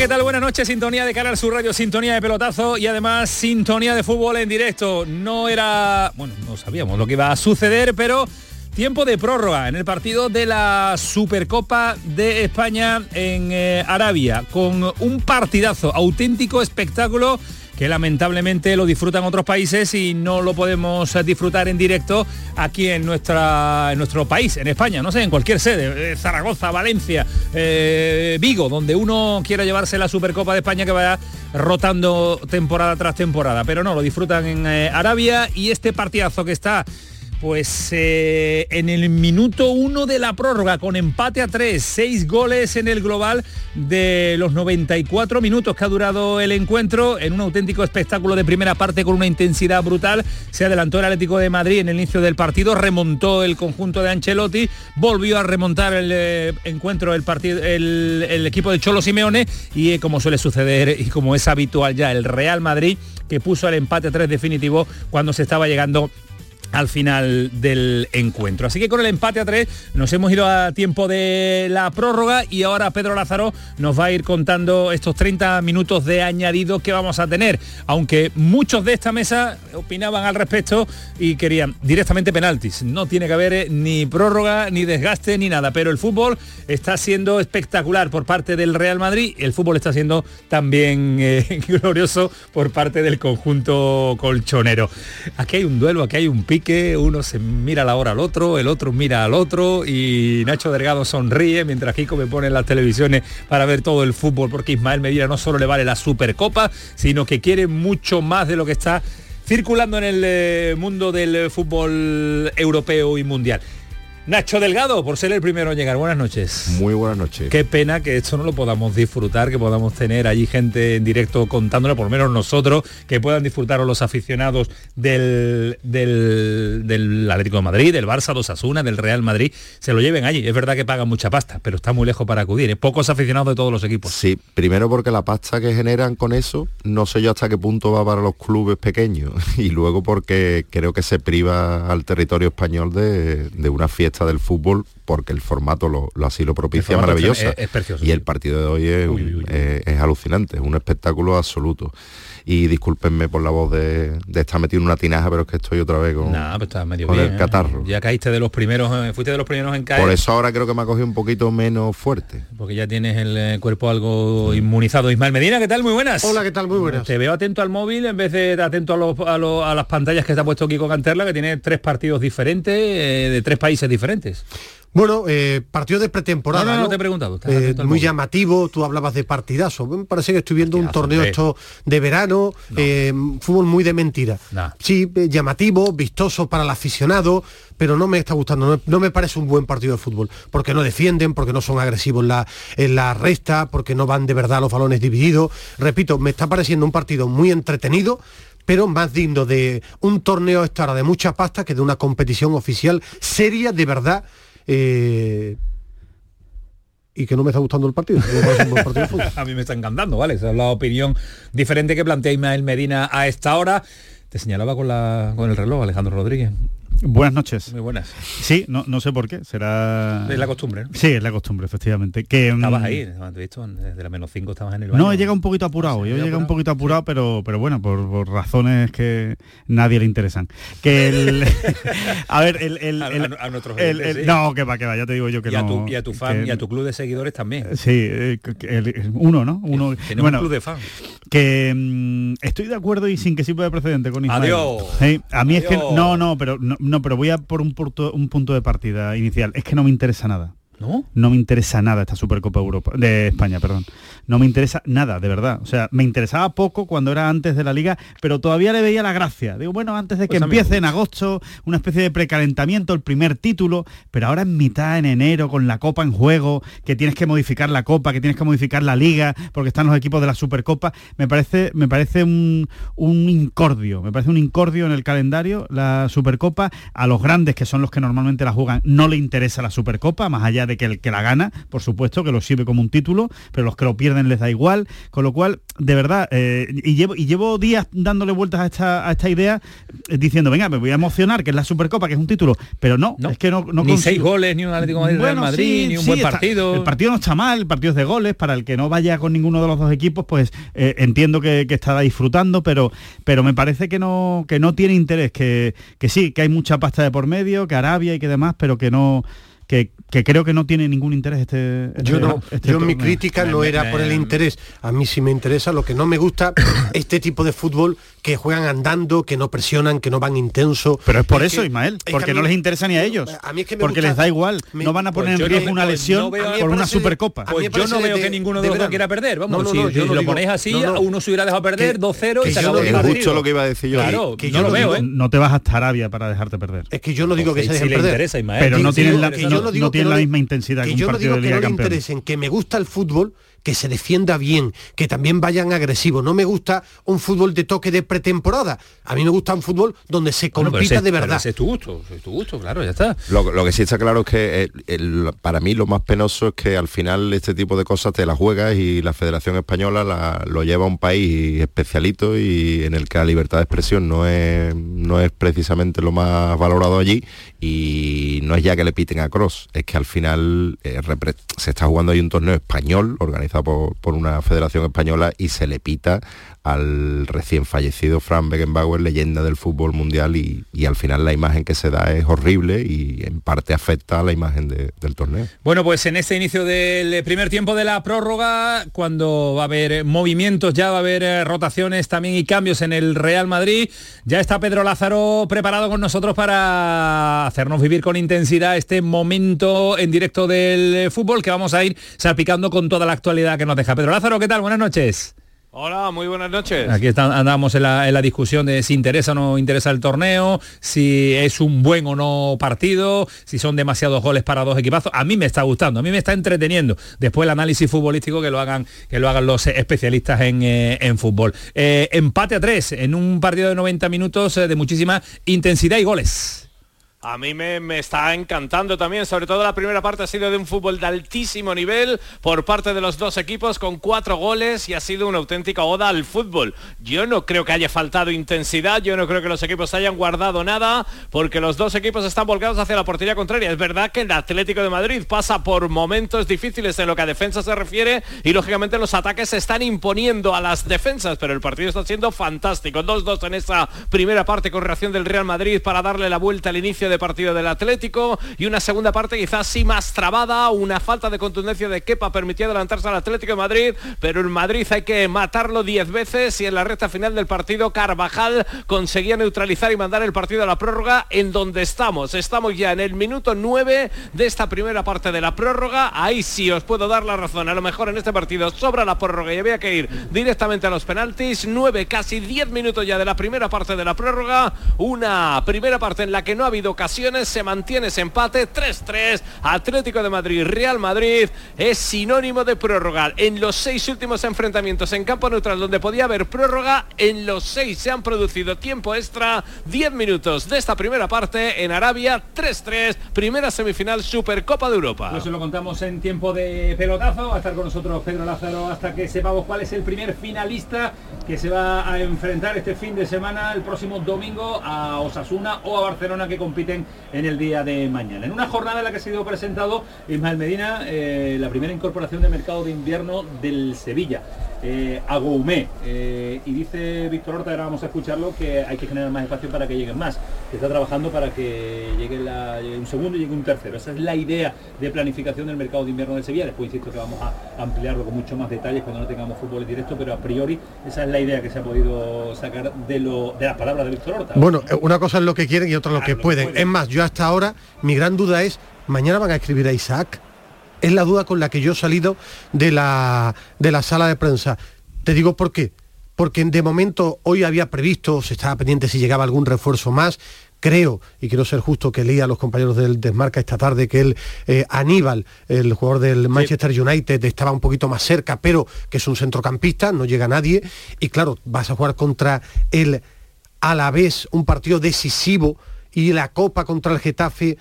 ¿Qué tal? Buenas noches, sintonía de Canal Sur Radio, sintonía de pelotazo y además sintonía de fútbol en directo. No era, bueno, no sabíamos lo que iba a suceder, pero tiempo de prórroga en el partido de la Supercopa de España en eh, Arabia, con un partidazo, auténtico espectáculo que lamentablemente lo disfrutan otros países y no lo podemos disfrutar en directo aquí en, nuestra, en nuestro país, en España, no sé, en cualquier sede, eh, Zaragoza, Valencia, eh, Vigo, donde uno quiera llevarse la Supercopa de España que vaya rotando temporada tras temporada, pero no, lo disfrutan en eh, Arabia y este partidazo que está pues eh, en el minuto uno de la prórroga, con empate a tres, seis goles en el global de los 94 minutos que ha durado el encuentro, en un auténtico espectáculo de primera parte con una intensidad brutal, se adelantó el Atlético de Madrid en el inicio del partido, remontó el conjunto de Ancelotti, volvió a remontar el eh, encuentro el, el, equipo de Cholo Simeone y eh, como suele suceder y como es habitual ya, el Real Madrid que puso el empate a tres definitivo cuando se estaba llegando al final del encuentro. Así que con el empate a tres nos hemos ido a tiempo de la prórroga y ahora Pedro Lázaro nos va a ir contando estos 30 minutos de añadido que vamos a tener, aunque muchos de esta mesa opinaban al respecto y querían directamente penaltis. No tiene que haber eh, ni prórroga, ni desgaste, ni nada, pero el fútbol está siendo espectacular por parte del Real Madrid, el fútbol está siendo también eh, glorioso por parte del conjunto colchonero. Aquí hay un duelo, aquí hay un pico que uno se mira la hora al otro, el otro mira al otro y Nacho Delgado sonríe mientras Kiko me pone en las televisiones para ver todo el fútbol porque Ismael Medina no solo le vale la Supercopa, sino que quiere mucho más de lo que está circulando en el eh, mundo del fútbol europeo y mundial. Nacho Delgado, por ser el primero en llegar. Buenas noches. Muy buenas noches. Qué pena que esto no lo podamos disfrutar, que podamos tener allí gente en directo contándolo, por lo menos nosotros, que puedan disfrutar los aficionados del, del, Atlético de Madrid, del Barça, dos Asuna, del Real Madrid, se lo lleven allí. Es verdad que pagan mucha pasta, pero está muy lejos para acudir. Pocos aficionados de todos los equipos. Sí, primero porque la pasta que generan con eso, no sé yo hasta qué punto va para los clubes pequeños. Y luego porque creo que se priva al territorio español de, de una fiesta del fútbol porque el formato lo, así lo propicia maravillosa. y el partido de hoy es, es alucinante, es un espectáculo absoluto y discúlpenme por la voz de, estar metido en una tinaja, pero es que estoy otra vez con, el ¿eh? catarro. Ya caíste de los primeros, eh, fuiste de los primeros en caer. Por eso ahora creo que me ha cogido un poquito menos fuerte. Porque ya tienes el eh, cuerpo algo inmunizado. Ismael Medina, ¿qué tal? Muy buenas. Hola, ¿qué tal? Muy buenas. Te veo atento al móvil en vez de atento a, las pantallas que está puesto Kiko Canterla, que tiene tres partidos diferentes, de tres países diferentes. Bueno, eh, partido de pretemporada. No, no, te he preguntado. Eh, muy llamativo, tú hablabas de partidazo. Me parece que estoy viendo un torneo esto de verano, eh, fútbol muy de mentira. Sí, llamativo, vistoso para el aficionado, pero no me está gustando, no, me parece un buen partido de fútbol, porque no defienden, porque no son agresivos en la, en la resta, porque no van de verdad los balones divididos. Repito, me está pareciendo un partido muy entretenido, pero más digno de un torneo esta hora de mucha pasta que de una competición oficial seria de verdad eh, y que no me está gustando el partido. a mí me está encantando, ¿vale? Esa es la opinión diferente que plantea Ismael Medina a esta hora. Te señalaba con, la, con el reloj, Alejandro Rodríguez. Buenas noches. Muy buenas. Sí, no, no sé por qué, será... Es la costumbre, ¿no? Sí, es la costumbre, efectivamente. Que, mm, estabas ahí, visto, desde la menos 5 estabas en el baño. No, he llegado un poquito apurado, yo he llegado un poquito apurado, pero, pero bueno, por, razones que nadie le interesan. Que el... a ver, el... el, a, nuestros No, que va, que va, ya te digo yo que y no. A tu, y a tu fan, y a tu club de seguidores también. Sí, eh, uno, ¿no? Uno, Tenemos un club de fans. Que mm, estoy de acuerdo y sin que sirva de precedente con Ismael. Adiós. a mí es que... No, no, pero no, no, pero voy a por un un punto, de partida inicial. Es que no me interesa nada. ¿No? No me interesa nada esta Supercopa Europa de España, perdón. No me interesa nada, de verdad. O sea, me interesaba poco cuando era antes de la liga, pero todavía le veía la gracia. Digo, bueno, antes de que pues empiece en agosto, una especie de precalentamiento, el primer título, pero ahora en mitad, en enero, con la Copa en juego, que tienes que modificar la Copa, que tienes que modificar la liga, porque están los equipos de la Supercopa, me parece, me parece un, un incordio, me parece un incordio en el calendario, la Supercopa, a los grandes, que son los que normalmente la juegan, no le interesa la Supercopa, más allá de de que el que la gana, por supuesto, que lo sirve como un título, pero los que lo pierden les da igual, con lo cual, de verdad, eh, y, llevo, y llevo días dándole vueltas a esta, a esta idea, eh, diciendo, venga, me voy a emocionar, que es la Supercopa, que es un título, pero no, es que no, no Ni seis goles, ni un Atlético Madrid, ni un buen partido. el partido no está mal, el partido es de goles, para el que no vaya con ninguno de los dos equipos, pues eh, entiendo que, que estará disfrutando, pero, pero me parece que no, que no tiene interés, que, que sí, que hay mucha pasta de por medio, que Arabia y que demás, pero que no que, creo que no tiene ningún interés este, este yo no este yo mi crítica no era por el interés. A mí sí me interesa lo que no me gusta este tipo de fútbol que juegan andando que no presionan que no van intenso. Pero es por eso Ismael porque no les interesa ni a ellos porque les da igual. no van a poner pues en riesgo una lesión por una supercopa. pues yo no veo que ninguno de los dos quiera perder vamos si, lo ponéis así uno se hubiera dejado perder 2-0 y se acabó lo que iba a decir yo. Claro que no lo veo ¿eh? no te vas hasta Arabia para dejarte perder. Es que yo no digo que se dejen perder pero no tienen la no, tiene la misma intensidad que, un yo no digo que no le interesen, que me gusta el fútbol, que se defienda bien, que también vayan agresivos. No me gusta un fútbol de toque de pretemporada. A mí me gusta un fútbol donde se compita de verdad. es tu gusto, es tu gusto, claro, ya está. Lo, que sí está claro es que eh, para mí lo más penoso es que al final este tipo de cosas te las juegas y la Federación Española lo lleva a un país especialito y en el que la libertad de expresión no es, no es precisamente lo más valorado allí y no es ya que le piten a Cross, es que al final eh, se está jugando ahí un torneo español organizado por, una federación española y se le pita al recién fallecido Frank Beckenbauer, leyenda del fútbol mundial, y, al final la imagen que se da es horrible y en parte afecta a la imagen del torneo. Bueno, pues en este inicio del primer tiempo de la prórroga, cuando va a haber movimientos, ya va a haber eh, rotaciones también y cambios en el Real Madrid, ya está Pedro Lázaro preparado con nosotros para hacernos vivir con intensidad este momento en directo del fútbol que vamos a ir salpicando con toda la actualidad que nos deja. Pedro Lázaro, ¿qué tal? Buenas noches. Hola, muy buenas noches. Aquí andamos en la, discusión de si interesa o no interesa el torneo, si es un buen o no partido, si son demasiados goles para dos equipazos. A mí me está gustando, a mí me está entreteniendo. Después el análisis futbolístico que lo hagan, que lo hagan los especialistas en, eh, fútbol. Eh, empate a tres en un partido de 90 minutos eh, de muchísima intensidad y goles. A mí me, está encantando también, sobre todo la primera parte ha sido de un fútbol de altísimo nivel por parte de los dos equipos con cuatro goles y ha sido una auténtica oda al fútbol. Yo no creo que haya faltado intensidad, yo no creo que los equipos hayan guardado nada porque los dos equipos están volcados hacia la portería contraria. Es verdad que el Atlético de Madrid pasa por momentos difíciles en lo que a defensa se refiere y lógicamente los ataques se están imponiendo a las defensas, pero el partido está siendo fantástico. 2-2 en esa primera parte con reacción del Real Madrid para darle la vuelta al inicio de partido del Atlético y una segunda parte quizás sí más trabada, una falta de contundencia de Kepa permitía adelantarse al Atlético de Madrid, pero en Madrid hay que matarlo 10 veces y en la recta final del partido Carvajal conseguía neutralizar y mandar el partido a la prórroga en donde estamos. Estamos ya en el minuto 9 de esta primera parte de la prórroga. Ahí sí os puedo dar la razón. A lo mejor en este partido sobra la prórroga y había que ir directamente a los penaltis. 9, casi 10 minutos ya de la primera parte de la prórroga. Una primera parte en la que no ha habido ocasiones, se mantiene ese empate 3-3, Atlético de Madrid, Real Madrid, es sinónimo de prórroga. En los seis últimos enfrentamientos en campo neutral donde podía haber prórroga, en los seis se han producido tiempo extra, 10 minutos de esta primera parte en Arabia, 3-3, primera semifinal Supercopa de Europa. Eso lo contamos en tiempo de pelotazo, va a estar con nosotros Pedro Lázaro hasta que sepamos cuál es el primer finalista que se va a enfrentar este fin de semana, el próximo domingo, a Osasuna o a Barcelona que compite en el día de mañana. En una jornada en la que ha sido presentado Ismael Medina, eh, la primera incorporación de mercado de invierno del Sevilla eh, a Goumé. Eh, y dice Víctor Horta, ahora vamos a escucharlo, que hay que generar más espacio para que lleguen más. Que está trabajando para que llegue, un segundo y llegue un tercero. Esa es la idea de planificación del mercado de invierno del Sevilla. Después insisto que vamos a ampliarlo con mucho más detalles cuando no tengamos fútbol en directo, pero a priori esa es la idea que se ha podido sacar de, lo, de las palabras de Víctor Horta. Bueno, una cosa es lo que quieren y otra lo, que, pueden. Es más, yo hasta ahora mi gran duda es, mañana van a escribir a Isaac Es la duda con la que yo he salido de la, de la sala de prensa. Te digo por qué. Porque de momento hoy había previsto, se estaba pendiente si llegaba algún refuerzo más, creo, y quiero ser justo que leía a los compañeros del Desmarca esta tarde, que el eh, Aníbal, el jugador del Manchester United, estaba un poquito más cerca, pero que es un centrocampista, no llega nadie, y claro, vas a jugar contra el Alavés, un partido decisivo, y la Copa contra el Getafe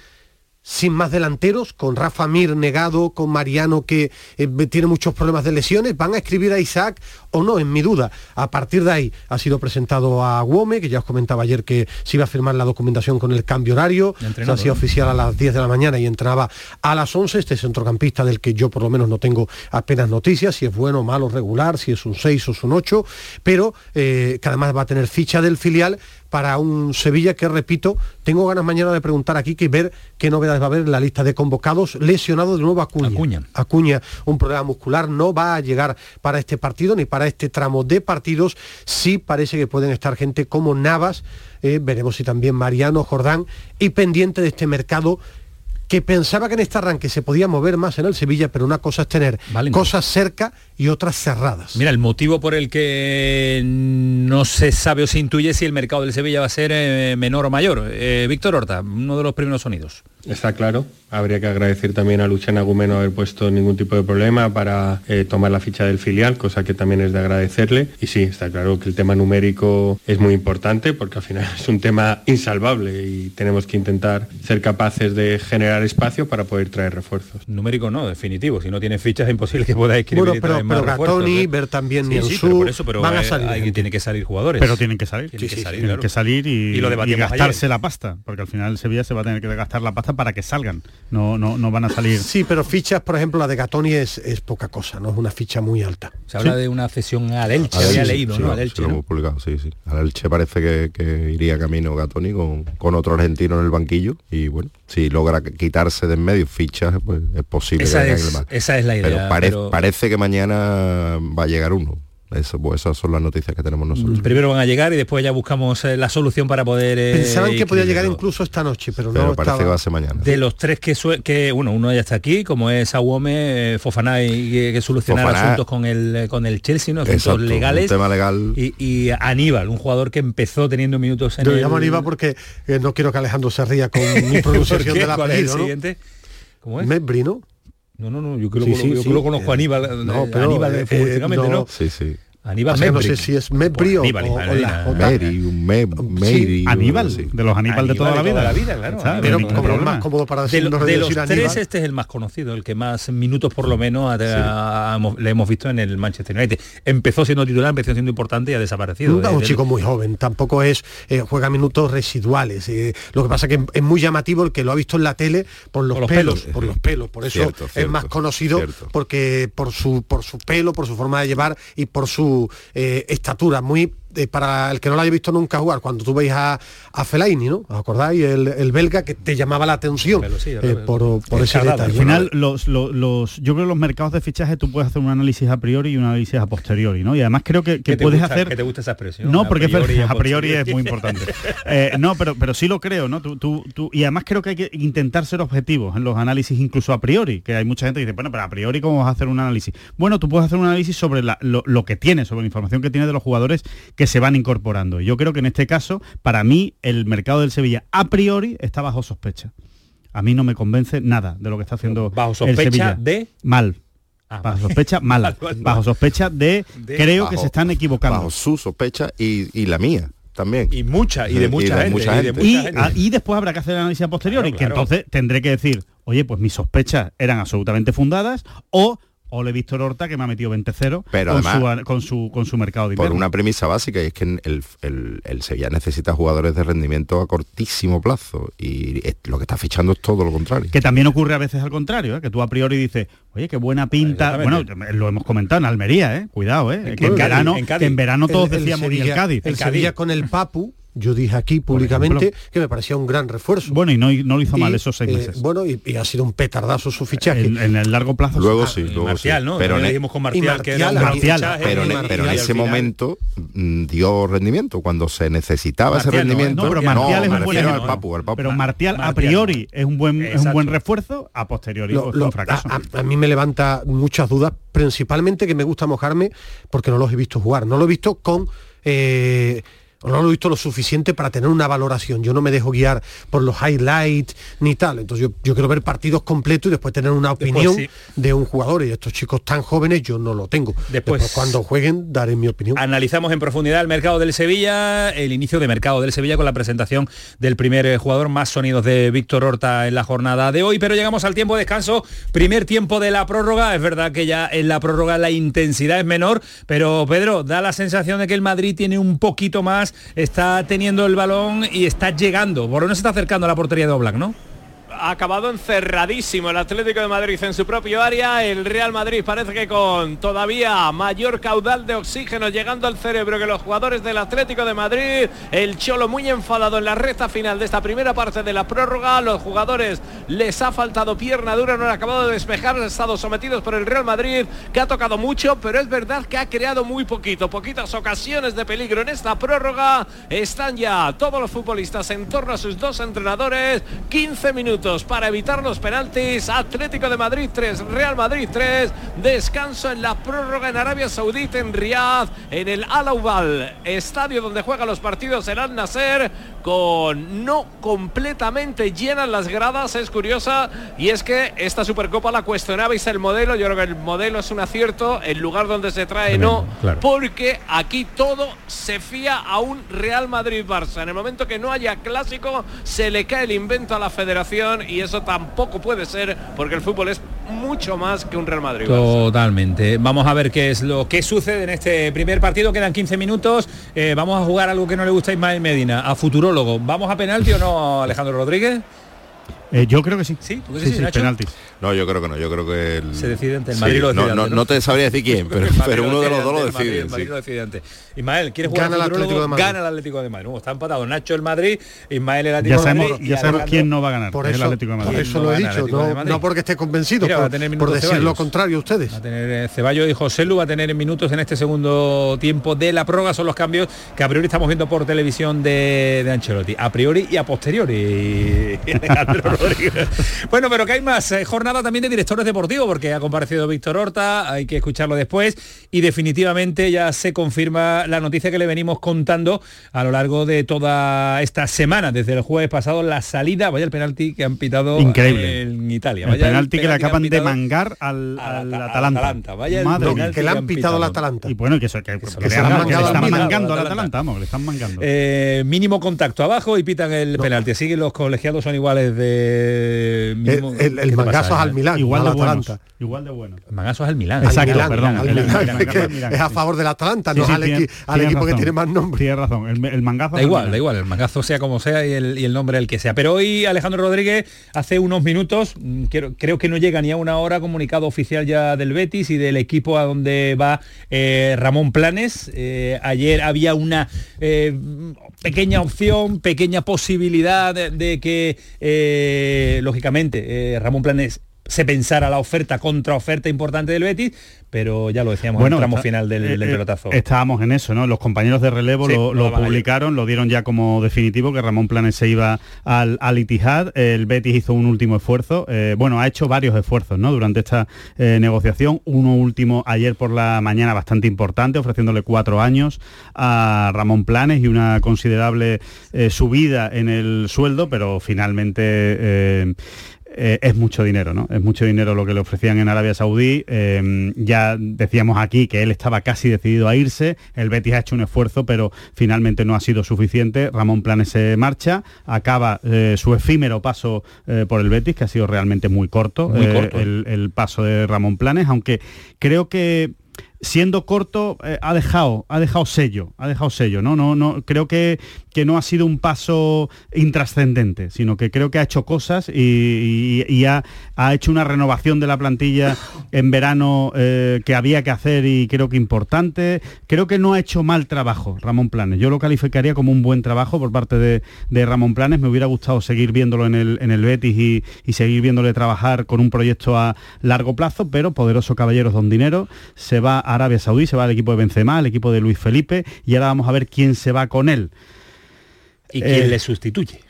sin más delanteros, con Rafa Mir negado, con Mariano que eh, tiene muchos problemas de lesiones, ¿van a escribir a Isaac o no? En mi duda. A partir de ahí ha sido presentado a Guome, que ya os comentaba ayer que se iba a firmar la documentación con el cambio horario, se hacía oficial a las 10 de la mañana y entraba a las 11, este centrocampista del que yo por lo menos no tengo apenas noticias, si es bueno, malo, regular, si es un 6 o es un 8, pero eh, que además va a tener ficha del filial para un Sevilla que, repito, tengo ganas mañana de preguntar aquí que ver qué novedades va a haber en la lista de convocados. Lesionado de nuevo Acuña. Acuña. Acuña, un problema muscular, no va a llegar para este partido ni para este tramo de partidos. Sí parece que pueden estar gente como Navas, eh, veremos si también Mariano, Jordán, y pendiente de este mercado que pensaba que en este arranque se podía mover más en el Sevilla, pero una cosa es tener cosas cerca y otras cerradas. Mira, el motivo por el que no se sabe o se intuye si el mercado del Sevilla va a ser eh, menor o mayor. Eh, Víctor Horta, uno de los primeros sonidos. Está claro. Habría que agradecer también a Luciana Gumeno haber puesto ningún tipo de problema para eh, tomar la ficha del filial, cosa que también es de agradecerle. Y sí, está claro que el tema numérico es muy importante porque al final es un tema insalvable y tenemos que intentar ser capaces de generar espacio para poder traer refuerzos. Numérico no, definitivo. Si no tiene fichas es imposible que pueda escribir bueno, pero, pero Gatoni, ¿eh? ver también sí, sí, sur, por eso, pero van a salir. Alguien tiene que salir jugadores. Pero tienen que salir. Tienen, que, salir, tienen que salir y, y, lo y gastarse la pasta, porque al final el Sevilla se va a tener que gastar la pasta para que salgan. No, no, no van a salir. Sí, pero fichas, por ejemplo, la de Gatoni es, es poca cosa, no es una ficha muy alta. Se habla de una cesión al Elche, había leído, ¿no? Al Elche. ¿no? publicado, sí, sí. Al Elche parece que, que iría camino Gatoni con, con, otro argentino en el banquillo y bueno, si logra quitarse de en medio fichas, pues es posible esa es, Esa es la idea. pero parece que mañana va a llegar uno. Eso, pues esas son las noticias que tenemos nosotros. Primero van a llegar y después ya buscamos eh, la solución para poder... Eh, Pensaban que podía llegar incluso esta noche, pero, no parece que va a ser mañana. De los tres que, que bueno, uno ya está aquí, como es Aguome, eh, Fofana y que solucionar asuntos con el con el Chelsea, ¿no? asuntos legales. tema legal. Y, Aníbal, un jugador que empezó teniendo minutos en Yo llamo Aníbal porque no quiero que Alejandro se ría con mi pronunciación de la ¿Cuál es el siguiente? ¿Cómo es? Medbri, ¿no? No, no, yo que, lo, yo que lo conozco a Aníbal, no, pero, Aníbal eh, eh, no, ¿no? Sí, sí. Aníbal No sé si es Mebri o, Aníbal, Aníbal, de los Aníbal de toda la vida. la vida claro. Pero como el más cómodo para decir, de, de los tres, este es el más conocido, el que más minutos por lo menos le hemos visto en el Manchester United. Empezó siendo titular, empezó siendo importante y ha desaparecido. Es un chico muy joven, tampoco es eh, juega minutos residuales. Eh, lo que pasa que es muy llamativo el que lo ha visto en la tele por los, pelos, por los pelos. Por eso es más conocido porque por su por su pelo, por su forma de llevar y por su eh, estatura, muy eh, para el que no lo haya visto nunca jugar, cuando tú veis a, a Fellaini, ¿no? ¿Os acordáis? El, belga que te llamaba la atención eh, por, ese detalle. Al final, los, los, yo creo que los mercados de fichaje tú puedes hacer un análisis a priori y un análisis a posteriori, ¿no? Y además creo que, puedes hacer... Que te gusta esa expresión. No, porque a priori, es muy importante. Eh, no, pero, pero sí lo creo, ¿no? Tú, tú, y además creo que hay que intentar ser objetivos en los análisis incluso a priori, que hay mucha gente que dice, bueno, pero a priori ¿cómo vas a hacer un análisis? Bueno, tú puedes hacer un análisis sobre lo, lo que tienes, sobre la información que tienes de los jugadores que se van incorporando. Yo creo que en este caso, para mí, el mercado del Sevilla a priori está bajo sospecha. A mí no me convence nada de lo que está haciendo bajo sospecha de mal. Ah, bajo sospecha mal. bajo sospecha de, creo que se están equivocando. Bajo su sospecha y, la mía también. Y mucha, y de mucha, gente, Y, después habrá que hacer el análisis posterior y que entonces tendré que decir, oye, pues mis sospechas eran absolutamente fundadas o Ole Víctor Horta que me ha metido 20-0 con, con, su, con su mercado de Por una premisa básica y es que el, el, el, Sevilla necesita jugadores de rendimiento a cortísimo plazo y lo que está fichando es todo lo contrario. Que también ocurre a veces al contrario, ¿eh? que tú a priori dices, oye, qué buena pinta. Bueno, lo hemos comentado en Almería, ¿eh? cuidado, ¿eh? que, en verano, en, verano todos decíamos el Cádiz. El, Sevilla con el Papu Yo dije aquí públicamente que me parecía un gran refuerzo. Bueno, y no, no lo hizo mal esos seis meses. bueno, y, ha sido un petardazo su fichaje. En, el largo plazo. Luego sí, luego Marcial, ¿no? Pero le dijimos con Marcial, que era Marcial, pero, pero en ese momento mm, dio rendimiento cuando se necesitaba ese rendimiento. No, pero Marcial es un buen al Papu, Pero Marcial a priori es un buen es un buen refuerzo, a posteriori lo, un fracaso. A, mí me levanta muchas dudas, principalmente que me gusta mojarme porque no los he visto jugar. No lo he visto con eh, no lo he visto lo suficiente para tener una valoración. Yo no me dejo guiar por los highlights ni tal. Entonces yo, quiero ver partidos completos y después tener una opinión de un jugador. Y estos chicos tan jóvenes yo no lo tengo. Después, cuando jueguen daré mi opinión. Analizamos en profundidad el mercado del Sevilla, el inicio de mercado del Sevilla con la presentación del primer eh, jugador, más sonidos de Víctor Horta en la jornada de hoy. Pero llegamos al tiempo de descanso. Primer tiempo de la prórroga. Es verdad que ya en la prórroga la intensidad es menor, pero Pedro, da la sensación de que el Madrid tiene un poquito más está teniendo el balón y está llegando. Por se está acercando a la portería de Oblak, ¿no? Acabado encerradísimo el Atlético de Madrid en su propio área. El Real Madrid parece que con todavía mayor caudal de oxígeno llegando al cerebro que los jugadores del Atlético de Madrid. El Cholo muy enfadado en la recta final de esta primera parte de la prórroga. Los jugadores les ha faltado pierna dura, no han acabado de despejar, han estado sometidos por el Real Madrid, que ha tocado mucho, pero es verdad que ha creado muy poquito, poquitas ocasiones de peligro en esta prórroga. Están ya todos los futbolistas en torno a sus dos entrenadores. 15 minutos para evitar los penaltis. Atlético de Madrid 3, Real Madrid 3. Descanso en la prórroga en Arabia Saudita, en Riyadh, en el Al estadio donde juegan los partidos el Al Nasser, con no completamente llenas las gradas. Es curiosa y es que esta Supercopa la cuestionabais el modelo. Yo creo que el modelo es un acierto. El lugar donde se trae no, porque aquí todo se fía a un Real Madrid-Barça. En el momento que no haya clásico, se le cae el invento a la federación y eso tampoco puede ser porque el fútbol es mucho más que un Real Madrid. Totalmente. Vamos a ver qué es lo que sucede en este primer partido. Quedan 15 minutos. Eh, vamos a jugar algo que no le gusta a Ismael Medina, a ¿Vamos a penalti o no, Alejandro Rodríguez? Eh, yo creo que sí. Sí, sí, sí, penaltis. No, yo creo que no. Yo creo que el... se decide ante el Madrid. lo no, no, te sabría decir quién, pero, pero uno de los dos lo decide. El Madrid, lo decide antes. Ismael, ¿quieres jugar gana el Atlético de Madrid? Gana el Atlético de Madrid. está empatado Nacho el Madrid, Ismael el Atlético de Madrid. Ya sabemos quién no va a ganar. Por eso, el Atlético de Madrid. Por eso lo he dicho, no, porque esté convencido, por, decir lo contrario a ustedes. Va a tener eh, Ceballos y José Lu va a tener minutos en este segundo tiempo de la prórroga. Son los cambios que a priori estamos viendo por televisión de, de Ancelotti. A priori y a posteriori. bueno, pero que hay más eh, jornada también de directores deportivos, porque ha comparecido Víctor Horta, hay que escucharlo después, y definitivamente ya se confirma la noticia que le venimos contando a lo largo de toda esta semana, desde el jueves pasado, la salida, vaya el penalti que han pitado Increíble. en Italia. Vaya el penalti, que le acaban de mangar al, Atalanta. Vaya el que le han pitado al Atalanta. Y bueno, que, eso, que, le, están mangando al Atalanta, vamos, le están mangando. Eh, mínimo contacto abajo y pitan el penalti. Así que los colegiados son iguales de... el, el mangazo es al Milán. Igual de bueno. Igual de bueno. El mangazo es al Milán. Exacto, perdón. es a favor del Atlanta, no al, equipo que tiene más nombre. Tiene razón. El, mangazo. Da igual, da igual. El mangazo sea como sea y el, y el nombre el que sea. Pero hoy Alejandro Rodríguez hace unos minutos, mm, creo, que no llega ni a una hora comunicado oficial ya del Betis y del equipo a donde va eh, Ramón Planes. Eh, ayer había una eh, pequeña opción, pequeña posibilidad de, que, lógicamente, Ramón Planes se pensara la oferta, contraoferta importante del Betis, pero ya lo decíamos bueno, en el tramo final del, eh, eh, pelotazo. Estábamos en eso, ¿no? Los compañeros de relevo lo, publicaron, lo dieron ya como definitivo, que Ramón Planes se iba al, al Itihad, el Betis hizo un último esfuerzo, eh, bueno, ha hecho varios esfuerzos, ¿no? Durante esta negociación, uno último ayer por la mañana bastante importante, ofreciéndole cuatro años a Ramón Planes y una considerable subida en el sueldo, pero finalmente eh, es mucho dinero, ¿no? Es mucho dinero lo que le ofrecían en Arabia Saudí. Eh, ya decíamos aquí que él estaba casi decidido a irse. El Betis ha hecho un esfuerzo, pero finalmente no ha sido suficiente. Ramón Planes se marcha, acaba eh, su efímero paso por el Betis, que ha sido realmente muy corto, muy corto. el, paso de Ramón Planes, aunque creo que siendo corto, eh, ha dejado, ha dejado sello, ha dejado sello, ¿no? No, no, creo que, que no ha sido un paso intrascendente, sino que creo que ha hecho cosas y, ha, hecho una renovación de la plantilla en verano eh, que había que hacer y creo que importante. Creo que no ha hecho mal trabajo Ramón Planes. Yo lo calificaría como un buen trabajo por parte de, Ramón Planes. Me hubiera gustado seguir viéndolo en el, en el Betis y, y seguir viéndole trabajar con un proyecto a largo plazo, pero poderoso caballeros don dinero se va Arabia Saudí, se va al equipo de Benzema, al equipo de Luis Felipe y ahora vamos a ver quién se va con él. ¿Y quién eh, le sustituye?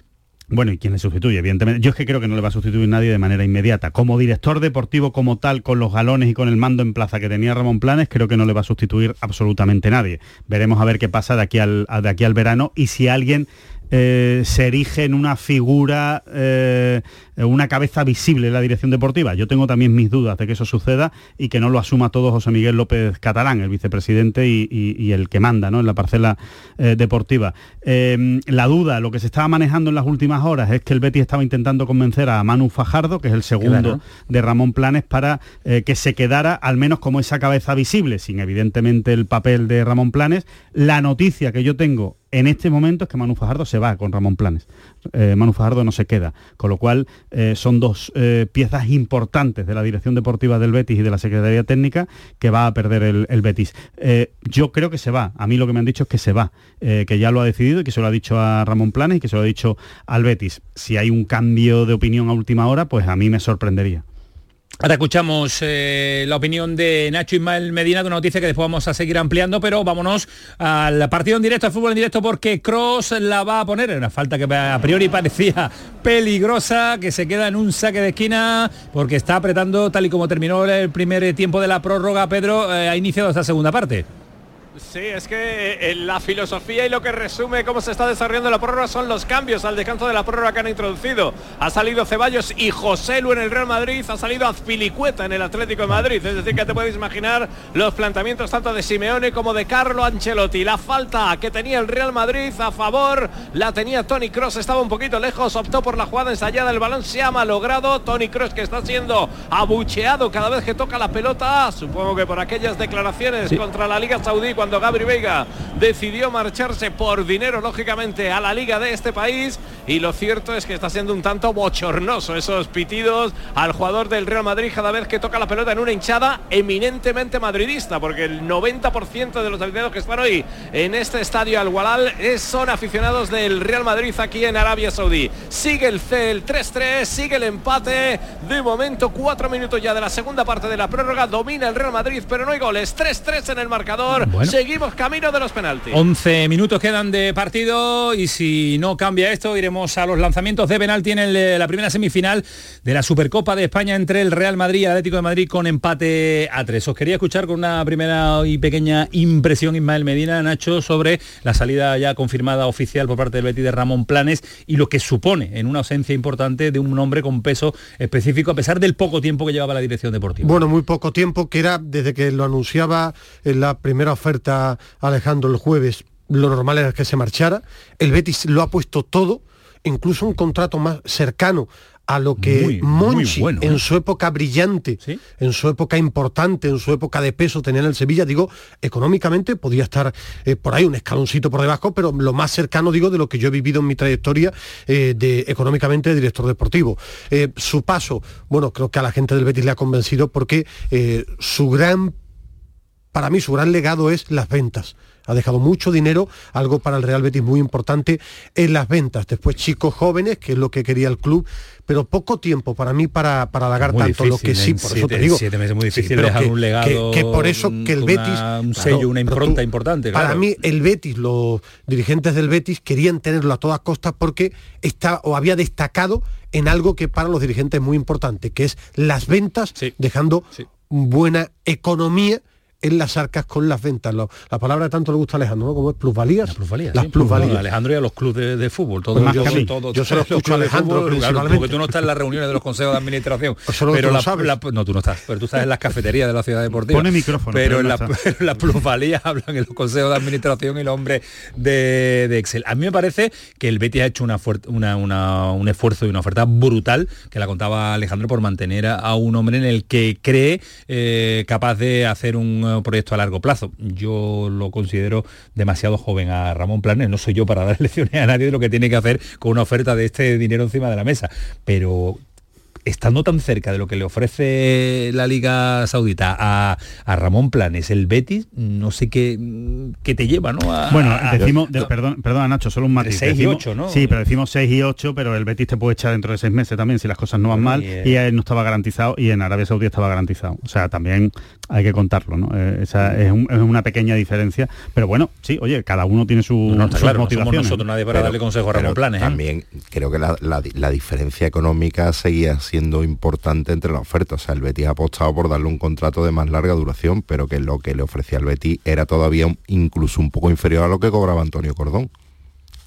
Bueno, ¿y quién le sustituye? Evidentemente, yo es que creo que no le va a sustituir nadie de manera inmediata. Como director deportivo como tal, con los galones y con el mando en plaza que tenía Ramón Planes, creo que no le va a sustituir absolutamente nadie. Veremos a ver qué pasa de aquí al, de aquí al verano y si alguien eh, se erige en una figura, eh, una cabeza visible en la dirección deportiva. Yo tengo también mis dudas de que eso suceda y que no lo asuma todo José Miguel López Catalán, el vicepresidente y, el que manda ¿no? en la parcela eh, deportiva. la duda, lo que se estaba manejando en las últimas horas es que el Betis estaba intentando convencer a Manu Fajardo, que es el segundo de Ramón Planes, para que se quedara al menos como esa cabeza visible, sin evidentemente el papel de Ramón Planes. La noticia que yo tengo en este momento es que Manu Fajardo se va con Ramón Planes. Eh, Manu Fajardo no se queda, con lo cual eh, son dos eh, piezas importantes de la dirección deportiva del Betis y de la Secretaría Técnica que va a perder el, Betis. yo creo que se va, a mí lo que me han dicho es que se va, que ya lo ha decidido y que se lo ha dicho a Ramón Planes y que se lo ha dicho al Betis. Si hay un cambio de opinión a última hora, pues a mí me sorprendería. Ahora escuchamos eh, la opinión de Nacho Ismael Medina, con una noticia que después vamos a seguir ampliando, pero vámonos al partido en directo, al fútbol en directo, porque Cross la va a poner en una falta que a priori parecía peligrosa, que se queda en un saque de esquina, porque está apretando tal y como terminó el primer tiempo de la prórroga, Pedro, eh, ha iniciado esta segunda parte. Sí, es que eh, la filosofía y lo que resume cómo se está desarrollando la prórroga son los cambios al descanso de la prórroga que han introducido. Ha salido Ceballos y José Lu en el Real Madrid, ha salido Azpilicueta en el Atlético de Madrid. Es decir, que te puedes imaginar los planteamientos tanto de Simeone como de Carlo Ancelotti. La falta que tenía el Real Madrid a favor la tenía Tony Cross, estaba un poquito lejos, optó por la jugada ensayada, el balón se ha malogrado. Tony Cross que está siendo abucheado cada vez que toca la pelota, supongo que por aquellas declaraciones contra la Liga Saudí cuando Gabri Veiga decidió marcharse por dinero, lógicamente, a la liga de este país. Y lo cierto es que está siendo un tanto bochornoso esos pitidos al jugador del Real Madrid cada vez que toca la pelota en una hinchada eminentemente madridista, porque el 90% de los aficionados que están hoy en este estadio Al Walal son aficionados del Real Madrid aquí en Arabia Saudí. Sigue el C, el 3-3, sigue el empate. De momento, cuatro minutos ya de la segunda parte de la prórroga. Domina el Real Madrid, pero no hay goles. 3-3 en el marcador. Seguimos camino de los penaltis. 11 minutos quedan de partido y si no cambia esto iremos a los lanzamientos de penalti en la primera semifinal de la Supercopa de España entre el Real Madrid y el Atlético de Madrid con empate a tres. Os quería escuchar con una primera y pequeña impresión Ismael Medina, Nacho, sobre la salida ya confirmada oficial por parte del Betis de Ramón Planes y lo que supone en una ausencia importante de un hombre con peso específico a pesar del poco tiempo que llevaba la dirección deportiva. Bueno, muy poco tiempo, que era desde que lo anunciaba en la primera oferta Alejandro el jueves, lo normal era que se marchara. El Betis lo ha puesto todo, incluso un contrato más cercano a lo que Monchi en ¿eh? su época brillante, en su época importante, en su época de peso tenía en el Sevilla, digo, económicamente podía estar eh, por ahí un escaloncito por debajo, pero lo más cercano, digo, de lo que yo he vivido en mi trayectoria eh, de económicamente de director deportivo. su paso, bueno, creo que a la gente del Betis le ha convencido porque su gran para mí su gran legado es las ventas. Ha dejado mucho dinero, algo para el Real Betis muy importante en las ventas. Después chicos jóvenes, que es lo que quería el club, pero poco tiempo para mí para, para halagar tanto. lo que sí, por eso te digo. Siete meses muy difícil dejar un legado. Que, por eso que el Betis. Un sello, una impronta importante. Para mí, el Betis, los dirigentes del Betis querían tenerlo a todas costas porque está o había destacado en algo que para los dirigentes es muy importante, que es las ventas, dejando buena economía en las arcas con las ventas. la palabra tanto le gusta a Alejandro, ¿no? Como es plusvalías. Las plusvalías. Las plusvalías. Alejandro y a los clubes de, fútbol. Todo, pues yo, yo se lo escucho a Alejandro porque tú no estás en las reuniones de los consejos de administración. pero la, no, tú no estás, pero tú estás en las cafeterías de la ciudad deportiva. Pone micrófono. Pero, en las plusvalías hablan en los consejos de administración y el hombre de, Excel. A mí me parece que el Betis ha hecho una, una, un esfuerzo y una oferta brutal, que la contaba Alejandro, por mantener a, un hombre en el que cree eh, capaz de hacer un un proyecto a largo plazo. Yo lo considero demasiado joven a Ramón Planes, no soy yo para dar lecciones a nadie de lo que tiene que hacer con una oferta de este dinero encima de la mesa, pero estando tan cerca de lo que le ofrece la Liga Saudita a, Ramón Planes, el Betis, no sé qué, qué te lleva, ¿no? bueno, decimos, perdón, perdón, Nacho, solo un matiz. 6 y 8, ¿no? Sí, pero decimos 6 y 8, pero el Betis te puede echar dentro de 6 meses también si las cosas no van mal y, él no estaba garantizado y en Arabia Saudí estaba garantizado. O sea, también hay que contarlo, ¿no? Eh, esa es, una pequeña diferencia, pero bueno, sí, oye, cada uno tiene su, no, claro, No somos nosotros nadie para darle consejo a Ramón Planes. ¿eh? También creo que la, la diferencia económica seguía siendo importante entre la oferta. O sea, el Betis ha apostado por darle un contrato de más larga duración, pero que lo que le ofrecía el Betis era todavía incluso un poco inferior a lo que cobraba Antonio Cordón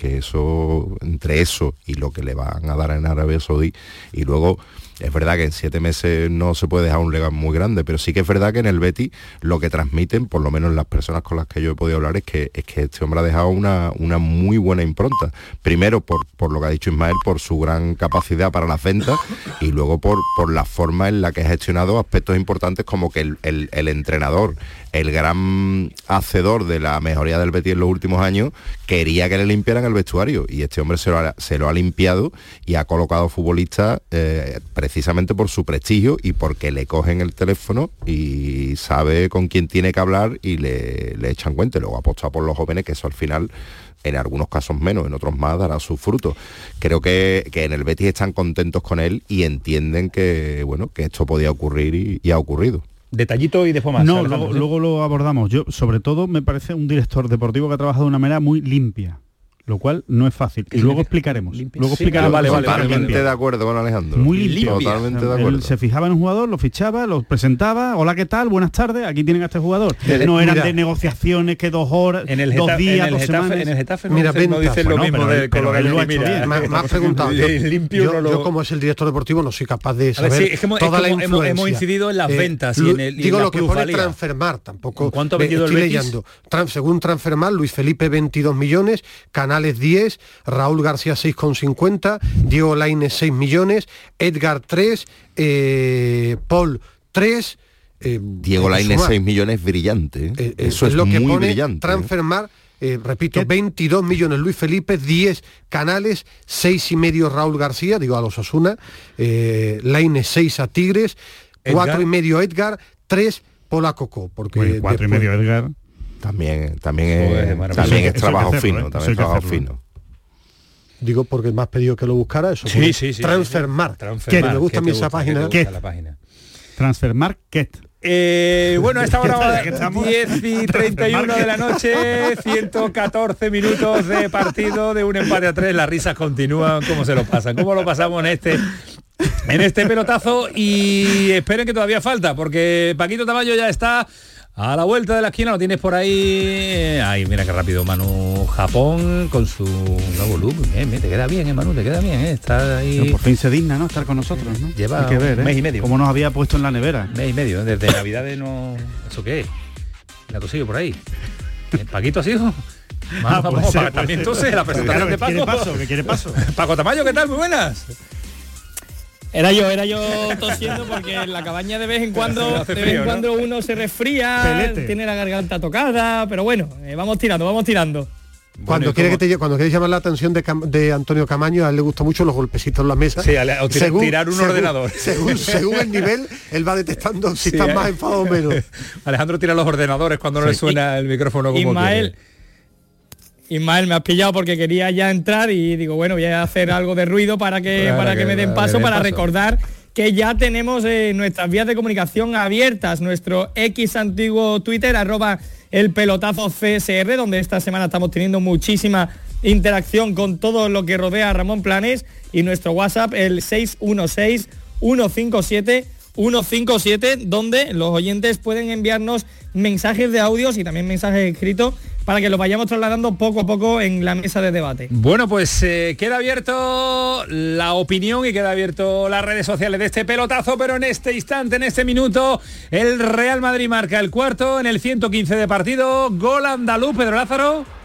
que eso, entre eso y lo que le van a dar en Arabia Saudí, y luego es verdad que en siete meses no se puede dejar un legado muy grande, pero sí que es verdad que en el Betty lo que transmiten, por lo menos las personas con las que yo he podido hablar, es que, es que este hombre ha dejado una, una muy buena impronta. Primero por, por lo que ha dicho Ismael, por su gran capacidad para las ventas y luego por, por la forma en la que ha gestionado aspectos importantes como que el, el entrenador el gran hacedor de la mejoría del Betis en los últimos años, quería que le limpiaran el vestuario y este hombre se lo ha, limpiado y ha colocado futbolistas eh, precisamente por su prestigio y porque le cogen el teléfono y sabe con quién tiene que hablar y le, le echan cuenta. luego ha apostado por los jóvenes, que eso al final en algunos casos menos, en otros más dará sus frutos. Creo que, en el Betis están contentos con él y entienden que, bueno, que esto podía ocurrir y ha ocurrido detallito y después más. No, luego, lo abordamos. Yo, sobre todo, me parece un director deportivo que ha trabajado de una manera muy limpia lo cual no es fácil. Y luego explicaremos. Luego explicaremos. vale, totalmente de acuerdo con Alejandro. Muy limpio. Totalmente de acuerdo. se fijaba en un jugador, lo fichaba, lo presentaba. Hola, ¿qué tal? Buenas tardes. Aquí tienen a este jugador. No eran de negociaciones que dos horas, en el dos días, en el dos semanas. En el Getafe no, mira, no dice lo mismo de Me has preguntado. Yo, como es el director deportivo, no soy capaz de saber toda la influencia. Hemos incidido en las eh, ventas y en el Digo lo que pone Transfermar, tampoco. ¿Cuánto ha vendido el leyendo. Según Transfermar, Luis Felipe 22 millones, Canales 10, Raúl García 6,50, Diego Lainez 6 millones, Edgar 3, eh, Paul 3. Eh, Diego Lainez 6 millones brillante. Eh, eso es, lo que pone brillante. Transfermar. repito, 22 millones Luis Felipe, 10 Canales, 6 y medio Raúl García, digo a los Osuna, eh, Lainez 6 a Tigres, 4 y medio Edgar, 3 Pola Coco. Porque 4 y medio Edgar. También, también, es, también es trabajo fino, también es trabajo fino. Digo porque más pedido que lo buscara eso. Sí, sí, sí. Transfermarkt. Transfermarkt. Que me gusta a mí esa página. ¿Qué? Transfermarkt. Eh, bueno, a esta hora 10 y 31 de la noche, 114 minutos de partido de un empate a tres. Las risas continúan, ¿cómo se lo pasan? ¿Cómo lo pasamos en este en este pelotazo? Y esperen que todavía falta, porque Paquito Tamayo ya está a la vuelta de la esquina lo tienes por ahí. Ay, mira qué rápido Manu Japón con su nuevo look. Eh, te queda bien, eh, Manu, te queda bien, eh. Está ahí. por fin se digna, ¿no? Estar con nosotros, ¿no? Lleva que ver, un mes y medio. Como nos había puesto en la nevera. Mes y medio, desde Navidades no. ¿Eso qué es? La sigue por ahí. ¿Paquito ha sido? Ah, también entonces la presentación de Paco. ¿Qué quiere paso? ¿Qué quiere paso? Paco Tamayo, ¿qué tal? Muy buenas. Era yo, era yo tosiendo porque en la cabaña de vez en cuando, de vez en cuando uno se resfría, tiene la garganta tocada, pero bueno, eh, vamos tirando, vamos tirando. Cuando quiere que te, cuando quieres llamar la atención de, Antonio Camaño, a él le gusta mucho los golpecitos en la mesa. Sí, o tirar, un ordenador. Según, según, el nivel, él va detectando si está más enfado o menos. Alejandro tira los ordenadores cuando no le suena el micrófono como Ismael, Ismael, me has pillado porque quería ya entrar y digo, bueno, voy a hacer algo de ruido para que, para, que, me den paso, para recordar que ya tenemos eh, nuestras vías de comunicación abiertas, nuestro X antiguo Twitter, arroba el pelotazo CSR, donde esta semana estamos teniendo muchísima interacción con todo lo que rodea a Ramón Planes, y nuestro WhatsApp, el 616 157 157, donde los oyentes pueden enviarnos mensajes de audios y también mensajes escritos para que los vayamos trasladando poco a poco en la mesa de debate. Bueno, pues eh, queda abierto la opinión y queda abierto las redes sociales de este pelotazo, pero en este instante, en este minuto, el Real Madrid marca el cuarto en el 115 de partido. Gol andaluz, Pedro Lázaro.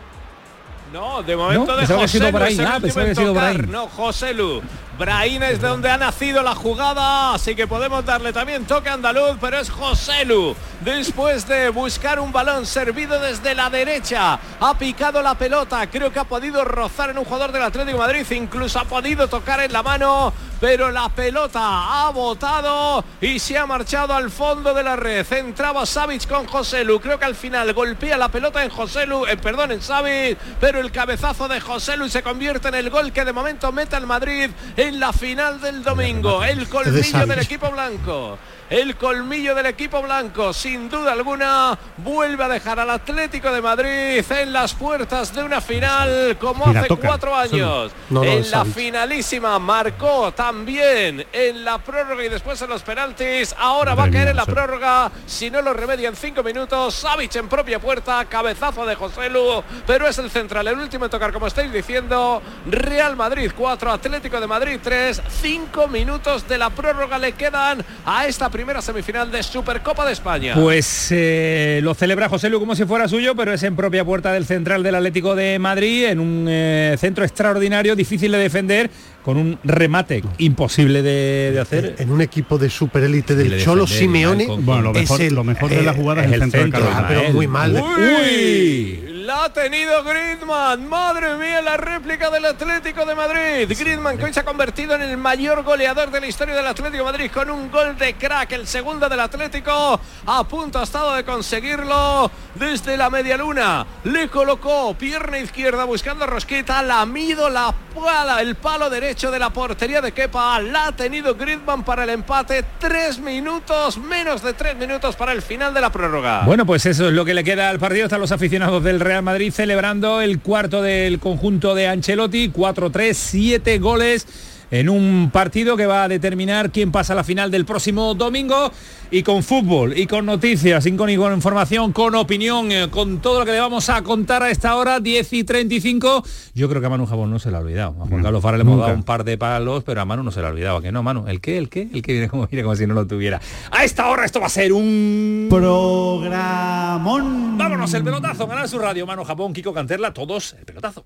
No, de momento de José Lu, ah, No, José Lu. Braín es de donde ha nacido la jugada, así que podemos darle también toque andaluz, pero es José Lu. Después de buscar un balón servido desde la derecha, ha picado la pelota, creo que ha podido rozar en un jugador del Atlético de Madrid, incluso ha podido tocar en la mano, pero la pelota ha botado y se ha marchado al fondo de la red. Entraba Savic con José Lu, creo que al final golpea la pelota en José Lu, eh, perdón, en Savic, pero el cabezazo de José Lu se convierte en el gol que de momento mete al Madrid en la final del domingo. El colmillo del equipo blanco el colmillo del equipo blanco, sin duda alguna, vuelve a dejar al Atlético de Madrid en las puertas de una final como hace cuatro años. en la finalísima marcó también en la prórroga y después en los penaltis. Ahora va a caer en la prórroga, si no lo remedia en cinco minutos. Savic en propia puerta, cabezazo de José Lu, pero es el central, el último en tocar, como estáis diciendo. Real Madrid 4, Atlético de Madrid 3, cinco minutos de la prórroga le quedan a esta primera semifinal de Supercopa de España. Pues eh, lo celebra José Lu como si fuera suyo, pero es en propia puerta del central del Atlético de Madrid, en un eh, centro extraordinario, difícil de defender, con un remate imposible de, hacer. En un equipo de superélite del Cholo Simeone. Bueno, lo mejor, lo mejor de la jugada es, el centro, de pero muy mal. Uy la ha tenido Griezmann. Madre mía, la réplica del Atlético de Madrid. Griezmann que hoy se ha convertido en el mayor goleador de la historia del Atlético de Madrid con un gol de crack, el segundo del Atlético. A punto ha estado de conseguirlo desde la media luna. Le colocó pierna izquierda buscando Rosqueta, lamido la pala, el palo derecho de la portería de Kepa. La ha tenido Griezmann para el empate. Tres minutos, menos de tres minutos para el final de la prórroga. Bueno, pues eso es lo que le queda al partido. Están los aficionados del Real Madrid celebrando el cuarto del conjunto de Ancelotti, 4-3, 7 goles en un partido que va a determinar quién pasa a la final del próximo domingo y con fútbol y con noticias, y con, información, con opinión, eh, con todo lo que le vamos a contar a esta hora, 10 y 35. Yo creo que a Manu Jabón no se le ha olvidado. A Juan Carlos Fara le hemos dado un par de palos, pero a Manu no se le ha olvidado. que no, Manu? ¿El qué? ¿El qué? El que viene como, viene como si no lo tuviera. A esta hora esto va a ser un... Programón. Vámonos, el pelotazo, ganar su radio. Manu Japón, Kiko Canterla, todos el pelotazo.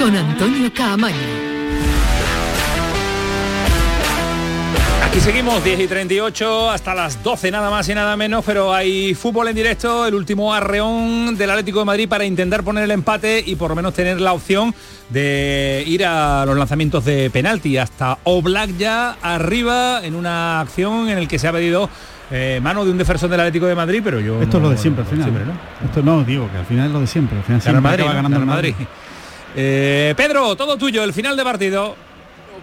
con Antonio Caamaño. Aquí seguimos 10 y 38 hasta las 12 nada más y nada menos, pero hay fútbol en directo, el último arreón del Atlético de Madrid para intentar poner el empate y por lo menos tener la opción de ir a los lanzamientos de penalti. Hasta Oblak ya arriba en una acción en el que se ha pedido eh, mano de un defensor del Atlético de Madrid, pero yo... Esto es lo de siempre al final. Esto no, digo, que al final es lo de siempre. Al final siempre Madrid, ganando el Madrid. Eh, Pedro, todo tuyo, el final de partido.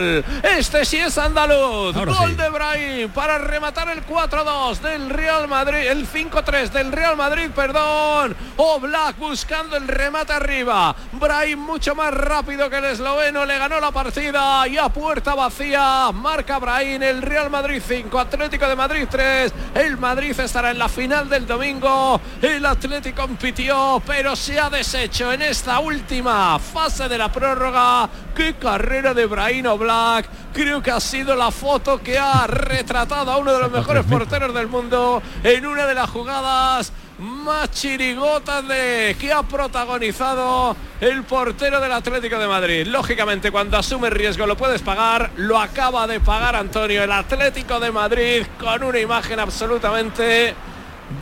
Este sí es andaluz. gol de Brahim para rematar el 4-2 del Real Madrid, el 5-3 del Real Madrid, perdón. O Black buscando el remate arriba. Brahim mucho más rápido que el esloveno, le ganó la partida y a puerta vacía marca Brahim el Real Madrid 5, Atlético de Madrid 3. El Madrid estará en la final del domingo. El Atlético compitió, pero se ha deshecho en esta última fase de la prórroga. Qué carrera de Brahim Black. Creo que ha sido la foto que ha retratado a uno de los mejores porteros del mundo en una de las jugadas más chirigotas de que ha protagonizado el portero del Atlético de Madrid. Lógicamente, cuando asume riesgo lo puedes pagar, lo acaba de pagar Antonio, el Atlético de Madrid, con una imagen absolutamente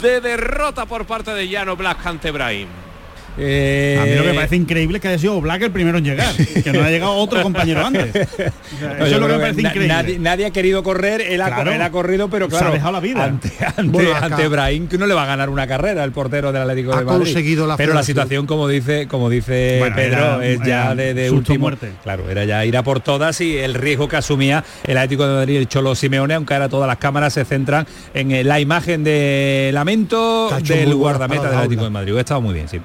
de derrota por parte de Llano Black ante Brahim. Eh, a mí lo que me parece increíble que haya sido Black el primero en llegar, que no ha llegado otro compañero antes. eso es lo que me parece increíble. Nadie, ha querido correr, él ha, corrido, pero claro, se ha dejado la vida. Ante, ante, Brahim, que no le va a ganar una carrera el portero del Atlético de Madrid. Conseguido la pero la situación, como dice, como dice Pedro, es ya de, de último. Muerte. Claro, era ya ir a por todas y el riesgo que asumía el Atlético de Madrid, el Cholo Simeone, aunque ahora todas las cámaras se centran en eh, la imagen de lamento del guardameta del Atlético de Madrid. Ha estado muy bien, sí.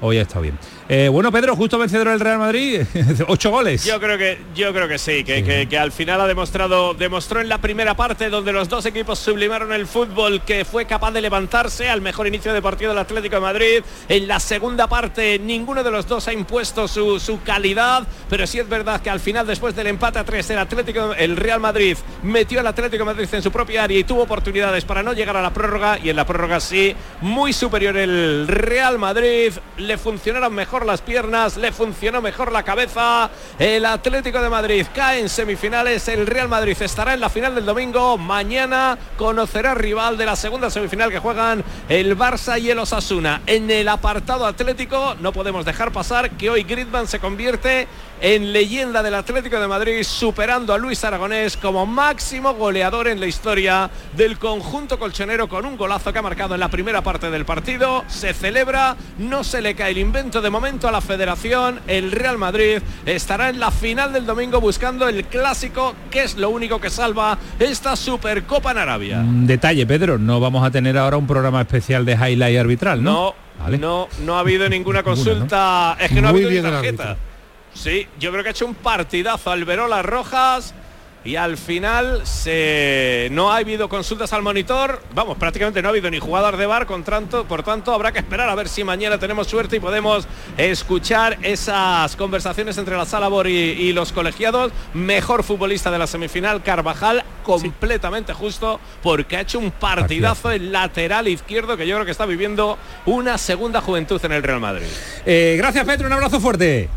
Hoy ha estado bien. Eh, bueno, Pedro, justo vencedor del Real Madrid, ocho goles. Yo creo que, yo creo que sí, que, que, al final ha demostrado, demostró en la primera parte donde los dos equipos sublimaron el fútbol que fue capaz de levantarse al mejor inicio de partido del Atlético de Madrid. En la segunda parte ninguno de los dos ha impuesto su, su calidad, pero sí es verdad que al final, después del empate a tres, el Atlético, el Real Madrid metió al Atlético de Madrid en su propia área y tuvo oportunidades para no llegar a la prórroga y en la prórroga sí, muy superior el Real Madrid, le funcionaron mejor las piernas, le funcionó mejor la cabeza. El Atlético de Madrid cae en semifinales. El Real Madrid estará en la final del domingo. Mañana conocerá rival de la segunda semifinal que juegan el Barça y el Osasuna. En el apartado atlético no podemos dejar pasar que hoy Gridman se convierte en leyenda del Atlético de Madrid, superando a Luis Aragonés como máximo goleador en la historia del conjunto colchonero con un golazo que ha marcado en la primera parte del partido. Se celebra, no se le cae el invento de momento a la federación. El Real Madrid estará en la final del domingo buscando el clásico, que es lo único que salva esta Supercopa en Arabia. detalle, Pedro, no vamos a tener ahora un programa especial de highlight arbitral, ¿no? No, no, no ha habido ninguna consulta. Es que no ha habido ni tarjeta. Sí, yo creo que ha hecho un partidazo Alberola Rojas y al final se... no ha habido consultas al monitor, vamos, prácticamente no ha habido ni jugador de bar, con tanto, por tanto habrá que esperar a ver si mañana tenemos suerte y podemos escuchar esas conversaciones entre la sala Bor y, los colegiados. Mejor futbolista de la semifinal, Carvajal, completamente justo, porque ha hecho un partidazo el lateral izquierdo que yo creo que está viviendo una segunda juventud en el Real Madrid. Eh, gracias Pedro, un abrazo fuerte.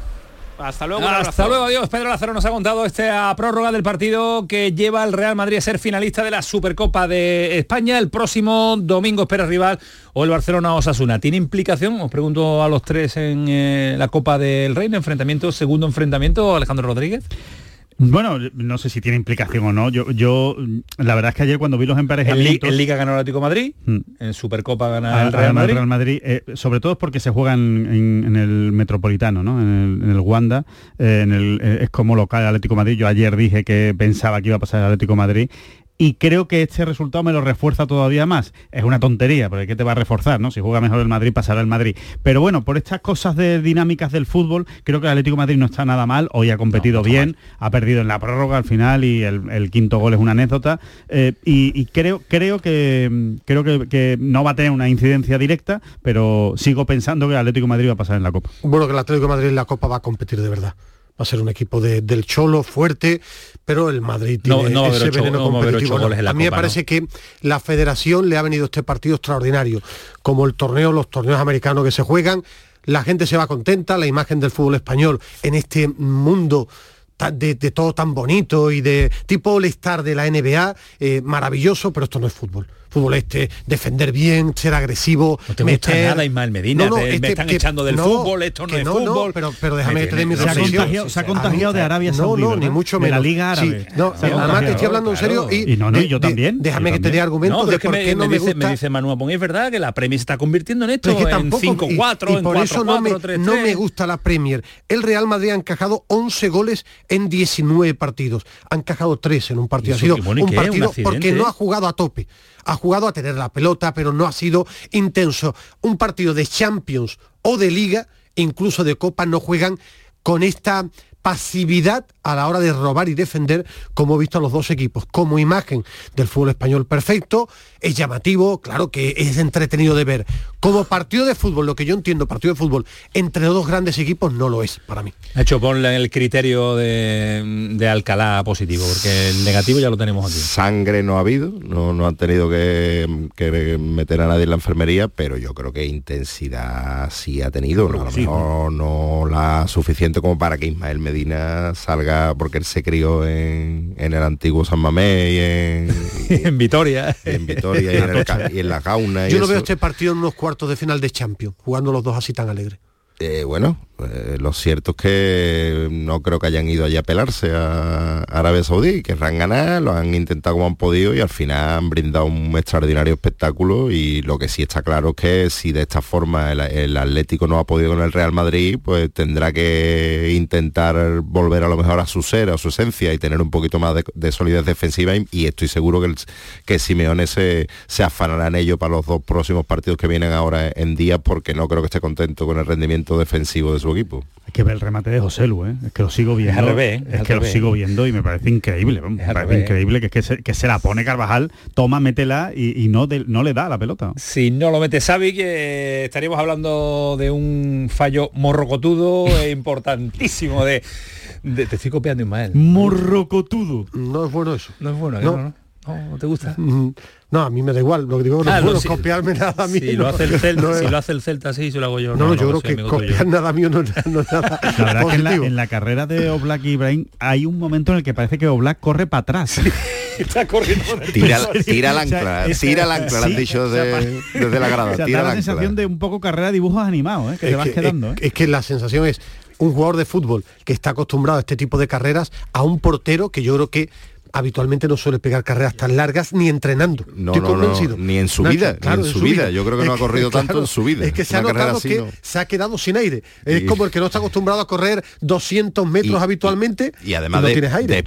Hasta luego. Hasta luego, adiós. Pedro Lázaro nos ha contado esta prórroga del partido que lleva al Real Madrid a ser finalista de la Supercopa de España. El próximo domingo espera rival o el Barcelona Osasuna. ¿Tiene implicación? Os pregunto a los tres en eh, la Copa del Reino, enfrentamiento, segundo enfrentamiento, Alejandro Rodríguez. Bueno, no sé si tiene implicación o no. Yo, yo la verdad es que ayer cuando vi los emparejamientos... En, Liga ganó el Atlético Madrid, mm. en Supercopa gana el Real Madrid. Real Madrid eh, sobre todo porque se juega en, el Metropolitano, ¿no? En el, Wanda, eh, en el, eh, es como local el Atlético Madrid. Yo ayer dije que pensaba que iba a pasar el Atlético Madrid y creo que este resultado me lo refuerza todavía más. Es una tontería, porque ¿qué te va a reforzar? ¿no? Si juega mejor el Madrid, pasará el Madrid. Pero bueno, por estas cosas de dinámicas del fútbol, creo que el Atlético de Madrid no está nada mal, hoy ha competido bien, ha perdido en la prórroga al final y el, quinto gol es una anécdota. Eh, y, creo, creo, que, creo que, no va a tener una incidencia directa, pero sigo pensando que el Atlético de Madrid va a pasar en la Copa. Bueno, que el Atlético de Madrid en la Copa va a competir de verdad va a ser un equipo del Cholo fuerte, pero el Madrid tiene no, ese veneno competitivo. a mí me parece que la federación le ha venido este partido extraordinario, como el torneo, los torneos americanos que se juegan, la gente se va contenta, la imagen del fútbol español en este mundo de, todo tan bonito y de tipo all de la NBA, eh, maravilloso, pero esto no es fútbol fútbol este, defender bien, ser agresivo, no te gusta nada Ismael Medina, me están echando del fútbol, esto no es fútbol. pero, pero déjame tener mi se ha contagiado, se ha contagiado de Arabia Saudí. No, no, ni mucho menos. De la Liga Árabe. no, además te estoy hablando en serio y, no, no, yo también. Déjame que te dé argumentos de por qué no me gusta. Me dice Manuel Pon, es verdad que la Premier se está convirtiendo en esto, en 5-4, en 4-4, No me gusta la Premier. El Real Madrid ha encajado 11 goles en 19 partidos. Ha encajado 3 en un partido. Ha sido un partido porque no ha jugado a tope ha jugado a tener la pelota, pero no ha sido intenso. Un partido de Champions o de Liga, incluso de Copa, no juegan con esta pasividad a la hora de robar y defender, como visto a los dos equipos. Como imagen del fútbol español perfecto, es llamativo, claro que es entretenido de ver. Como partido de fútbol, lo que yo entiendo, partido de fútbol entre dos grandes equipos no lo es para mí. Ha hecho ponle el criterio de, Alcalá positivo, porque el negativo ya lo tenemos aquí. Sangre no ha habido, no, no han tenido que, meter a nadie en la enfermería, pero yo creo que intensidad sí ha tenido. a lo mejor no la suficiente como para que Ismael Medina salga, porque él se crió en, el antiguo San Mamé y en, en Vitoria. En Vitoria y, en la Gauna. Yo no veo este partido en unos cuartos de final de Champions, jugando los dos así tan alegres. Eh, bueno, eh, lo cierto es que no creo que hayan ido allí a pelarse a Arabia Saudí, querrán ganar, lo han intentado como han podido y al final han brindado un extraordinario espectáculo y lo que sí está claro es que si de esta forma el, Atlético no ha podido con el Real Madrid, pues tendrá que intentar volver a lo mejor a su ser, a su esencia y tener un poquito más de, solidez defensiva y, estoy seguro que, que Simeone se, afanará en ello para los dos próximos partidos que vienen ahora en días porque no creo que esté contento con el rendimiento defensivo de su equipo. Hay que ver el remate de José Lu, ¿eh? es que lo sigo viendo. Es, es, que lo sigo viendo y me parece increíble. Me parece increíble que, es que, se, que se la pone Carvajal, toma, métela y, no, no le da la pelota. Si no lo mete Xavi, que estaríamos hablando de un fallo morrocotudo e importantísimo de, Te estoy copiando, Ismael. Morrocotudo. No es bueno eso. No es bueno, ¿no? ¿no? ¿No? ¿Te gusta? Mm, no, a mí me da igual. Lo que digo, no ah, puedo copiarme nada mío. Si, lo hace el Celta, si lo hace el Celta así, se lo hago yo. No, no yo creo que copiar nada mío no, es nada La verdad que en la, carrera de Oblak y Ibrahim hay un momento en el que parece que Oblak corre para atrás. Está corriendo tira, tira la ancla, tira la ancla, han dicho desde la grada. O tira la, sensación de un poco carrera de dibujos animados, ¿eh? que te vas quedando. ¿eh? es que la sensación es un jugador de fútbol que está acostumbrado a este tipo de carreras a un portero que yo creo que habitualmente no suele pegar carreras tan largas ni entrenando. No, no, no, ni en su vida, en su vida. Yo creo que no ha corrido tanto en su vida. Es que se ha notado que se ha quedado sin aire. Es como el que no está acostumbrado a correr 200 metros habitualmente y, además de,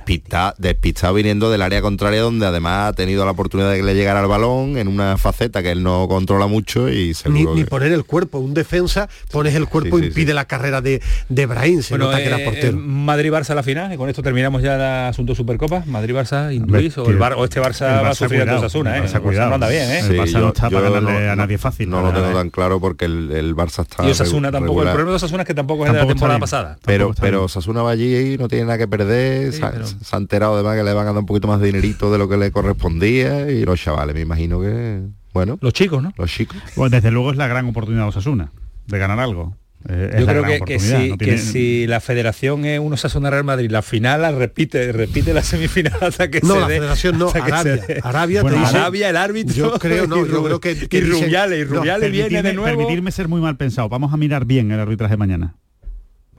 despistado, viniendo del área contraria donde además ha tenido la oportunidad de que le llegara al balón en una faceta que él no controla mucho y seguro ni, poner el cuerpo, un defensa pones el cuerpo y impide la carrera de, de Brahim, se nota que era eh. Madrid-Barça la final, y con esto terminamos ya el asunto Supercopa. Madrid Barça, Luis, o, el Bar, o este Barça va a sufrir a Osasuna, ¿eh? Cuidado. No anda bien, ¿eh? el Barça no está para ganarle a nadie fácil. No lo tengo tan claro porque el, el Barça está. Y Osasuna tampoco. El problema de Osasuna es que tampoco, es de la temporada pasada. Pero, pero Osasuna va allí y no tiene nada que perder. se, ha enterado además que le van a dar un poquito más de dinerito de lo que le correspondía. Y los chavales, me imagino que. Bueno. Los chicos, ¿no? Los chicos. Pues desde luego es la gran oportunidad de Osasuna de ganar algo. Eh, Yo creo que, si, la federación es uno Osasuna Real Madrid, la final la repite, repite la semifinal hasta que no, se la federación no, Arabia. Arabia, Arabia, el árbitro. Yo creo, no, yo creo que, y Rubiales, y Rubiales viene de nuevo. Permitirme ser muy mal pensado. Vamos a mirar bien el arbitraje mañana.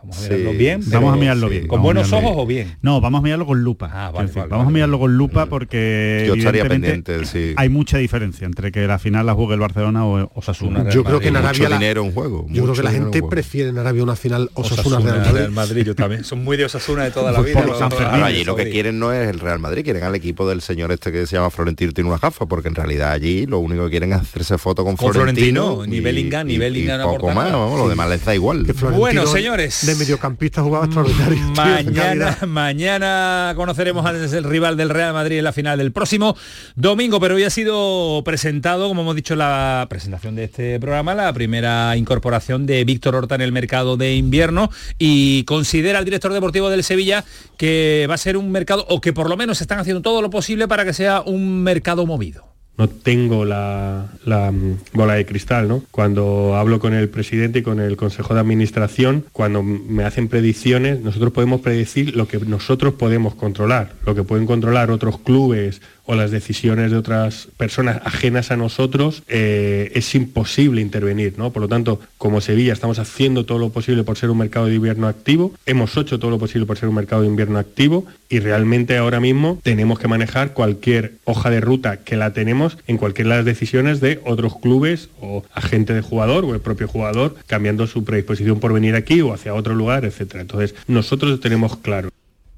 Vamos a mirarlo bien. Vamos a mirarlo bien. ¿Con buenos ojos o bien? No, vamos a mirarlo con lupa. Ah, vale, vale, vamos a mirarlo con lupa porque Yo estaría pendiente, sí. hay mucha diferencia entre que la final la juegue el Barcelona o Osasuna. Yo creo que en Arabia la, dinero en juego. Yo creo que la gente prefiere en Arabia una final Osasuna, Real Madrid. Real Madrid. Yo también. Son muy de Osasuna de toda la vida. Claro, allí lo que quieren no es el Real Madrid, quieren al equipo del señor este que se llama Florentino tiene una gafa, porque en realidad allí lo único que quieren es hacerse foto con, con Florentino, Florentino, ni Bellingham, ni Bellingham poco más, lo demás les da igual. Bueno, señores, de mediocampista jugaba extraordinario. Mañana, mañana conoceremos al rival del Real Madrid en la final del próximo domingo, pero hoy ha sido presentado, como hemos dicho en la presentación de este programa, la primera incorporación de Víctor Horta en el mercado de invierno y considera el director deportivo del Sevilla que va a ser un mercado, o que por lo menos están haciendo todo lo posible para que sea un mercado movido no tengo la, mm, bola de cristal, ¿no? Cuando hablo con el presidente y con el consejo de administración, cuando me hacen predicciones, nosotros podemos predecir lo que nosotros podemos controlar, lo que pueden controlar otros clubes o las decisiones de otras personas ajenas a nosotros, eh, es imposible intervenir, ¿no? Por lo tanto, como Sevilla estamos haciendo todo lo posible por ser un mercado de invierno activo, hemos hecho todo lo posible por ser un mercado de invierno activo y realmente ahora mismo tenemos que manejar cualquier hoja de ruta que la tenemos en cualquiera de las decisiones de otros clubes o agente de jugador o el propio jugador cambiando su predisposición por venir aquí o hacia otro lugar, etcétera. Entonces, nosotros tenemos claro.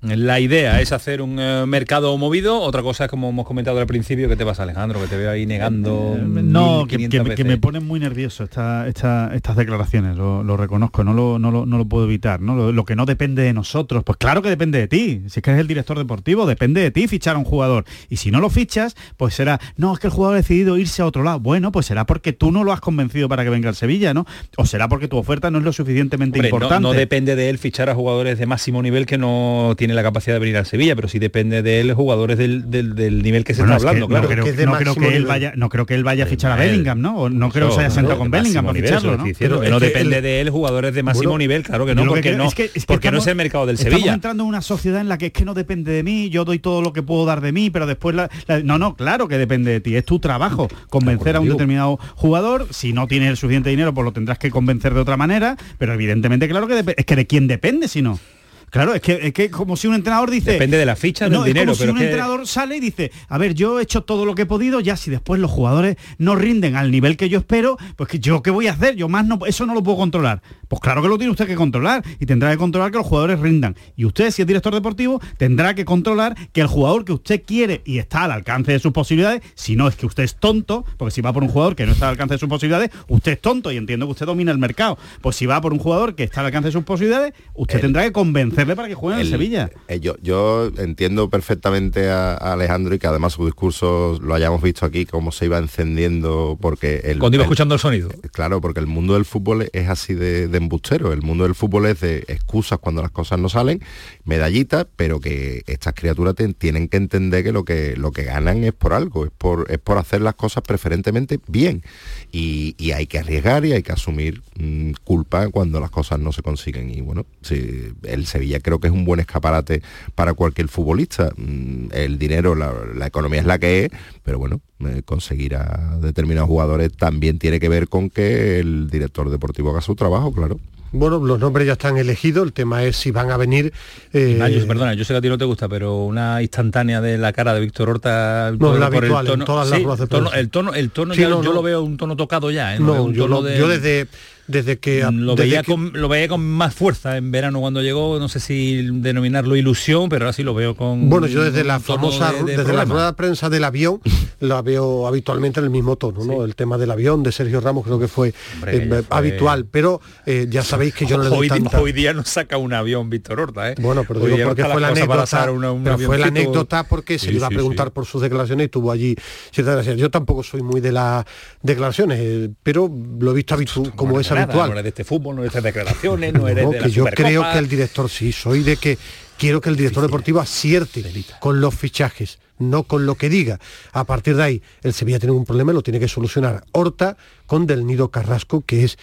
La idea es hacer un eh, mercado movido. Otra cosa es, como hemos comentado al principio, que te pasa Alejandro, que te veo ahí negando. Eh, no, que, me ponen muy nervioso esta, estas declaraciones, lo, reconozco, no lo, no, lo, puedo evitar. ¿no? Lo, que no depende de nosotros, pues claro que depende de ti. Si es que eres el director deportivo, depende de ti fichar a un jugador. Y si no lo fichas, pues será, no, es que el jugador ha decidido irse a otro lado. Bueno, pues será porque tú no lo has convencido para que venga al Sevilla, ¿no? O será porque tu oferta no es lo suficientemente importante. No, no depende de él fichar a jugadores de máximo nivel que no tiene la capacidad de venir al Sevilla, pero sí depende de él, jugadores del, del, nivel que se está hablando, claro. No creo, que, no creo que él vaya, no creo que él vaya a fichar a Bellingham, ¿no? O no creo que se haya sentado con Bellingham para ficharlo, ¿no? Pero no depende de él, jugadores de máximo nivel, claro que no, porque no, porque no es el mercado del Sevilla. Estamos entrando en una sociedad en la que es que no depende de mí, yo doy todo lo que puedo dar de mí, pero después no, no, claro que depende de ti, es tu trabajo convencer a un determinado jugador, si no tienes el suficiente dinero, pues lo tendrás que convencer de otra manera, pero evidentemente claro que es que de quién depende si no. Claro, es que, es que como si un entrenador dice... Depende de la ficha, del dinero. Es como si un entrenador sale y dice, a ver, yo he hecho todo lo que he podido, ya si después los jugadores no rinden al nivel que yo espero, pues que yo qué voy a hacer, yo más no, eso no lo puedo controlar. Pues claro que lo tiene usted que controlar y tendrá que controlar que los jugadores rindan. Y usted, si es director deportivo, tendrá que controlar que el jugador que usted quiere y está al alcance de sus posibilidades, si no es que usted es tonto, porque si va por un jugador que no está al alcance de sus posibilidades, usted es tonto y entiendo que usted domina el mercado. Pues si va por un jugador que está al alcance de sus posibilidades, usted tendrá que convencerle para que juegue en Sevilla. Eh, yo, yo entiendo perfectamente a, Alejandro y que además su discurso lo hayamos visto aquí, cómo se iba encendiendo porque... El, Cuando iba escuchando el sonido. Claro, porque el mundo del fútbol es así de embustero. El mundo del fútbol es de excusas cuando las cosas no salen, medallitas, pero que estas criaturas tienen que entender que lo que lo que ganan es por algo, es por, es por hacer las cosas preferentemente bien. Y, hay que arriesgar y hay que asumir mm, culpa cuando las cosas no se consiguen. Y bueno, el Sevilla creo que es un buen escaparate para cualquier futbolista. Mm, el dinero, la, economía es la que es, pero bueno, eh, conseguir a determinados jugadores también tiene que ver con que el director deportivo haga su trabajo, claro. Bueno, los nombres ya están elegidos, el tema es si van a venir... Eh... perdona, yo sé que a ti no te gusta, pero una instantánea de la cara de Víctor Horta... No, la habitual, en todas las el tono, el tono, el tono yo lo veo un tono tocado ya, ¿eh? No, yo, yo desde desde que lo veía con lo veía con más fuerza en verano cuando llegó no sé si denominarlo ilusión pero ahora sí lo veo con bueno yo desde la famosa desde la rueda de prensa del avión la veo habitualmente en el mismo tono no el tema del avión de Sergio Ramos creo que fue eh, habitual. Pero eh, ya sabéis que yo no le doy hoy, tanta... hoy día no saca un avión Víctor Horta ¿eh? bueno pero digo porque fue la anécdota pero fue la anécdota porque se le iba a preguntar por sus declaraciones y tuvo allí ciertas declaraciones. Yo tampoco soy muy de las declaraciones eh, pero lo he visto habitual como es habitual. No eres de este fútbol, no eres de declaraciones, no eres de que Yo creo que el director sí, soy de que quiero que el director deportivo acierte con los fichajes, no con lo que diga. A partir de ahí, el Sevilla tiene un problema, lo tiene que solucionar Horta con Del Nido Carrasco, que es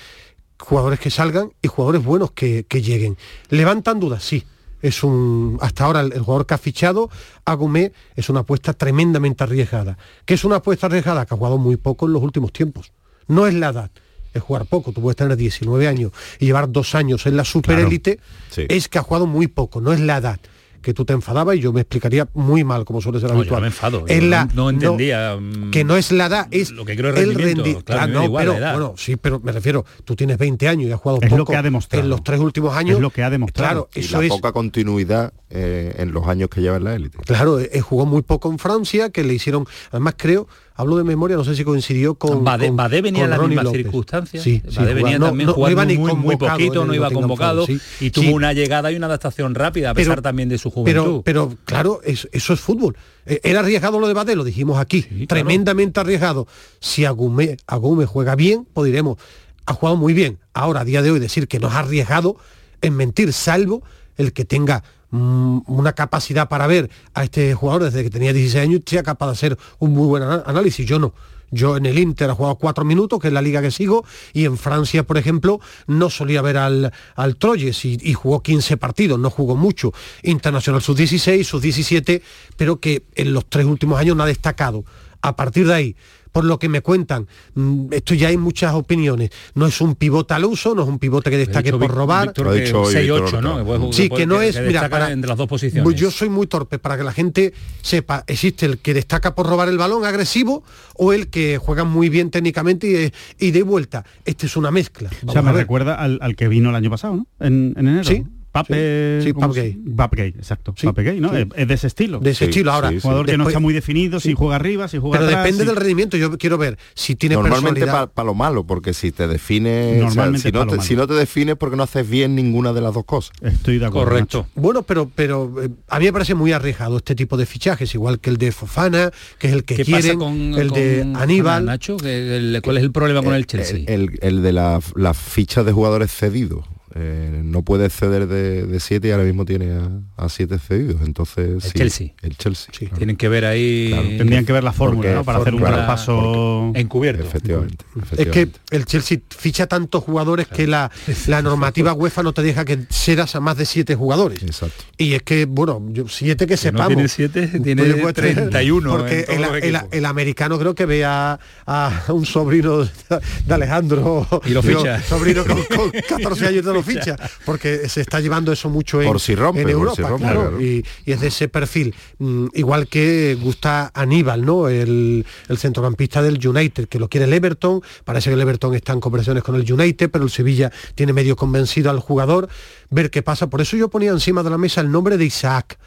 jugadores que salgan y jugadores buenos que, lleguen. ¿Levantan dudas? Sí. Es un, hasta ahora el, jugador que ha fichado, Agumé, es una apuesta tremendamente arriesgada. ¿Qué es una apuesta arriesgada? Que ha jugado muy poco en los últimos tiempos. No es la edad, es jugar poco. Tú puedes tener 19 años y llevar dos años en la superélite, es que ha jugado muy poco, no es la edad que tú te enfadabas y yo me explicaría muy mal como suele ser no, habitual. Yo me enfado, la, no, entendía mm, que no es la edad, es lo que creo es el rendimiento. Claro, no, pero, bueno, sí, pero me refiero, tú tienes 20 años y has jugado es poco lo que ha demostrado. en los tres últimos años. Es lo que ha demostrado. Claro, y eso la es poca continuidad eh, en los años que lleva en la élite. Claro, eh, jugó muy poco en Francia, que le hicieron, además creo, hablo de memoria, no sé si coincidió con Badé, con, Badé venía con en las mismas López. circunstancias. Sí, Badé sí, venía no, también no, jugando no iba ni muy, poquito, no iba convocado sí. y tuvo una llegada y una adaptación rápida a Pero- pesar también de su juventud. Pero, pero claro, es- eso es fútbol. Eh, Era arriesgado lo de Badé, lo dijimos aquí. Tremendamente arriesgado. Si Agume, Agume juega bien, diremos, ha jugado muy bien. Ahora, a día de hoy, decir que no es arriesgado es mentir, salvo el que tenga una capacidad para ver a este jugador desde que tenía 16 años sea capaz de hacer un muy buen análisis. Yo no. Yo en el Inter he jugado cuatro minutos, que es la liga que sigo, y en Francia, por ejemplo, no solía ver al, al Troyes y, y jugó 15 partidos, no jugó mucho. Internacional sus 16, sus 17, pero que en los tres últimos años no ha destacado. A partir de ahí, por lo que me cuentan, mm, esto ya hay muchas opiniones. No es un pivote al uso, no es un pivote que destaque dicho por robar. Víctor que 6-8, ¿no? Que puede- Sí, puede- que no es, que mira, para, entre las dos posiciones. Yo soy muy torpe para que la gente sepa, existe el que destaca por robar el balón agresivo o el que juega muy bien técnicamente y, de- y de vuelta. Este es una mezcla. O sea, me recuerda al, al que vino el año pasado, ¿no? En, en enero. Sí, Pape, sí, sí, ¿cómo Pape. Pape Gay, exacto. Sí, Pape Gay, ¿no? sí. Es, de ese estilo. De ese estilo. Ahora, jugador que no está muy definido, si juega arriba, si juega Pero atrás. depende si- del rendimiento. Yo quiero ver si tiene Normalmente para lo malo, porque si te define, o sea, Normalmente si, no lo te, malo. si no te defines porque no haces bien ninguna de las dos cosas. Estoy de acuerdo. Correcto. Bueno, pero, pero eh, a mí me parece muy arriesgado este tipo de fichajes, igual que el de Fofana, que es el que ¿Qué quieren, con, el de Aníbal. Nacho? ¿Qué- el- ¿Cuál es el problema con el Chelsea? El, el de la- las fichas de jugadores cedidos. Eh, no puede ceder de 7 y ahora mismo tiene a 7 cedidos. Entonces, sí, Chelsea. El Chelsea. claro. Tienen que ver ahí Claro. Tendrían que ver la fórmula, ¿no? Para hacer un claro, traspaso encubierto. Efectivamente. Es efectivamente. que el Chelsea ficha tantos jugadores que la, la normativa UEFA no te deja que cedas a más de siete jugadores. Exacto. Y es que, bueno, yo, siete que no sepamos. tiene siete, tiene Pues puede tener- 31 Porque el, los el- el americano creo que ve a, a un sobrino de Alejandro. Y lo digo, ficha. Sobrino con, con 14 años de ficha. Porque se está llevando eso mucho en, Por si rompe, en por Europa, si rompe, claro. claro. Y, y es de ese perfil. Mm, igual que gusta Aníbal, ¿no? El, el centrocampista del United, que lo quiere el Everton. Parece que el Everton está en conversaciones con el United, pero el Sevilla tiene medio convencido al jugador. Ver qué pasa. Por eso yo ponía encima de la mesa el nombre de Isaac.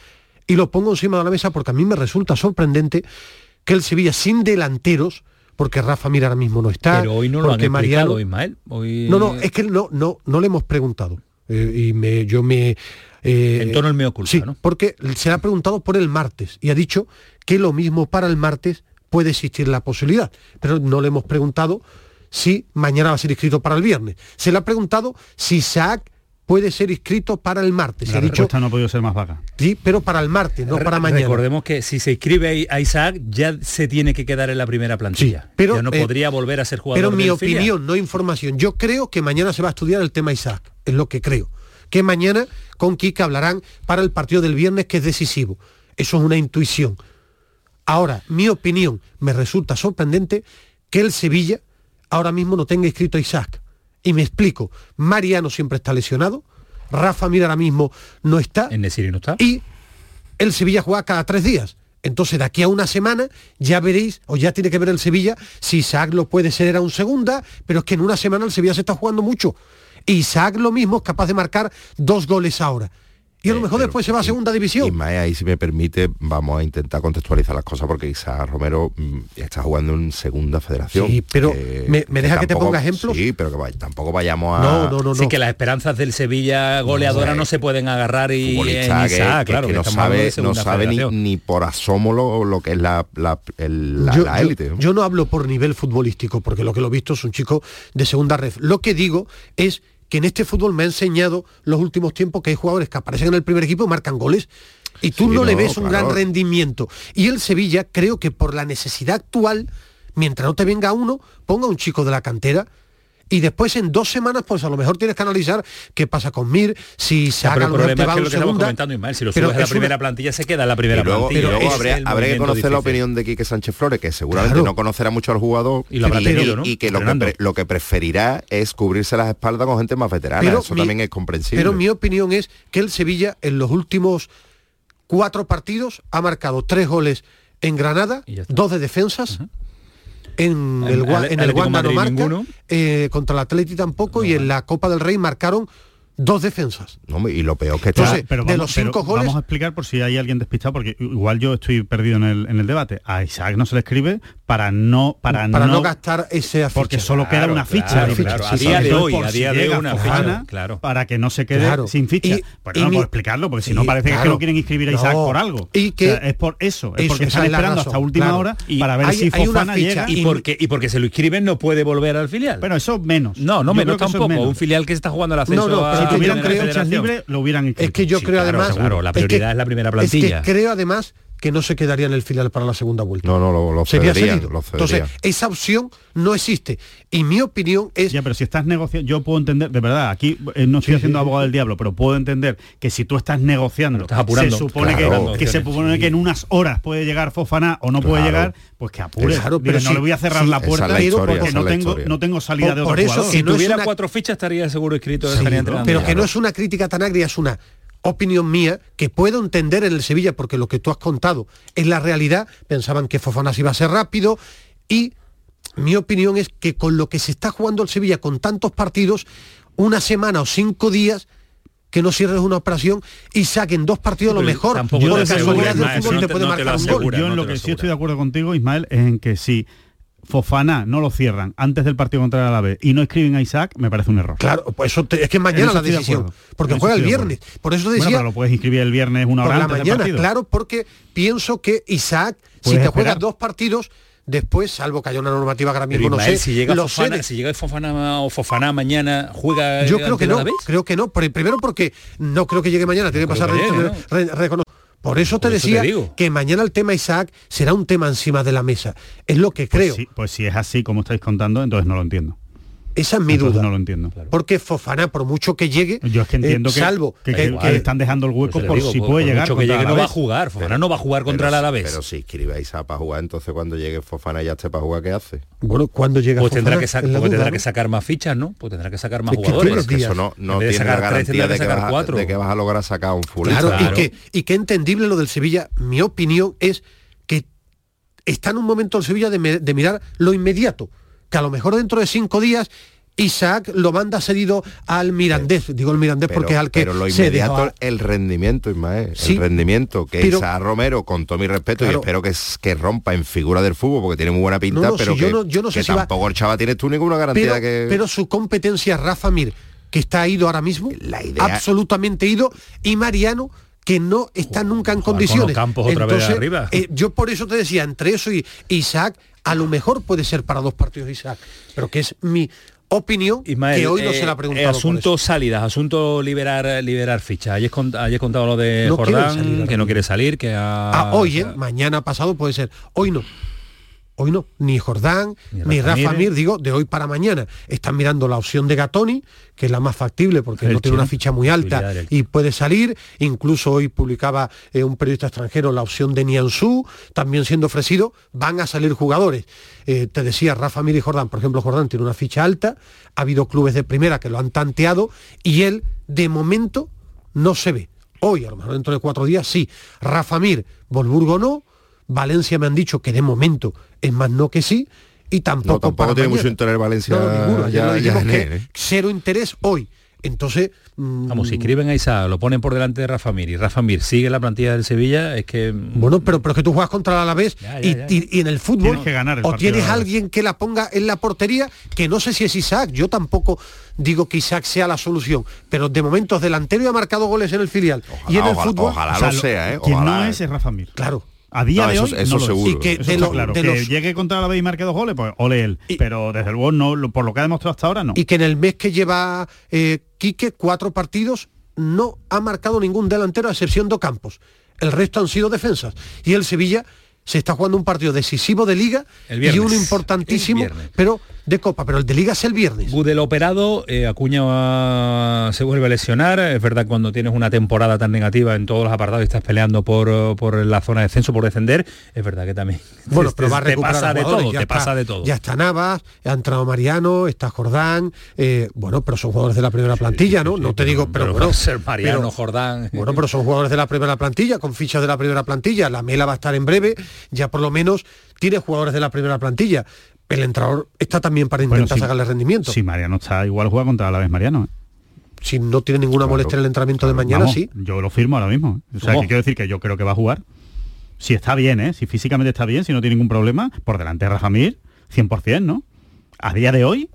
Y lo pongo encima de la mesa porque a mí me resulta sorprendente que el Sevilla sin delanteros, porque Rafa Mira ahora mismo no está. Pero hoy no lo han explicado, Mariano- Ismael. Hoy... no, no, es que no, no, no le hemos preguntado. Eh, y me, yo me... eh, En tono el meo culpa, sí, ¿no? porque se le ha preguntado por el martes y ha dicho que lo mismo para el martes puede existir la posibilidad. Pero no le hemos preguntado si mañana va a ser inscrito para el viernes. Se le ha preguntado si Isaac puede ser inscrito para el martes. La ha dicho, respuesta no ha podido ser más vaga. sí, pero para el martes, no Re- para mañana. Recordemos que si se inscribe a Isaac ya se tiene que quedar en la primera plantilla. Sí, pero, ya no eh, podría volver a ser jugador Pero mi opinión, no información. Yo creo que mañana se va a estudiar el tema Isaac, es lo que creo. Que mañana con Kika hablarán para el partido del viernes que es decisivo. Eso es una intuición. Ahora, mi opinión, me resulta sorprendente que el Sevilla ahora mismo no tenga inscrito a Isaac. Y me explico, Mariano siempre está lesionado, Rafa Mira ahora mismo no está. En Nesiri no está. Y el Sevilla juega cada tres días. Entonces, de aquí a una semana ya veréis, o ya tiene que ver el Sevilla, si Isaac lo puede ser a un segunda, pero es que en una semana el Sevilla se está jugando mucho. Y Isaac lo mismo es capaz de marcar dos goles ahora. Y a lo Eh, mejor pero- después se va a segunda división. Ismael, ahí si me permite, vamos a intentar contextualizar las cosas porque Isaac Romero mm, está jugando en segunda federación. Sí, pero ¿me- me deja que te tampoco- ponga ejemplos? Sí, pero que tampoco vayamos a... No, no, no, Sí no. que las esperanzas del Sevilla goleadora No, no, sí. se pueden agarrar y en futbolista que, Isaac, que- claro, que que no sabe, no segunda sabe ni, por asomo lo, lo que es la, la, el- la- yo, la yo- élite. ¿no? yo no hablo por nivel futbolístico, porque lo que lo he visto es un chico de segunda red. Lo que digo es que en este fútbol me ha enseñado los últimos tiempos que hay jugadores que aparecen en el primer equipo y marcan goles. Y tú Sí, no, le ves un gran rendimiento. Y el Sevilla, creo que por la necesidad actual, mientras no te venga uno, ponga un chico de la cantera y después en dos semanas pues a lo mejor tienes que analizar qué pasa con Mir, si se es que lo que estamos comentando Ismael, si lo subes a la primera plantilla se queda en la primera y luego, plantilla. Y luego habría, habría que conocer la opinión de Quique Sánchez Flores, que seguramente no conocerá mucho al jugador y, lo habrá tenido, ¿no? y que lo, que lo, que preferirá es cubrirse las espaldas con gente más veterana. Eso también es comprensible. Pero mi opinión es que el Sevilla en los últimos cuatro partidos ha marcado tres goles en Granada, dos de defensas. En el, en el Wanda no marca, eh, contra el Atleti tampoco y en la Copa del Rey marcaron dos defensas. No, y lo peor que está... Entonces, pero de los cinco goles... Vamos a explicar por si hay alguien despistado, porque igual yo estoy perdido en el, en el debate. A Isaac no se le escribe para no... Para, para no, gastar ese ficha. Porque solo queda una ficha. Claro, a día de hoy, a día de hoy una ficha. Claro. Para que no se quede sin ficha. pues no, por explicarlo, porque si no parece que no quieren inscribir a Isaac por algo. Y que es por eso, es porque están esperando hasta última hora para ver si Fofana llega. Y porque, y porque se lo inscriben no puede volver al filial. Pero eso menos. No, no menos tampoco. Un filial que está jugando el ascenso no, no, libre lo hubieran Es que yo creo además... Claro, la prioridad es, la primera plantilla. Creo además que no se quedaría en el final para la segunda vuelta. No, no, lo, lo Sería cederían, lo Entonces, esa opción no existe. Y mi opinión es... Ya, pero si estás negociando, yo puedo entender, de verdad, aquí eh, no estoy haciendo abogado del diablo, pero puedo entender que si tú estás negociando, estás apurando, se supone que, que, se supone que en unas horas puede llegar Fofana o no puede llegar, pues que apure. Claro, pero no le voy a cerrar la puerta porque no tengo, no tengo salida de otro por eso, jugador. Si tuviera cuatro fichas estaría seguro escrito. pero que no es una crítica tan agria, es una opinión mía, que puedo entender en el Sevilla, porque lo que tú has contado es la realidad, pensaban que Fofana iba a ser rápido, y mi opinión es que con lo que se está jugando el Sevilla, con tantos partidos, una semana o cinco días, que no cierres una operación y saquen dos partidos a lo mejor por casualidad del fútbol te puede marcar un gol. Yo en lo que sí estoy de acuerdo contigo, Ismael, es en que si Fofana no lo cierran antes del partido contra el Alavés y no escriben a Isaac, me parece un error. Claro, pues eso es que mañana la decisión, porque juega el viernes. Por eso decía, bueno, lo puedes inscribir el viernes una hora por antes la mañana, del partido. claro, porque pienso que Isaac, si te juegas dos partidos, después, salvo que haya una normativa que ahora mismo no sé, si llega, Fofana, si llega Fofana o Fofana mañana juega Yo creo que no, creo que no, primero porque no creo que llegue mañana, tiene que pasar por eso te decía que mañana el tema Isaac será un tema encima de la mesa. Es lo que creo. Pues, pues si es así como estáis contando, entonces no lo entiendo. Esa es mi duda. No lo entiendo. Porque Fofana, por mucho que llegue, yo es que entiendo eh, que, salvo que, están dejando el hueco pues por si puede llegar. Mucho que llegue no va a jugar. Fofana no va a jugar contra pero, el Alavés. Pero si escribáis a para jugar, entonces cuando llegue Fofana ya esté para jugar, ¿qué hace? Bueno, cuando llega pues Fofana, tendrá que, pues tendrá que sacar más fichas, ¿no? Pues tendrá que sacar más jugadores. Que eso no, no tiene la garantía de que, vas a, de que vas a lograr sacar un full. Claro, claro. Y, que, y que entendible lo del Sevilla. Mi opinión es que está en un momento el Sevilla de, de mirar lo inmediato. Que a lo mejor dentro de cinco días Isaac lo manda cedido al Mirandés, digo el Mirandés pero, porque al que pero lo inmediato a... el rendimiento Ismael sí, el rendimiento que pero, Isaac Romero con todo mi respeto claro, y espero que, que rompa en figura del fútbol porque tiene muy buena pinta no, no, pero si que, yo no, yo no sé que si tampoco va... el chaval tienes tú ninguna garantía pero, que pero su competencia Rafa Mir que está ido ahora mismo la idea... absolutamente ido y Mariano que no está nunca en condiciones. Campos otra Entonces, vez arriba. Eh, yo por eso te decía, entre eso y Isaac, a lo mejor puede ser para dos partidos Isaac, pero que es mi opinión Ismael, que hoy no eh, se la ha preguntado. asunto salidas, asunto liberar liberar fichas. Ayer, cont ayer contado lo de No Jordán, salir, que no quiere salir, que ha... Ah, hoy, ¿eh? mañana pasado puede ser. Hoy no. Hoy no, ni Jordán, Ni ni, Rafa Mir. Digo, de hoy para mañana. Están mirando la opción de Gatoni, que es la más factible porque no tiene una ficha muy alta y puede salir. Incluso hoy publicaba eh, un periodista extranjero la opción de Nianzú, también siendo ofrecido, van a salir jugadores. Eh, te decía Rafa Mir y Jordán, por ejemplo, Jordán tiene una ficha alta, ha habido clubes de primera que lo han tanteado y él, de momento, no se ve. Hoy, a lo mejor dentro de cuatro días, sí. Rafa Mir, Volburgo no, Valencia me han dicho que de momento es más no que sí, y tampoco, no, tampoco para tiene mañana. mucho interés Valencia No, ninguno. Ya, dijimos ya, que ¿eh? cero interés hoy. Entonces, mm, Vamos, si escriben a Isaac, lo ponen por delante de Rafa Mir y Rafa Mir sigue la plantilla del Sevilla, es que... mm, bueno, pero, pero es que tú juegas contra el Alavés Ya, y, ya, ya. y- y en el fútbol Tienes que ganar el o tienes alguien que la ponga en la portería, que no sé si es Isaac, yo tampoco digo que Isaac sea la solución, pero de momento es delantero y ha marcado goles en el filial. y en el ojalá, fútbol, ojalá O sea, lo sea, ¿eh? Quien Ojalá, no ¿eh? es es Rafa Mir. claro. A día No, de eso- hoy eso no lo es. seguro. Y que Eso de está lo- claro. de que los- llegue contra la B y marque dos goles, pues ole él. Y- pero desde luego no, lo- por lo que ha demostrado hasta ahora no. y que en el mes que lleva eh, Quique, cuatro partidos, no ha marcado ningún delantero a excepción de Campos. El resto han sido defensas. Y el Sevilla se está jugando un partido decisivo de liga y uno importantísimo, pero de Copa, pero el de Liga es el viernes. Gudel operado, eh, Acuña se vuelve a lesionar, es verdad cuando tienes una temporada tan negativa en todos los apartados y estás peleando por, por la zona de descenso, por descender, es verdad que también bueno, pero va a te pasa de todo, te pasa de todo. Ya está Navas, ha entrado Mariano, está Jordán, eh, bueno, pero son jugadores de la primera plantilla, ¿no? no te digo, pero, bueno, ser Mariano, Jordán. Bueno, pero son jugadores de la primera plantilla, con fichas de la primera plantilla, la Mela va a estar en breve, ya por lo menos tiene jugadores de la primera plantilla el entrenador está también para intentar sacarle rendimiento. Si Mariano está igual juega contra la vez Mariano. ¿eh? Si no tiene ninguna molestia en el entrenamiento de mañana, sí. Yo lo firmo ahora mismo. ¿eh? O sea, quiero decir que yo creo que va a jugar. Si está bien, ¿eh? si físicamente está bien, si no tiene ningún problema, por delante de Rafa Mir, 100%, ¿no? A día de hoy.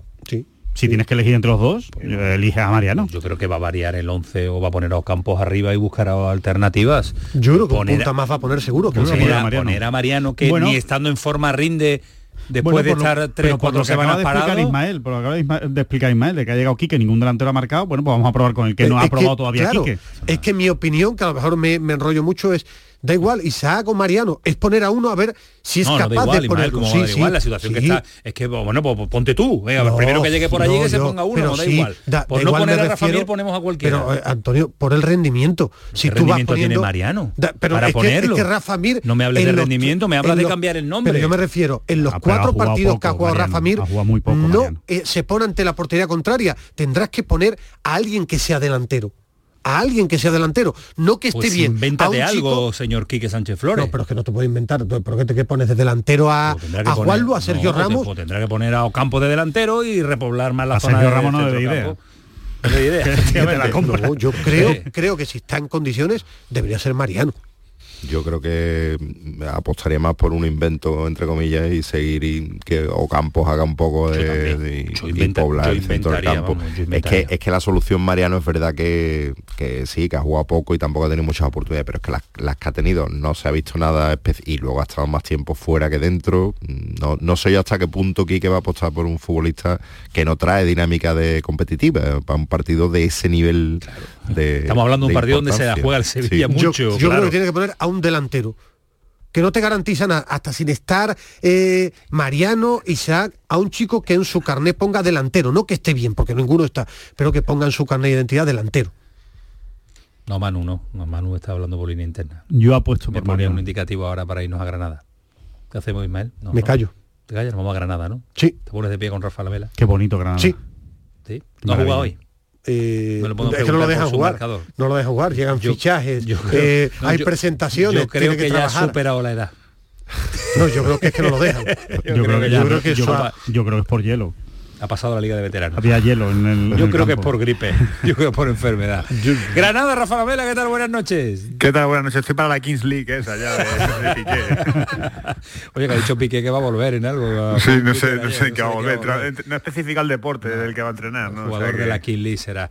Si tienes que elegir entre los dos, elige a Mariano. Yo creo que va a variar el 11 o va a poner a los campos arriba y buscar alternativas. Yo creo que poner, más va a poner seguro que poner, a Mariano. poner a Mariano que ni estando en forma rinde después de estar tres, cuatro semanas parado. Ismael, por lo que acaba de explicar Ismael, de que ha llegado Quique, ningún delantero ha marcado, bueno, pues vamos a probar con el que no ha probado todavía Quique. Es que mi opinión, que a lo mejor me, me enrollo mucho, es da igual, Isaac o Mariano, es poner a uno a ver si es capaz de poner como sí, igual, la situación que está es que bueno, pues, pues ponte tú, venga, primero que llegue por allí que se ponga uno, no da igual. por no poner a Rafa Mir ponemos a cualquiera. Pero eh, Antonio, por el rendimiento, si tú vas poniendo tiene Mariano pero para es ponerlo. Que, es que Rafa Mir no me hables de rendimiento, me hablas de cambiar el nombre. Pero yo me refiero, en los ah, cuatro partidos que ha jugado Rafa Mir, no eh, se pone ante la portería contraria, tendrás que poner a alguien que sea delantero a alguien que sea delantero, no que esté pues bien. Inventa de algo, señor Quique Sánchez Flores. No, pero es que no te puedo inventar. ¿Por qué te pones de delantero a, a Juanlu, a Sergio Ramos? Pues tendrá que poner a Ocampo de delantero y repoblar más la a zona Sergio Ramos no de idea. idea. yo creo, creo que si está en condiciones debería ser Mariano. Yo creo que apostaría más por un invento, entre comillas, y seguir y que Ocampos haga un poco de, poblar el centro del campo. es, que, es que la solución, Mariano, es verdad que, que, sí, que ha jugado poco y tampoco ha tenido muchas oportunidades, pero es que las, que ha tenido no se ha visto nada y luego ha estado más tiempo fuera que dentro. No, no sé yo hasta qué punto Quique va a apostar por un futbolista que no trae dinámica de competitiva para un partido de ese nivel Estamos hablando de un partido donde se la juega el Sevilla mucho. Yo, creo que tiene que poner a un delantero que no te garantizan hasta sin estar eh, Mariano, Isaac, a un chico que en su carnet ponga delantero, no que esté bien, porque ninguno está, pero que ponga en su carnet de identidad delantero. No, Manu, no. Manu está hablando por línea interna. Yo apuesto por Mariano. un indicativo ahora para irnos a Granada. ¿Qué hacemos, Ismael? Me callo. Te callas, nos vamos a Granada, ¿no? Sí. Te pones de pie con Rafa Lavela. Qué bonito Granada. Sí. ¿Sí? ¿No ha jugado hoy? Eh, es que no lo dejan jugar no lo dejan jugar llegan fichajes eh, hay presentaciones yo creo que, ya ha superado la edad. No yo creo que es que no lo dejan. Yo, creo, que, yo creo que yo creo que es por hielo ha pasado la Liga de Veteranos. Había hielo en el. Yo creo que es por gripe. Yo creo que por enfermedad. Granada, Rafa Gamela, ¿qué tal? Buenas noches. ¿Qué tal? Buenas noches. Estoy para la Kings League esa ya de, Piqué. Oye, que ha dicho Piqué que va a volver en algo. Sí, no sé, no sé, qué va a volver. No especifica el deporte del que va a entrenar. ¿no? Jugador de la Kings League será.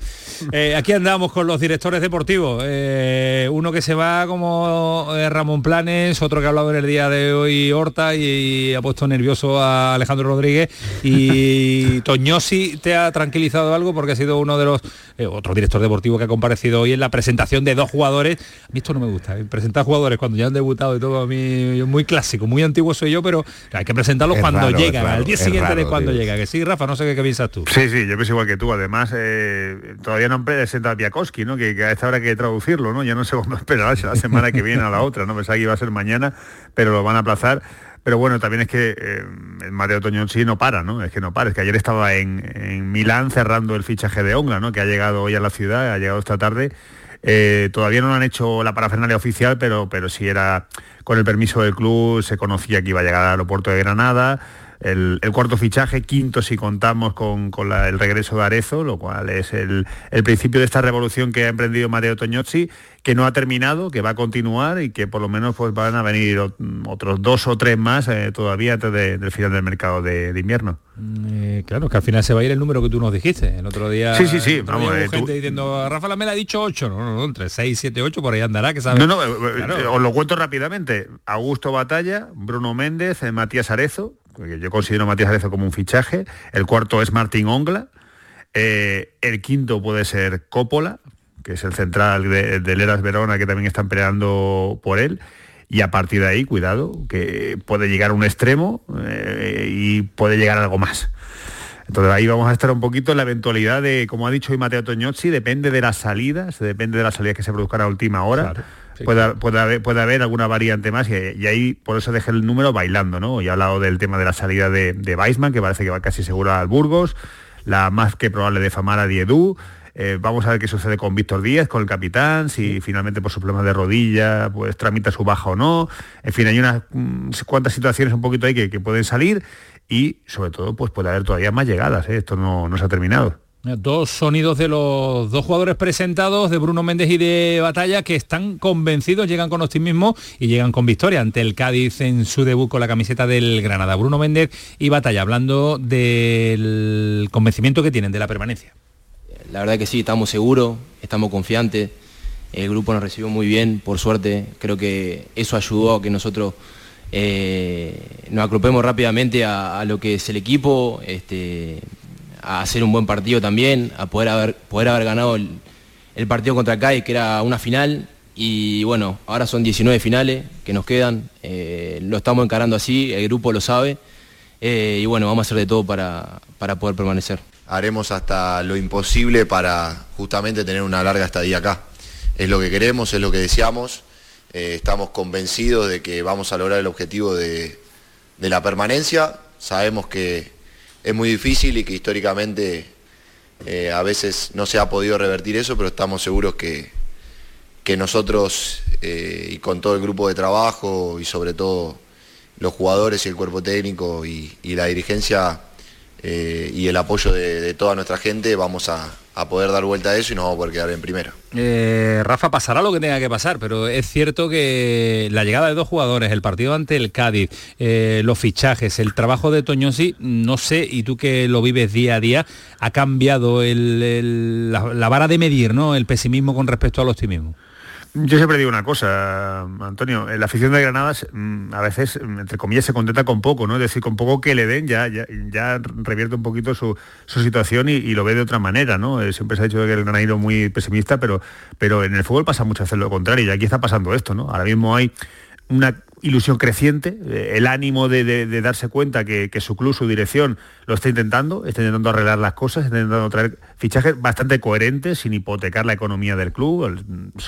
Eh, aquí andamos con los directores deportivos. Eh, uno que se va como eh, Ramón Planes, otro que ha hablado en el día de hoy Horta y, y ha puesto nervioso a Alejandro Rodríguez y Toñosi te ha tranquilizado algo porque ha sido uno de los eh, otro director deportivo que ha comparecido hoy en la presentación de dos jugadores. A mí esto no me gusta, ¿eh? presentar jugadores cuando ya han debutado y todo a mí muy clásico, muy antiguo soy yo, pero hay que presentarlos cuando llegan, al día siguiente de cuando llega. Que sí, Rafa, no sé qué, piensas tú. Sí, sí, yo pienso igual que tú. Además, eh, todavía no presenta a Piakowski, ¿no? Que, a esta hora hay que traducirlo, ¿no? Ya no sé cuándo esperar la semana que viene a la otra, ¿no? Pensaba que iba a ser mañana, pero lo van a aplazar. Pero bueno, también es que eh, el Mateo Toñón sí no para, ¿no? Es que no para. Es que ayer estaba en, Milán cerrando el fichaje de Ongla, ¿no? Que ha llegado hoy a la ciudad, ha llegado esta tarde. Eh, todavía no han hecho la parafernalia oficial, pero, pero sí era con el permiso del club, se conocía que iba a llegar al aeropuerto de Granada. El, cuarto fichaje, quinto si contamos con, el regreso de Arezo, lo cual es el, el, principio de esta revolución que ha emprendido Mateo Toñozzi que no ha terminado, que va a continuar y que por lo menos pues van a venir otros dos o tres más eh, todavía antes del final del mercado de, invierno. Eh, claro, que al final se va a ir el número que tú nos dijiste. El otro día, sí, sí, sí. Vamos, eh, gente diciendo, Rafa Lamela ha dicho 8, no, no, no, entre 6, 7, 8, por ahí andará, que sabe. No, no, os lo cuento rápidamente. Augusto Batalla, Bruno Méndez, Matías Arezo, yo considero a Matías Arezo como un fichaje. El cuarto es Martín Ongla. el quinto puede ser Coppola, que es el central de, Leras Verona, que también están peleando por él. y a partir de ahí, cuidado, que puede llegar a un extremo eh, y puede llegar algo más. Entonces ahí vamos a estar un poquito en la eventualidad de, como ha dicho hoy Mateo Toñozzi, depende de las salidas, depende de las salidas que se produzcan a última hora. Puede, haber, puede, haber, alguna variante más y, ahí por eso dejé el número bailando, ¿no? Y he hablado del tema de la salida de, de Weissman, que parece que va casi seguro al Burgos, la más que probable de Famara Diedu, eh, vamos a ver qué sucede con Víctor Díaz, con el capitán, si finalmente por su problema de rodilla pues tramita su baja o no. En fin, hay unas mm, cuantas situaciones un poquito ahí que, pueden salir y sobre todo pues puede haber todavía más llegadas. ¿eh? Esto no, no se ha terminado. Dos sonidos de los dos jugadores presentados, de Bruno Méndez y de Batalla, que están convencidos, llegan con optimismo y llegan con victoria ante el Cádiz en su debut con la camiseta del Granada. Bruno Méndez y Batalla, hablando del convencimiento que tienen de la permanencia. La verdad que sí, estamos seguros, estamos confiantes. El grupo nos recibió muy bien, por suerte. Creo que eso ayudó a que nosotros eh, nos acropemos rápidamente a, lo que es el equipo, este, a hacer un buen partido también, a poder haber, poder haber ganado el, partido contra CAI, que era una final. Y bueno, ahora son 19 finales que nos quedan. Eh, lo estamos encarando así, el grupo lo sabe. Eh, y bueno, vamos a hacer de todo para, para poder permanecer haremos hasta lo imposible para justamente tener una larga estadía acá. Es lo que queremos, es lo que deseamos. Eh, estamos convencidos de que vamos a lograr el objetivo de, la permanencia. Sabemos que es muy difícil y que históricamente eh, a veces no se ha podido revertir eso, pero estamos seguros que, que nosotros eh, y con todo el grupo de trabajo y sobre todo los jugadores y el cuerpo técnico y la dirigencia eh, y el apoyo de, toda nuestra gente vamos a, poder dar vuelta a eso y nos vamos a poder quedar en primera. Eh, Rafa, pasará lo que tenga que pasar, pero es cierto que la llegada de dos jugadores, el partido ante el Cádiz, eh, los fichajes, el trabajo de Toñosi, no sé, y tú que lo vives día a día, ha cambiado la, la, vara de medir, ¿no? El pesimismo con respecto al optimismo. Yo siempre digo una cosa, Antonio, la afición de Granada mm, a veces, entre comillas, se contenta con poco, ¿no? Es decir, con poco que le den ya, ya, revierte un poquito su, situación y, lo ve de otra manera, ¿no? Eh, siempre se ha dicho que el Granada muy pesimista, pero, pero en el fútbol pasa mucho hacer lo contrario y aquí está pasando esto, ¿no? Ahora mismo hay una ilusión creciente, eh, el ánimo de, darse cuenta que, su club, su dirección, lo está intentando, está intentando arreglar las cosas, está intentando traer fichajes bastante coherentes, sin hipotecar la economía del club.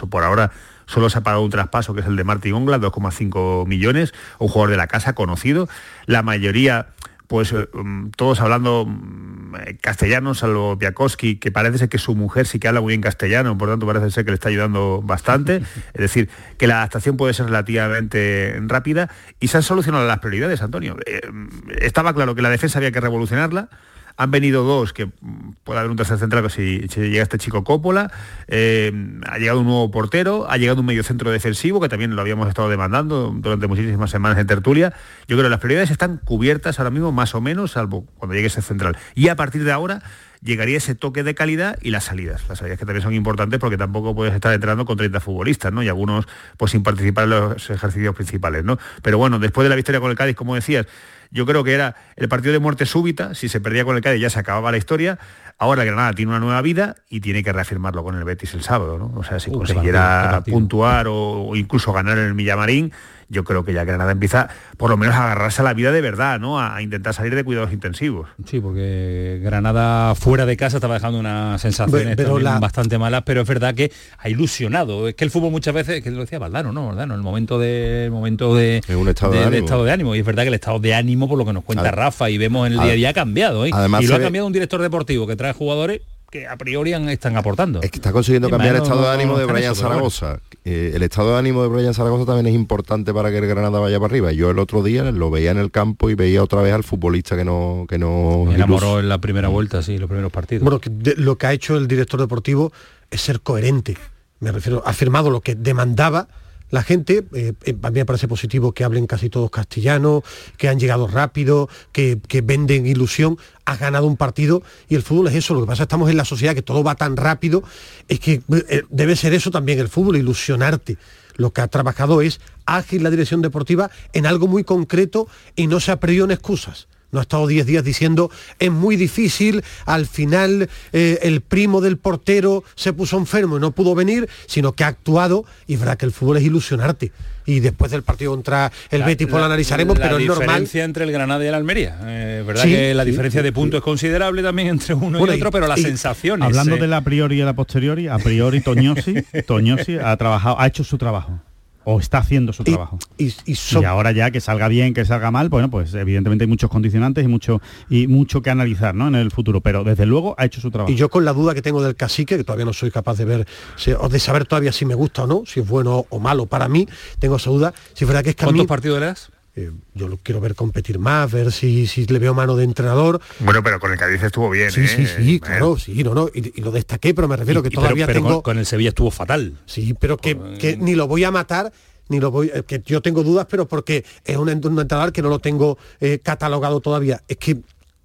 por ahora solo se ha pagado un traspaso, que es el de Martín Ongla, 2,5 millones, un jugador de la casa conocido. La mayoría pues eh, mm, todos hablando mm, eh, castellano, salvo Piakowski, que parece ser que su mujer sí que habla muy bien castellano, por tanto parece ser que le está ayudando bastante. Es decir, que la adaptación puede ser relativamente rápida y se han solucionado las prioridades, Antonio. Eh, estaba claro que la defensa había que revolucionarla, han venido dos, que puede haber un tercer central si, llega este chico Coppola, eh, ha llegado un nuevo portero, ha llegado un medio centro defensivo, que también lo habíamos estado demandando durante muchísimas semanas en tertulia. Yo creo que las prioridades están cubiertas ahora mismo, más o menos, salvo cuando llegue ese central. Y a partir de ahora llegaría ese toque de calidad y las salidas. Las salidas que también son importantes porque tampoco puedes estar entrenando con 30 futbolistas, ¿no? Y algunos pues sin participar en los ejercicios principales, ¿no? Pero bueno, después de la victoria con el Cádiz, como decías, yo creo que era el partido de muerte súbita, si se perdía con el Cádiz ya se acababa la historia, ahora Granada tiene una nueva vida y tiene que reafirmarlo con el Betis el sábado, ¿no? O sea, si consiguiera puntuar o, incluso ganar en el Millamarín, yo creo que ya Granada empieza por lo menos a agarrarse a la vida de verdad, ¿no? A, intentar salir de cuidados intensivos. Sí, porque Granada fuera de casa estaba dejando unas sensaciones bastante malas, pero es verdad que ha ilusionado. Es que el fútbol muchas veces, que lo decía Valdano, ¿no? Valdano, el momento de el momento de, un estado de, ánimo. estado de ánimo. Y es verdad que el estado de ánimo, por lo que nos cuenta Rafa y vemos en el día a día, ha cambiado. ¿eh? y lo ha cambiado un director deportivo que trae jugadores que a priori están aportando. Es que está consiguiendo cambiar el estado de ánimo de Brian Zaragoza. Eh, el estado de ánimo de Brian Zaragoza también es importante para que el Granada vaya para arriba. Yo el otro día lo veía en el campo y veía otra vez al futbolista que no que no Me enamoró en la primera vuelta, sí, los primeros partidos. Bueno, lo que ha hecho el director deportivo es ser coherente. Me refiero, ha firmado lo que demandaba la gente, eh, eh, a mí me parece positivo que hablen casi todos castellano, que han llegado rápido, que, venden ilusión, ha ganado un partido y el fútbol es eso. Lo que pasa estamos en la sociedad que todo va tan rápido, es que eh, debe ser eso también el fútbol, ilusionarte. Lo que ha trabajado es ágil la dirección deportiva en algo muy concreto y no se ha perdido en excusas No ha estado 10 días diciendo es muy difícil, al final eh, el primo del portero se puso enfermo y no pudo venir, sino que ha actuado y verá que el fútbol es ilusionarte y después del partido contra el Betis pues lo analizaremos, pero es normal. La diferencia entre el Granada y el Almería. Eh, verdad que la diferencia de puntos es considerable también entre uno y otro, pero las sensaciones. Hablando de la priori y la posteriori, a priori Toñosi, Toñosi ha trabajado, ha hecho su trabajo o está haciendo su trabajo. Y, ahora ya que salga bien, que salga mal, bueno, pues evidentemente hay muchos condicionantes y mucho y mucho que analizar ¿no? en el futuro, pero desde luego ha hecho su trabajo. Y yo con la duda que tengo del cacique, que todavía no soy capaz de ver, o de saber todavía si me gusta o no, si es bueno o malo para mí, tengo esa duda. Si fuera que es que ¿Cuántos partidos le das? Eh, yo lo quiero ver competir más, ver si, si le veo mano de entrenador. Bueno, pero con el Cádiz estuvo bien. Sí, sí, ¿eh? sí, claro, sí, no, no, y, lo destaqué, pero me refiero que todavía tengo. Con, el Sevilla estuvo fatal. Sí, pero que, que ni lo voy a matar ni lo voy, eh, que yo tengo dudas, pero porque es un, entrenador que no lo tengo eh, catalogado todavía. Es que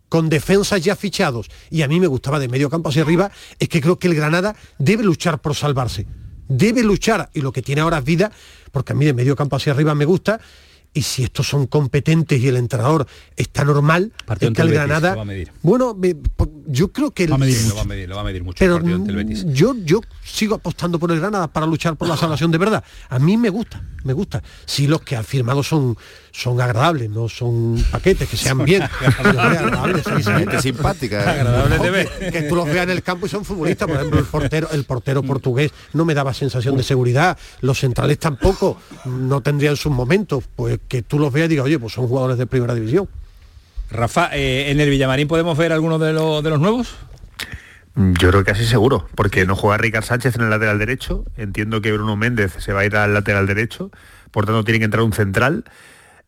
con defensas ya fichados, y a mí me gustaba de medio campo hacia arriba, es que creo que el Granada debe luchar por salvarse. Debe luchar, y lo que tiene ahora es vida, porque a mí de medio campo hacia arriba me gusta, y si estos son competentes y el entrenador está normal, es que el Granada... Bueno, yo creo que... Lo va a medir, lo va a medir, lo va a medir mucho pero Yo, yo sigo apostando por el Granada para luchar por la salvación de verdad. A mí me gusta, me gusta. Si los que han firmado son, son agradables, no son paquetes, que sean bien. agradables, Gente simpática. ¿eh? Que, tú los veas en el campo y son futbolistas. Por ejemplo, el portero, el portero portugués no me daba sensación de seguridad. Los centrales tampoco no tendrían sus momentos. Pues que tú los veas y digas, oye, pues son jugadores de primera división. Rafa, eh, ¿en el Villamarín podemos ver algunos de, de los nuevos? Yo creo que casi seguro, porque no juega Ricard Sánchez en el lateral derecho. Entiendo que Bruno Méndez se va a ir al lateral derecho, por tanto tiene que entrar un central.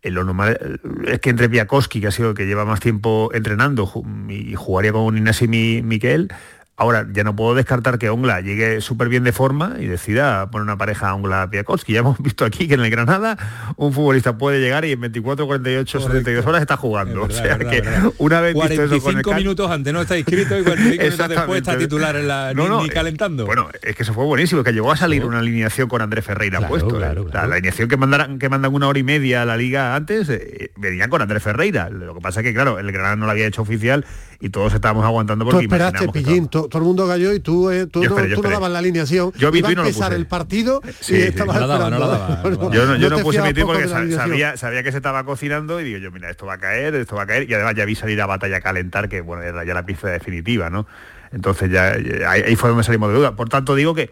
Eh, lo normal es que entre Biakowski, que ha sido el que lleva más tiempo entrenando, y jugaría con Inés y Miquel, Ahora, ya no puedo descartar que Ongla llegue súper bien de forma y decida poner una pareja a Ongla Piakowski. Ya hemos visto aquí que en el Granada un futbolista puede llegar y en 24, 48, 72 horas está jugando. o sea que una vez 45 minutos antes no está inscrito y 45 minutos después está titular en la, ni, eh, calentando. Bueno, es que eso fue buenísimo, que llegó a salir una alineación con Andrés Ferreira puesto. ¿eh? La, alineación que mandan, que mandan una hora y media a la liga antes eh, venía con Andrés Ferreira. Lo que pasa es que, claro, el Granada no lo había hecho oficial y todos estábamos aguantando porque tú esperaste, Pillín, todo el mundo cayó y tú, eh, tú, no, tú no, dabas la alineación. Yo vi Iba y no a empezar el partido sí, y no la daba, no la daba. Yo no, yo no puse mi porque sabía, sabía que se estaba cocinando y digo yo, mira, esto va a caer, esto va a caer. Y además ya vi salir a batalla a calentar, que bueno, era ya la pieza definitiva, ¿no? Entonces ya ahí fue donde salimos de duda. Por tanto, digo que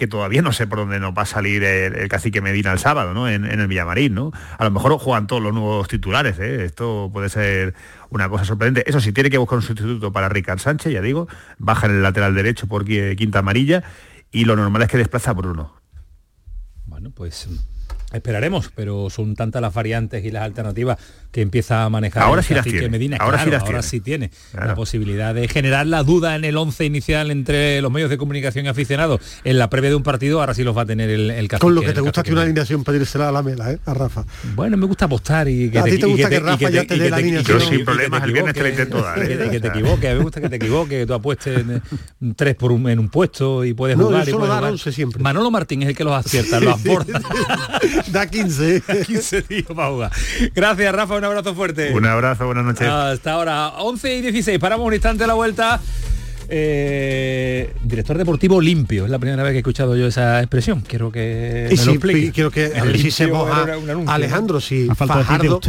que todavía no sé por dónde nos va a salir el, cacique Medina el sábado, ¿no? En, el Villamarín, ¿no? A lo mejor juegan todos los nuevos titulares, ¿eh? Esto puede ser una cosa sorprendente. Eso sí, tiene que buscar un sustituto para Ricard Sánchez, ya digo, baja en el lateral derecho por quinta amarilla y lo normal es que desplaza a Bruno. Bueno, pues Esperaremos, pero son tantas las variantes y las alternativas que empieza a manejar ahora sí las tiene. Medina. Ahora, sí, ahora sí tiene la posibilidad de generar la duda en el once inicial entre los medios de comunicación y aficionados en la previa de un partido, ahora sí los va a tener el, el Con lo que te gusta que una alineación pedírsela a la mela, ¿eh? a Rafa. Bueno, me gusta apostar y que a te gusta que, Rafa ya te dé la alineación. Yo sin problemas el viernes te la intento dar. ¿eh? Que te equivoques, me gusta que te equivoques, que tú apuestes tres por un, en un puesto y puedes jugar. y puedes jugar. siempre. Manolo Martín es el que los acierta, los aporta. da 15. 15 días para Gracias, Rafa, un abrazo fuerte. Un abrazo, buenas noches. Hasta ahora, 11 y 16. Paramos un instante a la vuelta. Eh, director deportivo limpio, es la primera vez que he escuchado yo esa expresión. Quiero que me lo explique. Quiero que a Alejandro, si Fajardo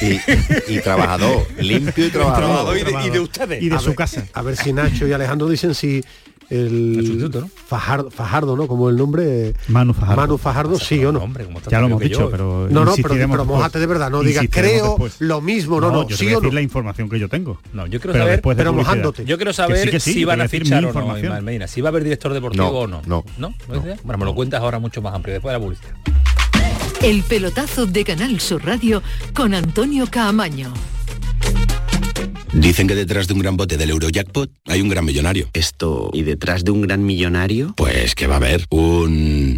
y, y, trabajador, limpio y trabajador. y, de, y de ustedes. Y de su casa. A ver si Nacho y Alejandro dicen si el, Fajardo, Fajardo, ¿no? Como el nombre Manu Fajardo. Manu Fajardo, sí o no. ya lo hemos dicho, pero no, no, pero, pero mojate de verdad, no digas creo lo mismo, no, no, yo sí o no. la información que yo tengo. No, yo quiero saber, pero mojándote. Yo quiero saber si van a fichar o no, Medina, si va a haber director deportivo o no. No. ¿No? Bueno, me lo cuentas ahora mucho más amplio después de la publicidad. El pelotazo de Canal Sur Radio con Antonio Caamaño. Dicen que detrás de un gran bote del Eurojackpot hay un gran millonario. Esto, ¿y detrás de un gran millonario? Pues que va a haber un...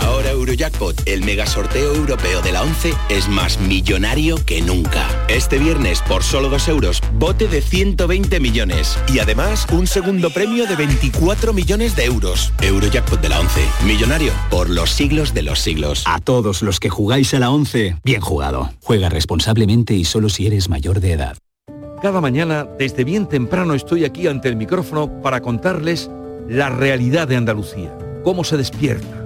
Ahora Eurojackpot Eurojackpot, el mega sorteo europeo de la 11, es más millonario que nunca. Este viernes, por solo 2 euros, bote de 120 millones. Y además, un segundo premio de 24 millones de euros. Eurojackpot de la 11, millonario por los siglos de los siglos. A todos los que jugáis a la 11, bien jugado. Juega responsablemente y solo si eres mayor de edad. Cada mañana, desde bien temprano, estoy aquí ante el micrófono para contarles la realidad de Andalucía, cómo se despierta,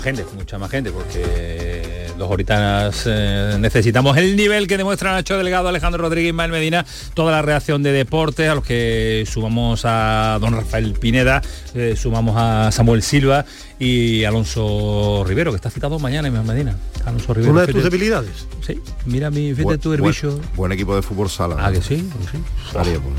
gente, mucha más gente, porque los ahoritanas eh, necesitamos el nivel que demuestra Nacho Delgado, Alejandro Rodríguez, Mael Medina, toda la reacción de deportes, a los que sumamos a don Rafael Pineda, eh, sumamos a Samuel Silva y Alonso Rivero, que está citado mañana en Medina. Alonso Rivero. ¿Una de tus debilidades? Sí, mira mi fíjate tu herbicho. Buen, equipo de fútbol sala. Ah, que sí, sí.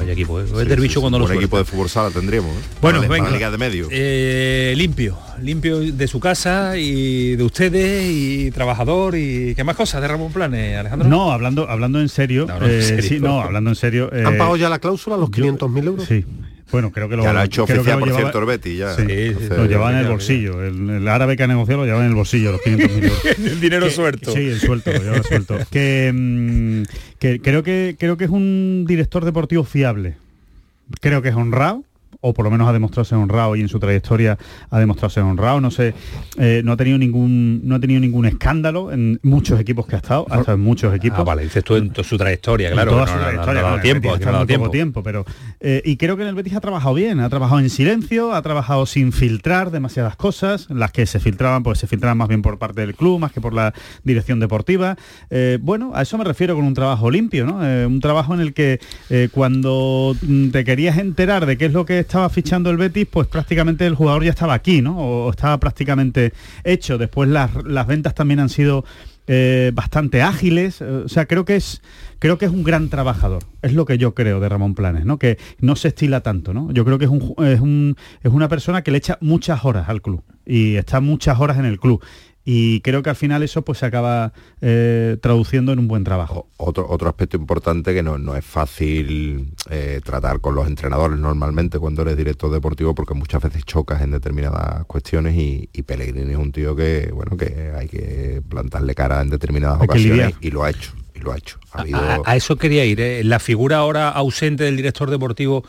Equipo, ¿eh? sí, cuando Buen equipo de fútbol sala tendríamos. ¿eh? Bueno, venga. Liga de medio. Eh, limpio, limpio de su casa y de ustedes y trabajador y qué más cosas de Ramón Planes, Alejandro. No, hablando hablando en serio. No, eh, sí, no hablando en serio. ¿Han pagado ya la cláusula, los 500.000 euros? Sí. Bueno, creo que lo, ya lo ha hecho oficial, por cierto, el Betty, ya. Sí, lo lleva en el bolsillo. El, árabe que ha negociado lo lleva en el bolsillo, los 500 mil euros. el dinero suelto. Sí, el suelto, lo lleva suelto. Que, mm, que, creo que creo que es un director deportivo fiable. Creo que es honrado o por lo menos ha demostrado ser honrado y en su trayectoria ha demostrado ser honrado. No sé, eh, no ha tenido ningún no ha tenido ningún escándalo en muchos equipos que ha estado, ha estado en muchos equipos. Ah, vale, dices tú en su trayectoria, claro. toda su trayectoria, no, tiempo, tiempo. tiempo, pero eh, y creo que en el Betis ha trabajado bien, ha trabajado en silencio, ha trabajado sin filtrar demasiadas cosas, las que se filtraban, pues se filtraban más bien por parte del club, más que por la dirección deportiva. Eh, bueno, a eso me refiero con un trabajo limpio, ¿no? un trabajo en el que cuando te querías enterar de qué es lo que estaba fichando el Betis, pues prácticamente el jugador ya estaba aquí, ¿no? O, estaba prácticamente hecho. Después las, ventas también han sido eh, bastante ágiles. O sea, creo que es creo que es un gran trabajador. Es lo que yo creo de Ramón Planes, ¿no? Que no se estila tanto, ¿no? Yo creo que es, un, es, un, es una persona que le echa muchas horas al club y está muchas horas en el club y creo que al final eso pues se acaba eh, traduciendo en un buen trabajo. Otro, otro aspecto importante que no, no es fácil eh, tratar con los entrenadores normalmente cuando eres director deportivo porque muchas veces chocas en determinadas cuestiones y, Pellegrini es un tío que bueno que hay que plantarle cara en determinadas ocasiones y lo ha hecho y lo ha hecho. a, eso quería ir, ¿eh? la figura ahora ausente del director deportivo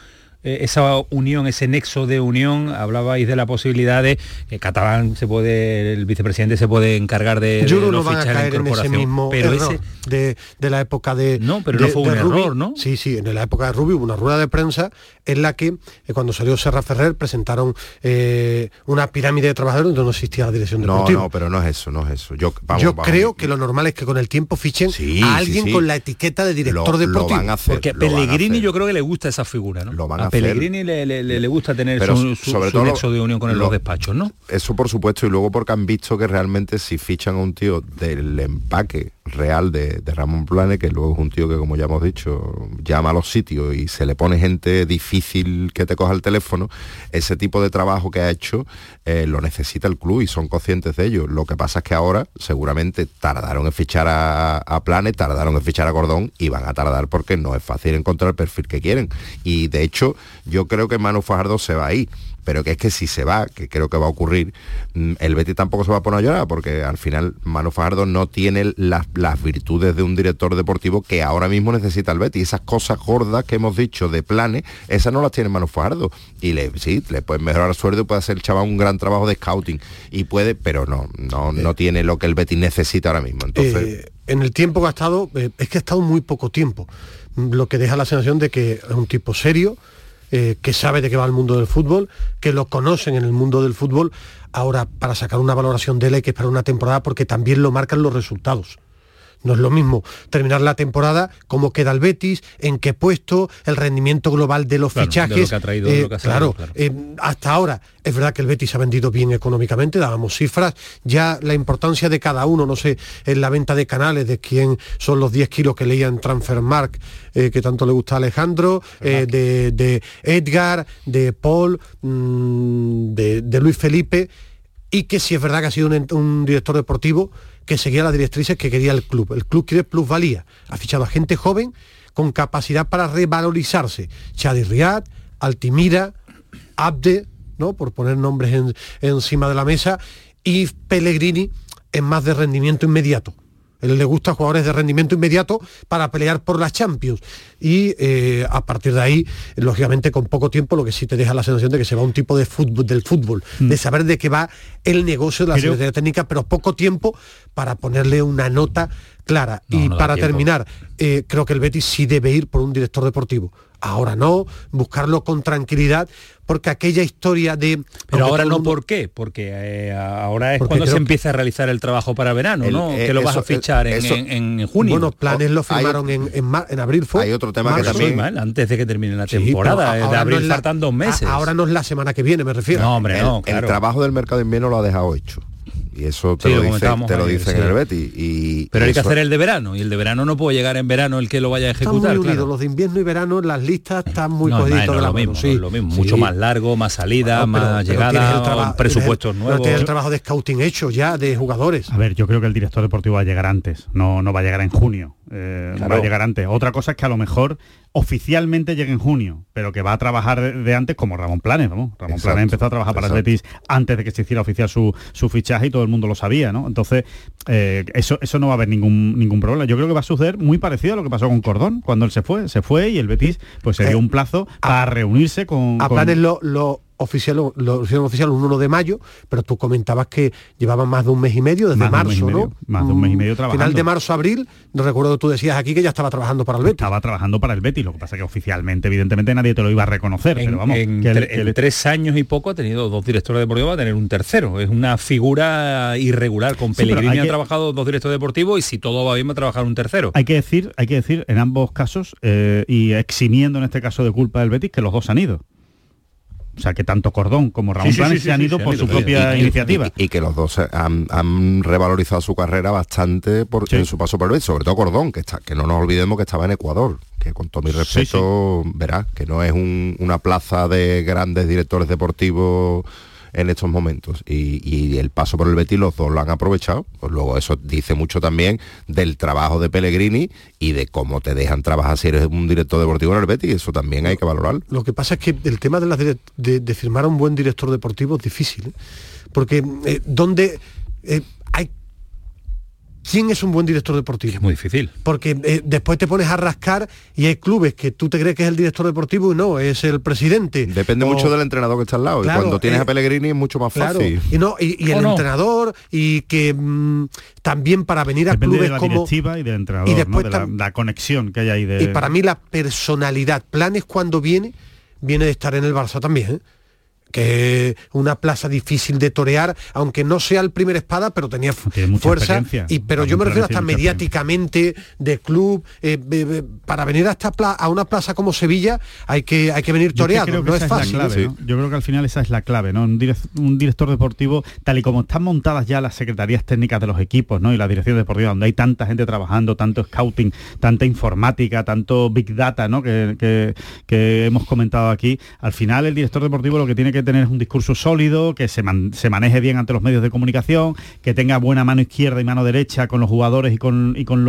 eh, esa unión, ese nexo de unión, hablabais de la posibilidad de que Catalán se puede, el vicepresidente se puede encargar de, Yo no van a caer en ese mismo pero error de, la época de No, pero no fue un error, ¿no? Sí, sí, en la época de Rubio hubo una rueda de prensa en la que eh, cuando salió Serra Ferrer presentaron eh, una pirámide de trabajadores donde no existía la dirección deportiva. No, no, pero no es eso, no es eso. Yo, Yo creo que lo normal es que con el tiempo fichen a alguien con la etiqueta de director deportivo. van a hacer, Porque Pellegrini yo creo que le gusta esa figura, ¿no? Lo van a Pellegrini le, gusta tener su, sobre todo nexo de unión con los despachos, ¿no? Eso por supuesto, y luego porque han visto que realmente si fichan a un tío del empaque real de, Ramón Plane, que luego es un tío que, como ya hemos dicho, llama a los sitios y se le pone gente difícil que te coja el teléfono, ese tipo de trabajo que ha hecho eh, lo necesita el club y son conscientes de ello. Lo que pasa es que ahora seguramente tardaron en fichar a, a Plane, tardaron en fichar a Cordón y van a tardar porque no es fácil encontrar el perfil que quieren. Y de hecho, yo creo que Manu Fajardo se va ahí pero que es que si se va, que creo que va a ocurrir, mm, el Betis tampoco se va a poner a llorar, porque al final Manu Fajardo no tiene las, virtudes de un director deportivo que ahora mismo necesita el Betis. Esas cosas gordas que hemos dicho de planes, esas no las tiene Manu Fajardo. Y le, sí, le puede mejorar el sueldo y puede hacer el chaval un gran trabajo de scouting. Y puede, pero no, no, no eh. tiene lo que el Betis necesita ahora mismo. Entonces. Eh, en el tiempo que ha estado, eh, es que ha estado muy poco tiempo, lo que deja la sensación de que es un tipo serio, eh, que sabe de qué va el mundo del fútbol, que lo conocen en el mundo del fútbol. Ahora, para sacar una valoración de él hay que esperar una temporada porque también lo marcan los resultados. No es lo mismo terminar la temporada, cómo queda el Betis, en qué puesto, el rendimiento global de los fichajes. claro, hasta ahora es verdad que el Betis ha vendido bien económicamente, dábamos cifras, ya la importancia de cada uno, no sé, en la venta de canales, de quién son los 10 kilos que leía en Transfermark, eh, que tanto le gusta a Alejandro, eh, de, Edgar, de Paul, mm, de, Luis Felipe, y que si es verdad que ha sido un director deportivo, que seguía las directrices que quería el club. El club quiere plusvalía. Ha fichado a gente joven con capacidad para revalorizarse. Chadi Riad, Altimira, Abde, ¿no? por poner nombres encima de la mesa, y Pellegrini en más de rendimiento inmediato él le gusta jugadores de rendimiento inmediato para pelear por las Champions. Y eh, a partir de ahí, lógicamente con poco tiempo, lo que sí te deja la sensación de que se va un tipo de fútbol, del fútbol, mm. de saber de qué va el negocio de la Secretaría Técnica, pero poco tiempo para ponerle una nota clara. y para terminar, eh, creo que el Betis sí debe ir por un director deportivo. Ahora no, buscarlo con tranquilidad, porque aquella historia de... Pero ahora no, ¿por qué? Porque eh, ahora es cuando se empieza a realizar el trabajo para verano, ¿no? Eh, que lo vas a fichar en, junio. Bueno, planes lo firmaron en, en, abril fue. Hay otro tema que también... antes de que termine la temporada, de abril faltan dos meses. ahora no es la semana que viene, me refiero. No, hombre, no, El trabajo del mercado de invierno lo ha dejado hecho y eso te lo, dice, te lo dicen en el Betis. Y, Pero hay que hacer el de verano, y el de verano no puede llegar en verano el que lo vaya a ejecutar. Están muy los de invierno y verano, las listas están muy no, de la mismo, lo mismo, mucho más largo, más salida, más llegada, presupuestos nuevos. Pero tiene el trabajo de scouting hecho ya, de jugadores. A ver, yo creo que el director deportivo va a llegar antes, no, no va a llegar en junio, eh, va a llegar antes. Otra cosa es que a lo mejor oficialmente llegue en junio, pero que va a trabajar de antes como Ramón Planes, ¿no? Ramón Planes empezó a trabajar para el Betis antes de que se hiciera oficial su, su, fichaje y todo el mundo lo sabía, ¿no? Entonces, eh, eso, eso no va a haber ningún, ningún problema. Yo creo que va a suceder muy parecido a lo que pasó con Cordón, cuando él se fue, se fue y el Betis pues se dio eh, un plazo para reunirse con... A Planes lo, lo oficial, lo hicieron oficial un 1 de mayo, pero tú comentabas que llevaban más de un mes y medio desde marzo, ¿no? Más de un mes y medio trabajando. Final de marzo, abril, no recuerdo, tú decías aquí que ya estaba trabajando para el Betis. Estaba trabajando para el Betis, lo que pasa que oficialmente, evidentemente, nadie te lo iba a reconocer, en, pero vamos. En, que tres años y poco ha tenido dos directores deportivos, va a tener un tercero. Es una figura irregular. Con Pellegrini ha trabajado dos directores deportivos y si todo va bien va a trabajar un tercero. Hay que decir, hay que decir en ambos casos, eh, y eximiendo en este caso de culpa del Betis, que los dos han ido. O sea, que tanto Cordón como Ramón Planes se han ido por su propia iniciativa. Y, que los dos han, revalorizado su carrera bastante por, en su paso por el sobre todo Cordón, que, está, que no nos olvidemos que estaba en Ecuador, que con todo mi respeto, verá, que no es una plaza de grandes directores deportivos en estos momentos. Y, el paso por el Betis los dos lo han aprovechado. Pues luego eso dice mucho también del trabajo de Pellegrini y de cómo te dejan trabajar si eres un director deportivo en el Betis. Eso también hay que valorarlo. Lo que pasa es que el tema de, la de, firmar a un buen director deportivo es difícil. ¿eh? Porque eh, donde eh, ¿Quién es un buen director deportivo? Es muy difícil. Porque eh, después te pones a rascar y hay clubes que tú te crees que es el director deportivo y no, es el presidente. Depende mucho del entrenador que está al lado. y cuando tienes a eh, Pellegrini es mucho más fácil. Y, no, y, el entrenador, y que mm, también para venir a clubes de la como. Directiva y del entrenador, y después de la, conexión que hay ahí de. Y para mí la personalidad, planes cuando viene, viene de estar en el Barça también. ¿eh? Que una plaza difícil de torear, aunque no sea el primer espada, pero tenía fuerza. Y, pero yo me refiero hasta mediáticamente, de club, eh, para venir a, esta a una plaza como Sevilla hay que, hay que venir toreado, no es fácil. Yo creo que al final esa es la clave, ¿no? Un, director deportivo, tal y como están montadas ya las secretarías técnicas de los equipos, ¿no? Y la dirección deportiva, donde hay tanta gente trabajando, tanto scouting, tanta informática, tanto big data, ¿no? Que, que hemos comentado aquí, al final el director deportivo lo que tiene que que tener es un discurso sólido, que se, maneje bien ante los medios de comunicación, que tenga buena mano izquierda y mano derecha con los jugadores y con, y con,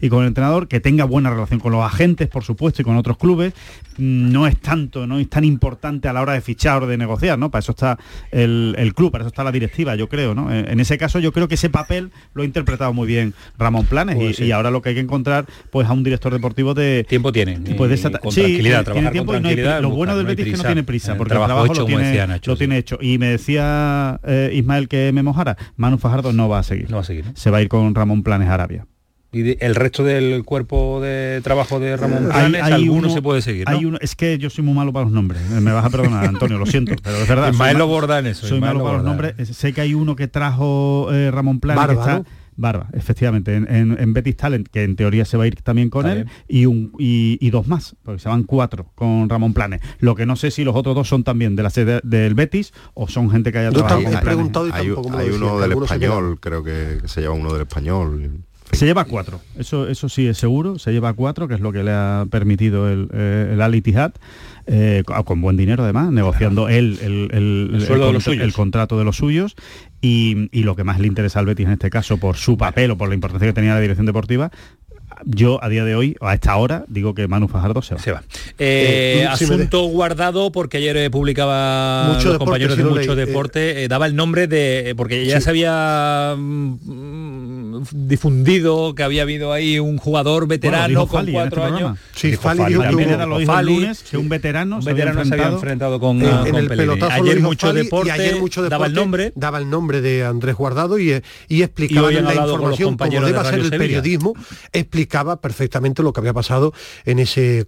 y con el entrenador, que tenga buena relación con los agentes, por supuesto, y con otros clubes. No es tanto, no es tan importante a la hora de fichar o de negociar, ¿no? Para eso está el, club, para eso está la directiva, yo creo, ¿no? En ese caso yo creo que ese papel lo ha interpretado muy bien Ramón Planes pues y, ahora lo que hay que encontrar pues a un director deportivo de tiempo tiene pues de tranquilidad tiene tiempo lo bueno del Betis es que no tiene prisa porque el trabajo, lo, tiene, lo tiene hecho y me decía eh, Ismael que me mojara Manu Fajardo no va a seguir no va a seguir se va a ir con Ramón Planes Arabia y el resto del cuerpo de trabajo de Ramón Planes, hay, alguno se puede seguir, Hay uno, es que yo soy muy malo para los nombres. Me vas a perdonar, Antonio, lo siento, pero es verdad. Ismael lo borda en eso. Soy malo para los nombres. Sé que hay uno que trajo eh, Ramón Planes que está, Barba, efectivamente, en, Betis Talent, que en teoría se va a ir también con él, y, un, y, dos más, porque se van cuatro con Ramón Planes. Lo que no sé si los otros dos son también de la sede del Betis o son gente que haya trabajado con Hay, hay uno del español, creo que, se lleva uno del español. Se lleva cuatro, eso, eso sí es seguro, se lleva cuatro, que es lo que le ha permitido el, eh, el Ali eh, con buen dinero además, negociando él el, el, contrato de los suyos y, lo que más le interesa al Betis en este caso por su papel o por la importancia que tenía la dirección deportiva yo a día de hoy, a esta hora, digo que Manu Fajardo se va. Se va. Eh, eh, asunto guardado porque ayer publicaba mucho los compañeros de Mucho Deporte, daba el nombre de, porque ya se había mm, difundido que había habido ahí un jugador veterano con cuatro este años. Sí, Fali, también era lo lunes, que un veterano, se, había enfrentado, con, en el pelotazo ayer mucho, deporte, ayer mucho deporte daba el nombre. daba el nombre de Andrés Guardado y, y explicaba en la información cómo debe ser el periodismo explicaba perfectamente lo que había pasado en ese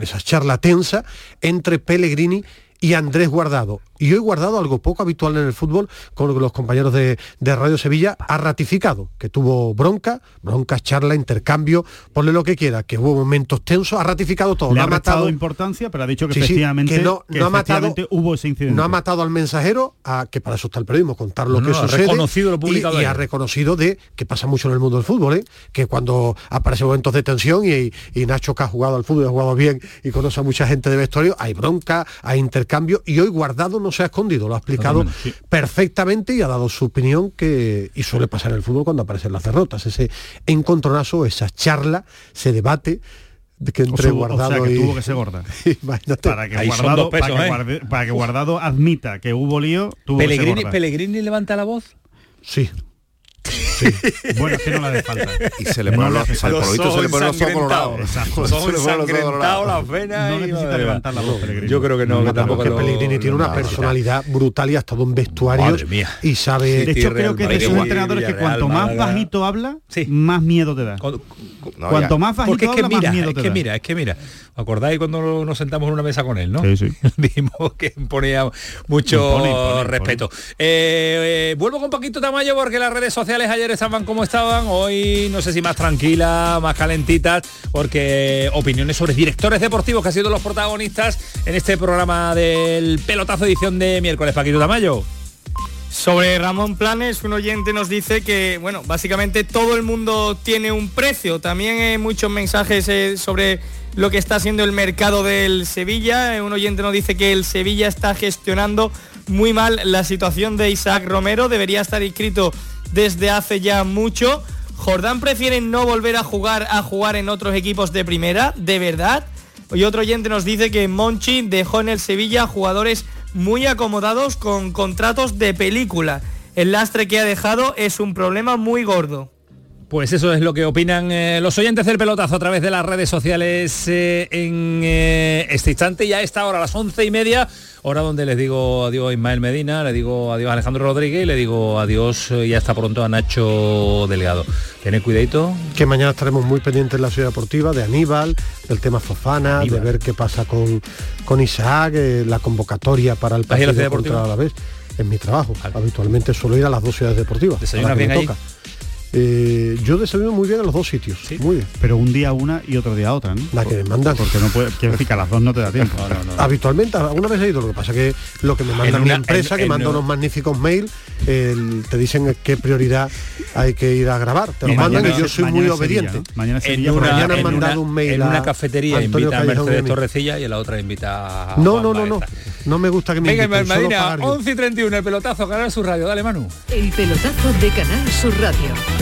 esa charla tensa entre Pellegrini y Andrés Guardado y hoy Guardado, algo poco habitual en el fútbol, con los compañeros de, Radio Sevilla, ha ratificado que tuvo bronca, bronca, charla, intercambio, ponle lo que quiera, que hubo momentos tensos, ha ratificado todo. Le ha, matado importancia, pero ha dicho que efectivamente, no, ha matado, hubo ese incidente. No ha matado al mensajero, a, que para eso está el periodismo, contar lo que sucede. Reconocido y, ha reconocido de que pasa mucho en el mundo del fútbol, ¿eh? que cuando aparecen momentos de tensión y, y Nacho que ha jugado al fútbol, ha jugado bien y conoce a mucha gente de vestuario, hay bronca, hay intercambio y hoy Guardado no se ha escondido, lo ha explicado perfectamente y ha dado su opinión que, y suele pasar en el fútbol cuando aparecen las derrotas, ese encontronazo, esa charla, se debate de que entre guardado y... tuvo que ser gorda para que, guardado, ¿eh? para, que, guardado admita que hubo lío tuvo Pellegrini, que ser Pellegrini levanta la voz sí bueno, es que no la de falta. Y se le pone los, al se le pone los ojos colorados. Exacto. las venas. No necesita levantar la voz, Pellegrini. Yo creo que no, que tampoco. Porque Pellegrini tiene una personalidad brutal y ha estado en vestuarios y sabe. De hecho, creo que es de esos entrenadores que cuanto más bajito habla, más miedo te da. Cuanto más bajito habla, más miedo te da. Es que mira, es que mira. ¿Acordáis cuando nos sentamos en una mesa con él, no? Sí, sí. Dijimos que ponía mucho respeto. Eh, eh, vuelvo con poquito Tamayo porque las redes sociales ayer estaban como estaban, hoy no sé si más tranquilas, más calentitas, porque opiniones sobre directores deportivos que han sido los protagonistas en este programa del pelotazo edición de miércoles. Paquito Tamayo. Sobre Ramón Planes, un oyente nos dice que, bueno, básicamente todo el mundo tiene un precio. También hay muchos mensajes eh, sobre lo que está haciendo el mercado del Sevilla. Un oyente nos dice que el Sevilla está gestionando muy mal la situación de Isaac Romero. Debería estar inscrito desde hace ya mucho. Jordán prefiere no volver a jugar a jugar en otros equipos de primera, de verdad. Y otro oyente nos dice que Monchi dejó en el Sevilla jugadores muy acomodados con contratos de película. El lastre que ha dejado es un problema muy gordo. Pues eso es lo que opinan eh, los oyentes del pelotazo a través de las redes sociales eh, en eh, este instante. Ya a esta hora, a las once y media, hora donde les digo adiós a Ismael Medina, le digo adiós a Alejandro Rodríguez y le digo adiós ya está pronto a Nacho Delgado. Tened cuidadito. Que mañana estaremos muy pendientes de la ciudad deportiva, de Aníbal, del tema Fofana, de ver qué pasa con, con Isaac, la convocatoria para el partido contra a la vez. En mi trabajo. Habitualmente suelo ir a las dos ciudades deportivas. ¿Desayunas bien ahí? Eh, yo desayuno muy bien en los dos sitios, ¿Sí? muy bien. Pero un día una y otro día otra, ¿no? La que me mandan. Porque no puede, quiero decir que a las dos no te da tiempo. Habitualmente, alguna vez he ido, lo que pasa que lo que me manda mi empresa, que manda unos magníficos mails, te dicen qué prioridad hay que ir a grabar. Te lo mandan y yo soy muy obediente. Mañana, Sevilla, mañana han mandado un mail. En una cafetería invita a Mercedes Torrecilla y en la otra invita a No, no, no, no. No me gusta que me Venga, Madina, 11 y 31, el pelotazo, Canal Sur Radio. Dale, Manu. El pelotazo de Canal Sur Radio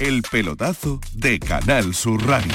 El pelotazo de Canal Sur Radio.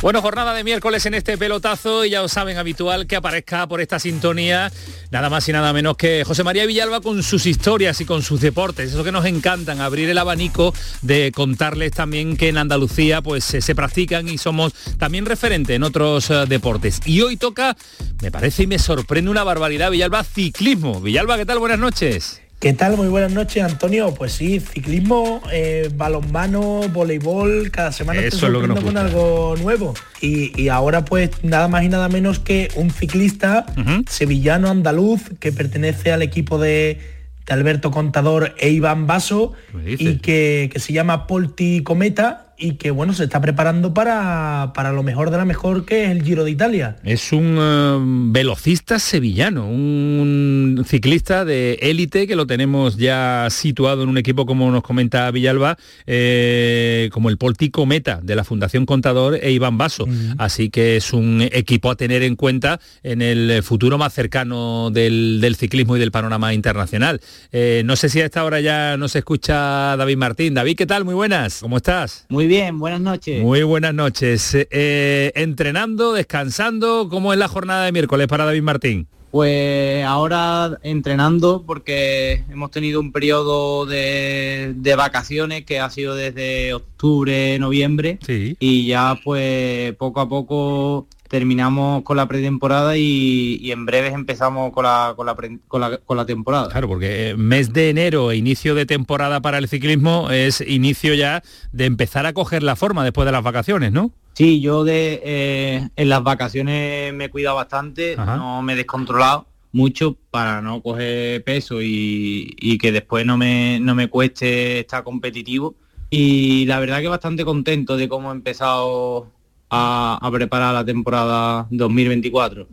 Bueno, jornada de miércoles en este pelotazo y ya os saben habitual que aparezca por esta sintonía nada más y nada menos que José María Villalba con sus historias y con sus deportes, eso que nos encantan, abrir el abanico de contarles también que en Andalucía pues se practican y somos también referentes en otros eh, deportes. Y hoy toca, me parece y me sorprende una barbaridad, Villalba, ciclismo. Villalba, ¿qué tal? Buenas noches. ¿Qué tal? Muy buenas noches, Antonio. Pues sí, ciclismo, eh, balonmano, voleibol, cada semana estoy sorprendo con algo nuevo. Y, ahora pues nada más y nada menos que un ciclista sevillano andaluz que pertenece al equipo de, Alberto Contador e Iván Basso y que, que se llama Polti Cometa y que bueno, se está preparando para, para, lo mejor de la mejor que es el Giro de Italia. Es un eh, velocista sevillano, un ciclista de élite que lo tenemos ya situado en un equipo como nos comenta Villalba, eh, como el Poltico Meta de la Fundación Contador e Iván Basso. Así que es un equipo a tener en cuenta en el futuro más cercano del, ciclismo y del panorama internacional. Eh, no sé si a esta hora ya nos escucha David Martín. David, ¿qué tal? Muy buenas, ¿cómo estás? Muy bien, buenas noches. Muy buenas noches. Eh, entrenando, descansando, ¿cómo es la jornada de miércoles para David Martín? Pues ahora entrenando porque hemos tenido un periodo de, vacaciones que ha sido desde octubre, noviembre y ya pues poco a poco terminamos con la pretemporada y, en breves empezamos con la, con la, con la, temporada. Claro, porque eh, mes de enero e inicio de temporada para el ciclismo es inicio ya de empezar a coger la forma después de las vacaciones, ¿no? Sí, yo de, eh, en las vacaciones me he cuidado bastante, no me he descontrolado mucho para no coger peso y, que después no me, no me cueste estar competitivo. Y la verdad que bastante contento de cómo he empezado a, preparar la temporada 2024.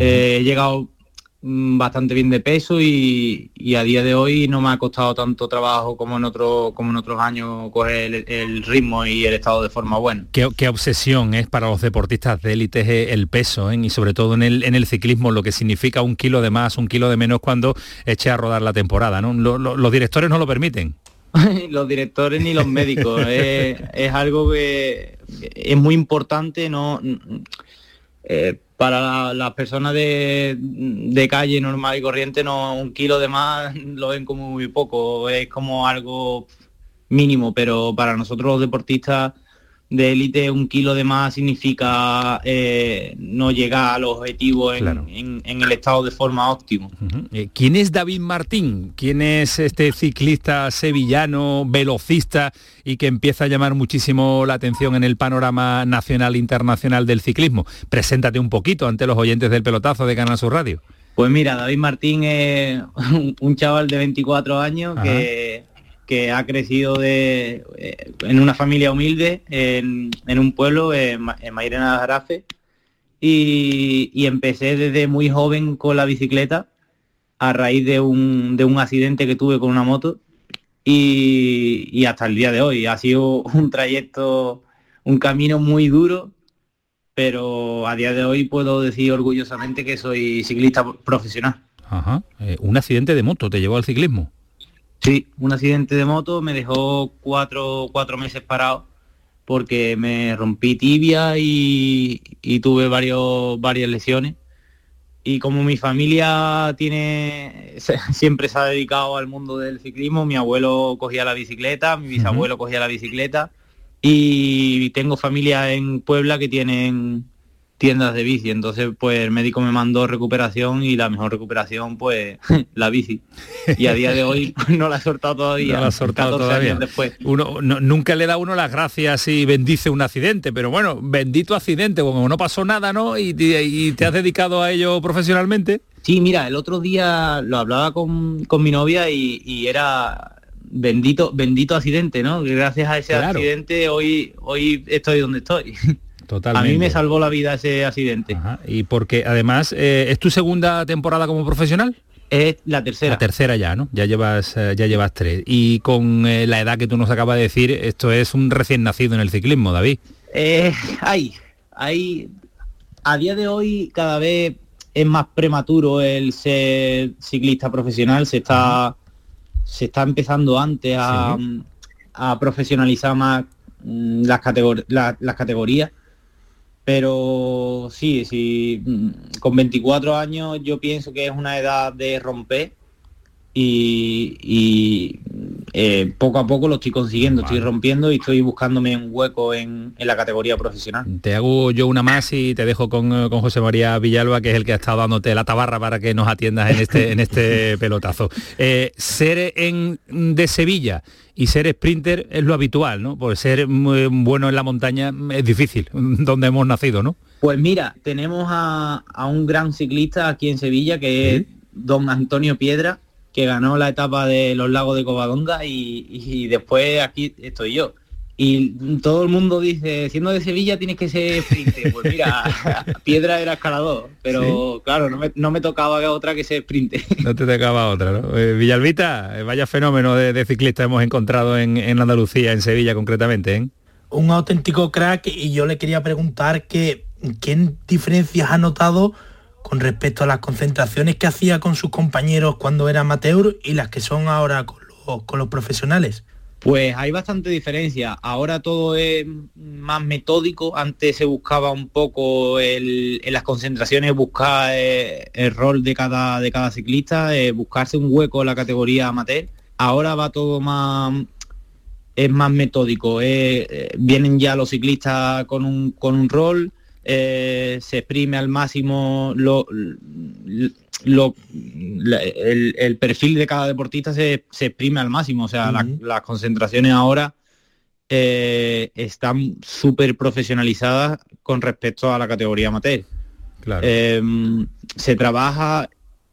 Eh, he llegado mm, bastante bien de peso y, a día de hoy no me ha costado tanto trabajo como en otro, como en otros años coger el, ritmo y el estado de forma buena. ¿Qué, obsesión es para los deportistas de élite el peso ¿eh? y sobre todo en el, en el ciclismo lo que significa un kilo de más, un kilo de menos cuando eche a rodar la temporada. ¿no? los directores no lo permiten. los directores ni los médicos. es, algo que es muy importante, no eh, para las personas de, calle normal y corriente, no un kilo de más lo ven como muy poco, es como algo mínimo, pero para nosotros los deportistas de élite un kilo de más significa eh, no llegar a los objetivos en, el estado de forma óptimo. Eh, ¿Quién es David Martín? ¿Quién es este ciclista sevillano, velocista y que empieza a llamar muchísimo la atención en el panorama nacional e internacional del ciclismo? Preséntate un poquito ante los oyentes del pelotazo de Canal Sur Radio. Pues mira, David Martín es un chaval de 24 años que que ha crecido de, eh, en una familia humilde, en, un pueblo, en, Mairena de Jarafe, y, empecé desde muy joven con la bicicleta a raíz de un, de un accidente que tuve con una moto y, hasta el día de hoy. Ha sido un trayecto, un camino muy duro, pero a día de hoy puedo decir orgullosamente que soy ciclista profesional. Ajá. Eh, un accidente de moto te llevó al ciclismo. Sí, un accidente de moto me dejó cuatro, cuatro meses parado porque me rompí tibia y, tuve varios, varias lesiones. y como mi familia tiene siempre se ha dedicado al mundo del ciclismo, mi abuelo cogía la bicicleta, mi bisabuelo cogía la bicicleta y tengo familia en Puebla que tienen tiendas de bici. Entonces, pues el médico me mandó recuperación y la mejor recuperación, pues la bici. Y a día de hoy no la he soltado todavía. No la ha soltado todavía. después. Uno, nunca le da uno las gracias y bendice un accidente, pero bueno, bendito accidente, como no pasó nada, ¿no? Y, te has dedicado a ello profesionalmente. Sí, mira, el otro día lo hablaba con, mi novia y, era bendito, bendito accidente, ¿no? Gracias a ese accidente hoy, hoy estoy donde estoy. A mí me salvó la vida ese accidente. Y porque además, eh, ¿es tu segunda temporada como profesional? Es la tercera. La tercera ya, ¿no? Ya llevas, eh, ya llevas tres. Y con eh, la edad que tú nos acabas de decir, esto es un recién nacido en el ciclismo, David. Eh, hay, hay. A día de hoy cada vez es más prematuro el ser ciclista profesional. Se está, se está empezando antes a, a profesionalizar más mm, las, las categorías pero sí, sí, mm, con 24 años yo pienso que es una edad de romper y, eh, poco a poco lo estoy consiguiendo, estoy rompiendo y estoy buscándome un hueco en, la categoría profesional. Te hago yo una más y te dejo con, eh, José María Villalba, que es el que ha estado dándote la tabarra para que nos atiendas en este, en este pelotazo. Eh, ser en, de Sevilla y ser sprinter es lo habitual, ¿no? Por ser muy bueno en la montaña es difícil, donde hemos nacido, ¿no? Pues mira, tenemos a, un gran ciclista aquí en Sevilla que es don Antonio Piedra, que ganó la etapa de los lagos de Covadonga y, después aquí estoy yo. Y todo el mundo dice, siendo de Sevilla tienes que ser sprinter. Pues mira, Piedra era escalador, pero claro, no me, no me, tocaba otra que ser sprinter. No te tocaba otra, ¿no? Eh, Villalbita, eh, vaya fenómeno de, ciclista hemos encontrado en, en, Andalucía, en Sevilla concretamente, ¿eh? Un auténtico crack y yo le quería preguntar que, ¿qué diferencias ha notado con respecto a las concentraciones que hacía con sus compañeros cuando era amateur y las que son ahora con los, profesionales? Pues hay bastante diferencia. Ahora todo es más metódico. Antes se buscaba un poco en las concentraciones buscar eh, el rol de cada, de cada ciclista, eh, buscarse un hueco en la categoría amateur. Ahora va todo más es más metódico. Eh, vienen ya los ciclistas con un, con un rol, se exprime al máximo lo, el, perfil de cada deportista se, exprime al máximo. O sea, las concentraciones ahora eh, están súper profesionalizadas con respecto a la categoría amateur. Em, se trabaja,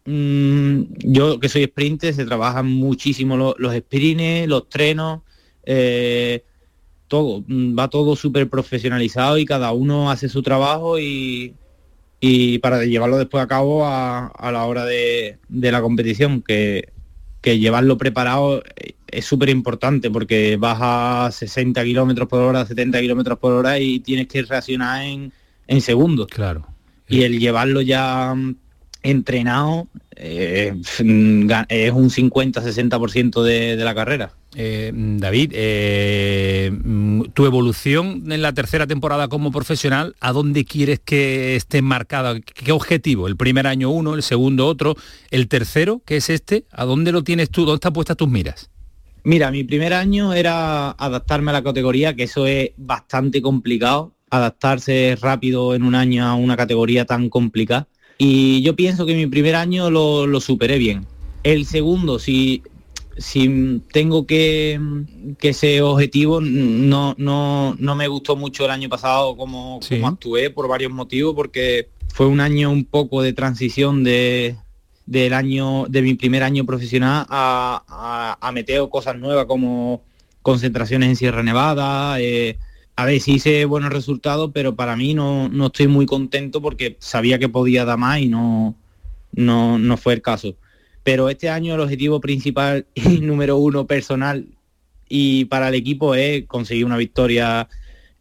mm, yo que soy sprinter, se trabajan muchísimo los sprints, los trenos. Eh, todo, mm, va todo súper profesionalizado y cada uno hace su trabajo y, para llevarlo después a cabo a, la hora de, la competición, que, llevarlo preparado es súper importante porque vas a 60 kilómetros por hora, 70 kilómetros por hora y tienes que reaccionar en, en segundos. Claro. Y el llevarlo ya entrenado eh, es un 50-60% de, de la carrera. Eh, David, eh, mm, tu evolución en la tercera temporada como profesional, ¿a dónde quieres que esté marcada? ¿Qué objetivo? ¿El primer año uno, el segundo otro, el tercero, que es este? ¿A dónde lo tienes tú? ¿Dónde están puestas tus miras? Mira, mi primer año era adaptarme a la categoría, que eso es bastante complicado, adaptarse rápido en un año a una categoría tan complicada. Y yo pienso que mi primer año lo, lo superé bien. El segundo, si si tengo que, que ese objetivo, no, no, no me gustó mucho el año pasado como, actué por varios motivos, porque fue un año un poco de transición de, del año, de mi primer año profesional a, a, meter cosas nuevas como concentraciones en Sierra Nevada. Eh, a ver si hice buenos resultados, pero para mí no, no estoy muy contento porque sabía que podía dar más y no, no, no fue el caso. Pero este año el objetivo principal y número uno personal y para el equipo es conseguir una victoria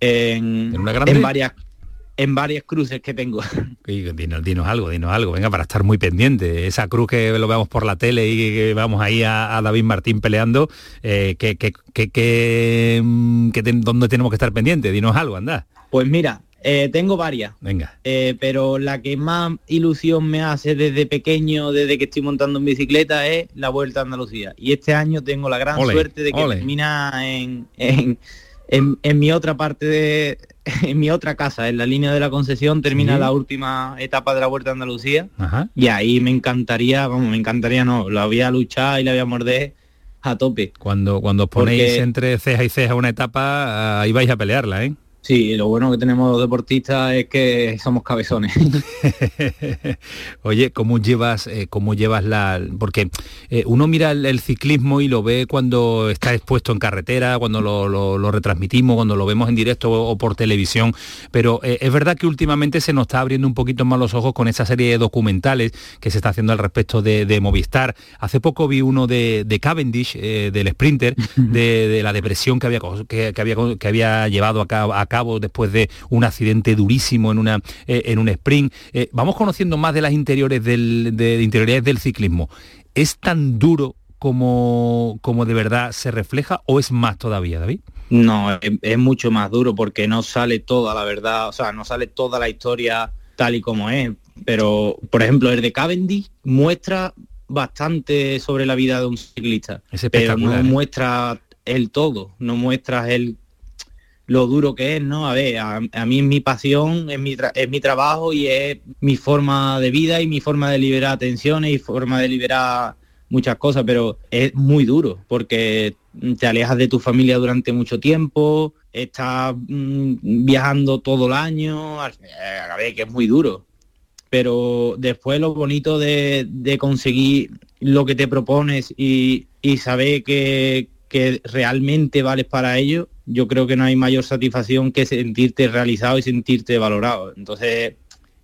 en, varias en varias cruces que tengo. Dinos, dinos, algo, dinos algo, venga, para estar muy pendiente. Esa cruz que lo veamos por la tele y que vamos ahí a, David Martín peleando, eh, que, que, que, que, ¿dónde tenemos que estar pendientes? Dinos algo, anda. Pues mira, Eh, tengo varias. Venga. Eh, pero la que más ilusión me hace desde pequeño, desde que estoy montando en bicicleta, es la Vuelta a Andalucía. Y este año tengo la gran suerte de que termina en, en, mi otra parte de, en mi otra casa, en la línea de la concesión, termina la última etapa de la Vuelta a Andalucía. Y ahí me encantaría, vamos, me encantaría no, la voy a luchar y la voy a morder a tope. Cuando, cuando os ponéis entre ceja y ceja una etapa, ahí vais a pelearla, ¿eh? Sí, lo bueno que tenemos los deportistas es que somos cabezones. Oye, ¿cómo llevas, eh, cómo llevas la...? Porque eh, uno mira el, ciclismo y lo ve cuando está expuesto en carretera, cuando lo, retransmitimos, cuando lo vemos en directo o, por televisión, pero eh, es verdad que últimamente se nos está abriendo un poquito más los ojos con esa serie de documentales que se está haciendo al respecto de, Movistar. Hace poco vi uno de, Cavendish, del sprinter, de, la depresión que había, que, había, que había llevado a cabo, a cabo después de un accidente durísimo en, una, eh, en un sprint. Eh, vamos conociendo más de las interiores del, de, interioridades del ciclismo. ¿Es tan duro como, como de verdad se refleja o es más todavía, David? No, es, mucho más duro porque no sale toda la verdad, o sea, no sale toda la historia tal y como es. Pero, por ejemplo, el de Cavendish muestra bastante sobre la vida de un ciclista, pero no ¿eh? muestra el todo, no muestra el lo duro que es, ¿no? A ver, a, mí es mi pasión, es mi, es mi trabajo y es mi forma de vida y mi forma de liberar tensiones y forma de liberar muchas cosas, pero es muy duro porque te alejas de tu familia durante mucho tiempo, estás mm, viajando todo el año, a ver, que es muy duro. Pero después lo bonito de, conseguir lo que te propones y, y saber que, que realmente vales para ello, yo creo que no hay mayor satisfacción que sentirte realizado y sentirte valorado. Entonces,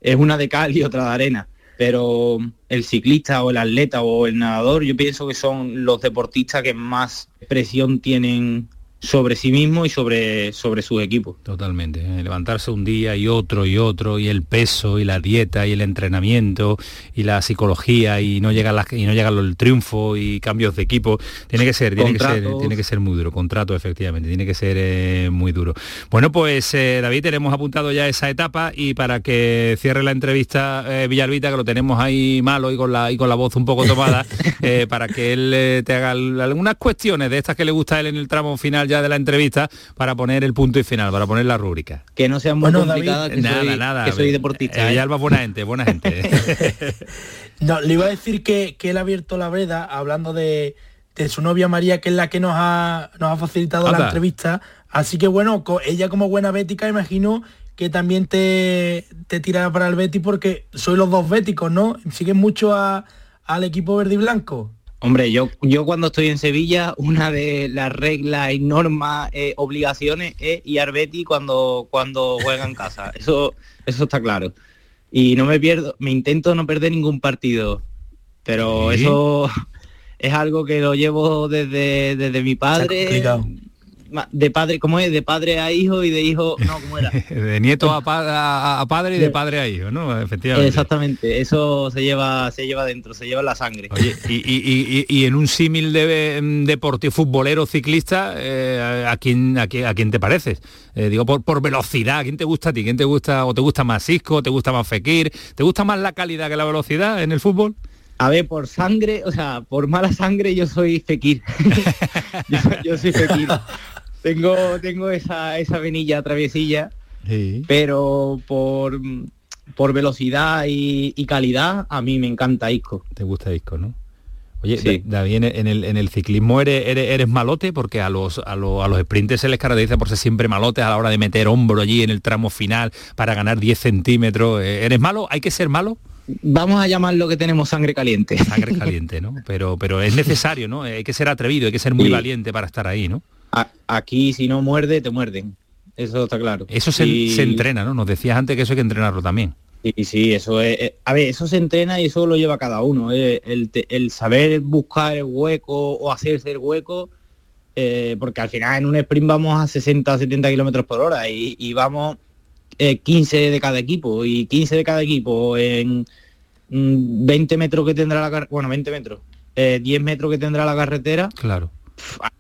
es una de cal y otra de arena. Pero el ciclista o el atleta o el nadador, yo pienso que son los deportistas que más presión tienen sobre sí mismo y sobre, sobre sus equipos. Totalmente. ¿eh? Levantarse un día y otro y otro, y el peso, y la dieta, y el entrenamiento, y la psicología, y no llega y no llega el triunfo y cambios de equipo. Tiene que ser, tiene que ser, tiene que ser muy duro. Contrato, efectivamente, tiene que ser eh, muy duro. Bueno, pues eh, David, tenemos apuntado ya esa etapa y para que cierre la entrevista Villalvita, que lo tenemos ahí malo y con la y con la voz un poco tomada, para que él te haga algunas cuestiones de estas que le gusta a él en el tramo final ya de la entrevista para poner el punto y final, para poner la rúbrica. Que no sean muy bueno, que nada, soy, nada, que soy deportista. Eh, ¿eh? Alba buena gente, buena gente. no, le iba a decir que, que él ha abierto la breda hablando de, de su novia María, que es la que nos ha, nos ha facilitado la entrevista. Así que bueno, ella como buena bética, imagino que también te, te tira para el Betty porque soy los dos béticos, ¿no? Siguen mucho a, al equipo verde y blanco. Hombre, yo, yo cuando estoy en Sevilla, una de las reglas y normas, eh, obligaciones es ir al Betty cuando, cuando juega en casa. Eso, eso está claro. Y no me pierdo, me intento no perder ningún partido. Pero eso es algo que lo llevo desde, desde mi padre de padre, ¿cómo es? De padre a hijo y de hijo, no, ¿cómo era? de nieto a, padre y de padre a hijo, ¿no? Efectivamente. Exactamente, eso se lleva, se lleva dentro, se lleva en la sangre. Oye, y, en un símil de deportivo futbolero ciclista, eh, ¿a, quién, a, quién, te pareces? Eh, digo, por, por velocidad, ¿a quién te gusta a ti? ¿Quién te gusta? ¿O te gusta más Isco? ¿Te gusta más Fekir? ¿Te gusta más la calidad que la velocidad en el fútbol? A ver, por sangre, o sea, por mala sangre yo soy Fekir. yo, soy Fekir tengo, tengo esa, esa venilla traviesilla, pero por, por velocidad y, calidad, a mí me encanta Isco. Te gusta Isco, ¿no? Oye, David, en el, en el ciclismo eres, eres, malote porque a los, a, los, a los sprinters se les caracteriza por ser siempre malotes a la hora de meter hombro allí en el tramo final para ganar 10 centímetros. Eh, ¿Eres malo? ¿Hay que ser malo? Vamos a llamarlo que tenemos sangre caliente. Sangre caliente, ¿no? Pero, pero es necesario, ¿no? Hay que ser atrevido, hay que ser muy valiente para estar ahí, ¿no? Aquí si no muerde, te muerden. Eso está claro. Eso se, entrena, ¿no? Nos decías antes que eso hay que entrenarlo también. Sí, sí, eso es... Eh, a ver, eso se entrena y eso lo lleva cada uno. Eh, el, saber buscar el hueco o hacerse el hueco, eh, porque al final en un sprint vamos a 60 o 70 kilómetros por hora y, vamos 15 de cada equipo y 15 de cada equipo en 20 mm, metros que tendrá la carretera, bueno, 20 metros, 10 metros que tendrá la carretera. Claro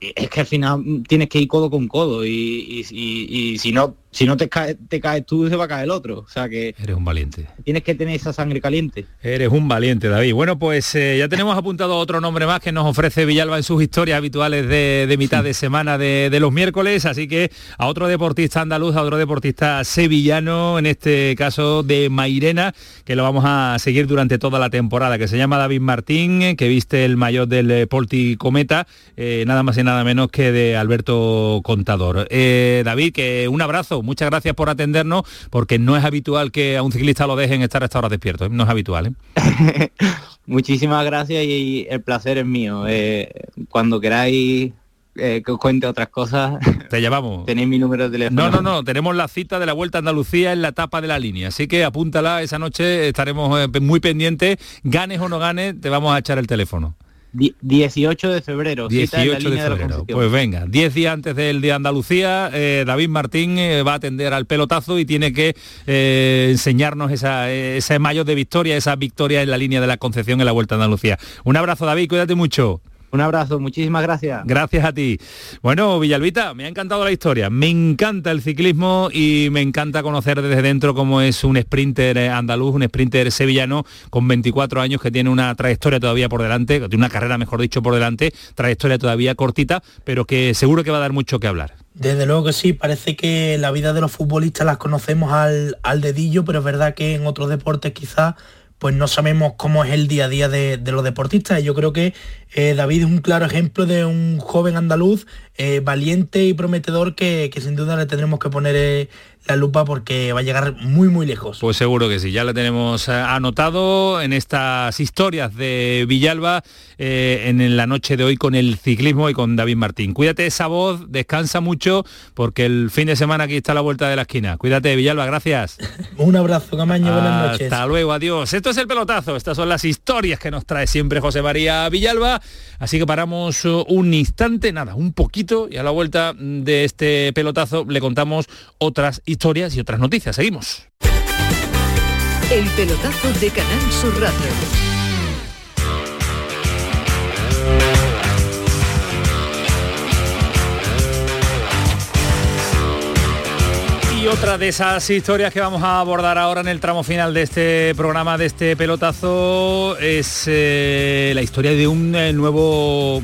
es que al final tienes que ir codo con codo y, si no si no te caes te caes tú, se va a caer el otro. O sea que... Eres un valiente. Tienes que tener esa sangre caliente. Eres un valiente, David. Bueno, pues eh, ya tenemos apuntado otro nombre más que nos ofrece Villalba en sus historias habituales de, mitad de semana de, los miércoles, así que a otro deportista andaluz, a otro deportista sevillano, en este caso de Mairena, que lo vamos a seguir durante toda la temporada, que se llama David Martín, que viste el mayor del eh, Polti Cometa, eh, nada más y nada menos que de Alberto Contador. David, que un abrazo muchas gracias por atendernos, porque no es habitual que a un ciclista lo dejen estar a esta hora despierto, ¿eh? no es habitual. ¿eh? Muchísimas gracias y el placer es mío. Eh, cuando queráis que os cuente otras cosas. Te llamamos. Tenéis mi número de teléfono. No, no, no, tenemos la cita de la Vuelta a Andalucía en la tapa de la línea, así que apúntala, esa noche estaremos muy pendientes, ganes o no ganes, te vamos a echar el teléfono. 18 de febrero. 18 de febrero. pues venga, 10 días antes del Día de Andalucía, eh, David Martín eh, va a atender al pelotazo y tiene que eh, enseñarnos esa, ese mayo de victoria, esa victoria en la línea de la Concepción en la Vuelta a Andalucía. Un abrazo, David, cuídate mucho. Un abrazo, muchísimas gracias. Gracias a ti. Bueno, Villalbita, me ha encantado la historia. Me encanta el ciclismo y me encanta conocer desde dentro cómo es un sprinter andaluz, un sprinter sevillano con 24 años que tiene una trayectoria todavía por delante, tiene una carrera, mejor dicho, por delante, trayectoria todavía cortita, pero que seguro que va a dar mucho que hablar. Desde luego que sí, parece que la vida de los futbolistas las conocemos al, al dedillo, pero es verdad que en otros deportes quizás pues no sabemos cómo es el día a día de, los deportistas. Yo creo que eh, David es un claro ejemplo de un joven andaluz eh, valiente y prometedor que, sin duda le tendremos que poner eh, la lupa porque va a llegar muy muy lejos. Pues seguro que sí, ya lo tenemos anotado en estas historias de Villalba en la noche de hoy con el ciclismo y con David Martín. Cuídate esa voz, descansa mucho porque el fin de semana aquí está a la vuelta de la esquina. Cuídate Villalba, gracias. un abrazo, Camaño, buenas noches. Hasta luego, adiós. Esto es el pelotazo, estas son las historias que nos trae siempre José María Villalba, así que paramos un instante, nada, un poquito y a la vuelta de este pelotazo le contamos otras historias y otras noticias. Seguimos. El pelotazo de Canal Sur Radio. Otra de esas historias que vamos a abordar ahora en el tramo final de este programa, de este pelotazo, es eh, la historia de un eh, nuevo,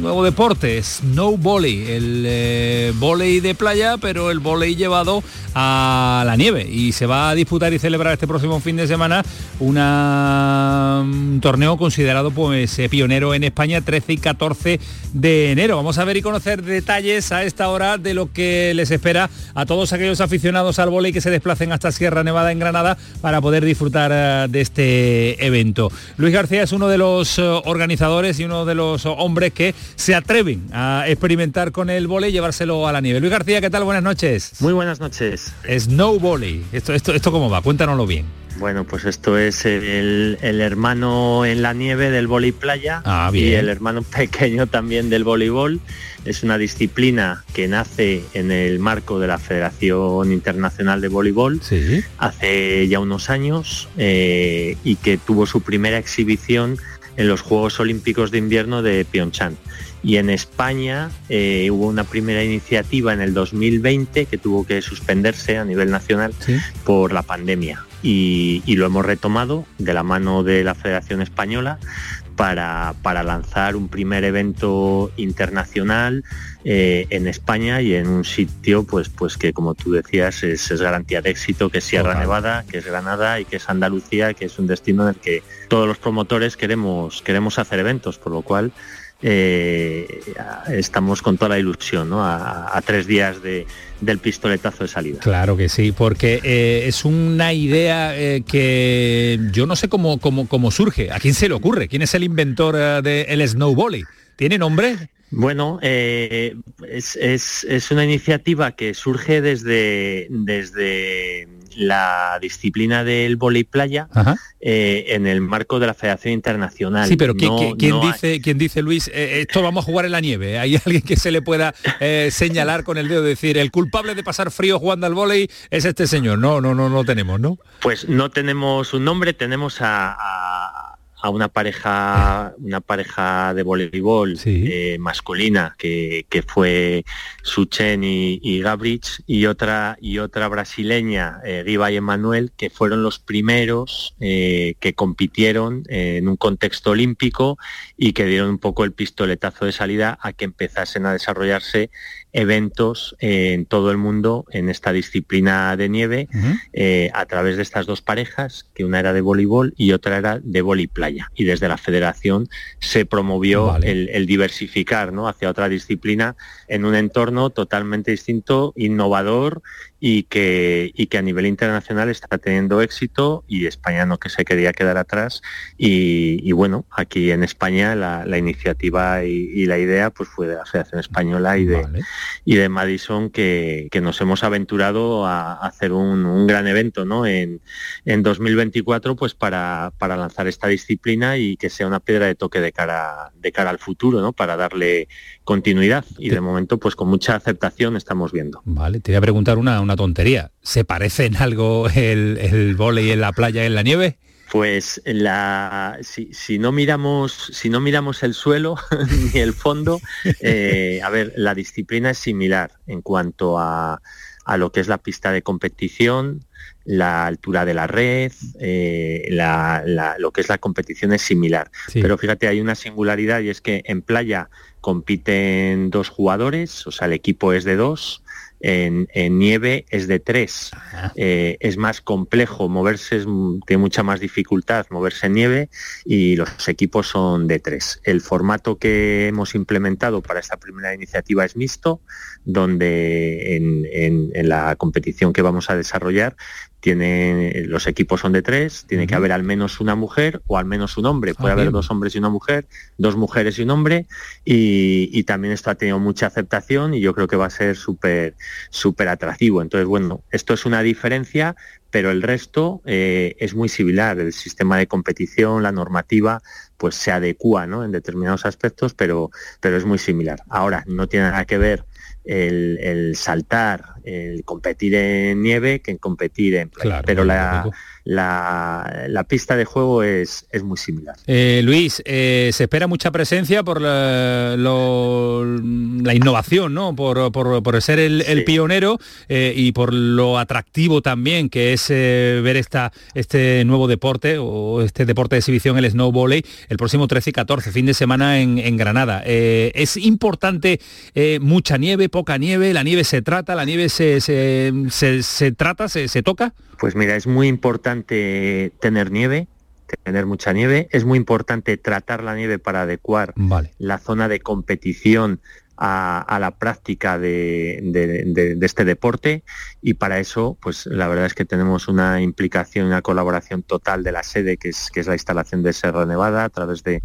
nuevo deporte, snow volley, el eh, de playa, pero el volley llevado a la nieve. Y se va a disputar y celebrar este próximo fin de semana una, un torneo considerado pues pionero en España, 13 y 14 de enero. Vamos a ver y conocer detalles a esta hora de lo que les espera a todos aquellos aficionados aficionados al volei que se desplacen hasta Sierra Nevada en Granada para poder disfrutar eh, de este evento. Luis García es uno de los eh, organizadores y uno de los hombres que se atreven a experimentar con el volei y llevárselo a la nieve. Luis García, ¿qué tal? Buenas noches. Muy buenas noches. Snow Volley. ¿Esto, esto, esto cómo va? Cuéntanoslo bien. Bueno, pues esto es el, hermano en la nieve del volei playa ah, y el hermano pequeño también del voleibol. Es una disciplina que nace en el marco de la Federación Internacional de Voleibol hace ya unos años eh, y que tuvo su primera exhibición en los Juegos Olímpicos de Invierno de Pyeongchang. Y en España eh, hubo una primera iniciativa en el 2020 que tuvo que suspenderse a nivel nacional por la pandemia. Y, lo hemos retomado de la mano de la Federación Española para, lanzar un primer evento internacional eh, en España y en un sitio pues, pues que como tú decías es, garantía de éxito, que es Sierra Nevada, que es Granada y que es Andalucía, que es un destino en el que todos los promotores queremos, queremos hacer eventos, por lo cual eh, estamos con toda la ilusión, a, tres días del pistoletazo de salida. Claro que sí, porque eh, es una idea eh, que yo no sé cómo, cómo, cómo, surge. ¿A quién se le ocurre? ¿Quién es el inventor del snowball? ¿Tiene nombre? Bueno, es, es, una iniciativa que surge desde, desde la disciplina del volei playa eh, en el marco de la Federación Internacional. Sí, pero ¿quién, dice, ¿quién dice, Luis, eh, esto vamos a jugar en la nieve? ¿Hay alguien que se le pueda eh, señalar con el dedo, decir, el culpable de pasar frío jugando al volei es este señor? No, no, no, no tenemos, ¿no? Pues no tenemos un nombre, tenemos a a una pareja, una pareja de voleibol eh, masculina que, fue Suchen y, y Gabrich y otra y otra brasileña, eh, Riva y Emanuel, que fueron los primeros eh, que compitieron en un contexto olímpico y que dieron un poco el pistoletazo de salida a que empezasen a desarrollarse eventos en todo el mundo en esta disciplina de nieve eh, a través de estas dos parejas, que una era de voleibol y otra era de playa. Y desde la federación se promovió el, diversificar ¿no? hacia otra disciplina en un entorno totalmente distinto, innovador y que, y que a nivel internacional está teniendo éxito y España no que se quería quedar atrás y, bueno, aquí en España la, iniciativa y, la idea pues fue de la Federación Española y de, y de Madison que, nos hemos aventurado a, hacer un, gran evento ¿no? en, en 2024 pues para, para lanzar esta disciplina y que sea una piedra de toque de cara, de cara al futuro, ¿no? para darle continuidad y de momento pues con mucha aceptación estamos viendo. Vale, te voy a preguntar una tontería. ¿Se parece en algo el, el volei en la playa en la nieve? Pues la, si, no miramos, si no miramos el suelo ni el fondo, eh, a ver, la disciplina es similar en cuanto a, lo que es la pista de competición, la altura de la red, eh, lo que es la competición es similar. Pero fíjate, hay una singularidad y es que en playa compiten dos jugadores, o sea, el equipo es de dos, en, nieve es de tres. Eh, es más complejo moverse, es, tiene mucha más dificultad moverse en nieve y los equipos son de tres. El formato que hemos implementado para esta primera iniciativa es mixto, donde en la competición que vamos a desarrollar tiene, los equipos son de tres, tiene que haber al menos una mujer o al menos un hombre. Puede ah, haber dos hombres y una mujer, dos mujeres y un hombre, y, también esto ha tenido mucha aceptación y yo creo que va a ser súper súper atractivo. Entonces, bueno, esto es una diferencia, pero el resto eh, es muy similar. El sistema de competición, la normativa, pues se adecua ¿no? en determinados aspectos, pero, pero es muy similar. Ahora, no tiene nada que ver el, saltar, el competir en nieve que en competir en playa. Pero la, la, pista de juego es, es muy similar. Eh, Luis, eh, se espera mucha presencia por la, la innovación, ¿no? por, por, ser el, pionero eh, y por lo atractivo también que es ver esta, este nuevo deporte o este deporte de exhibición, el snow volley, el próximo 13 y 14, fin de semana en, en Granada. es importante mucha nieve, poca nieve, la nieve se trata, la nieve se, se, se, trata, se, se toca. Pues mira, es muy importante tener nieve, tener mucha nieve. Es muy importante tratar la nieve para adecuar la zona de competición a, la práctica de, este deporte y para eso pues la verdad es que tenemos una implicación, una colaboración total de la sede que es, que es la instalación de Serra Nevada a través de,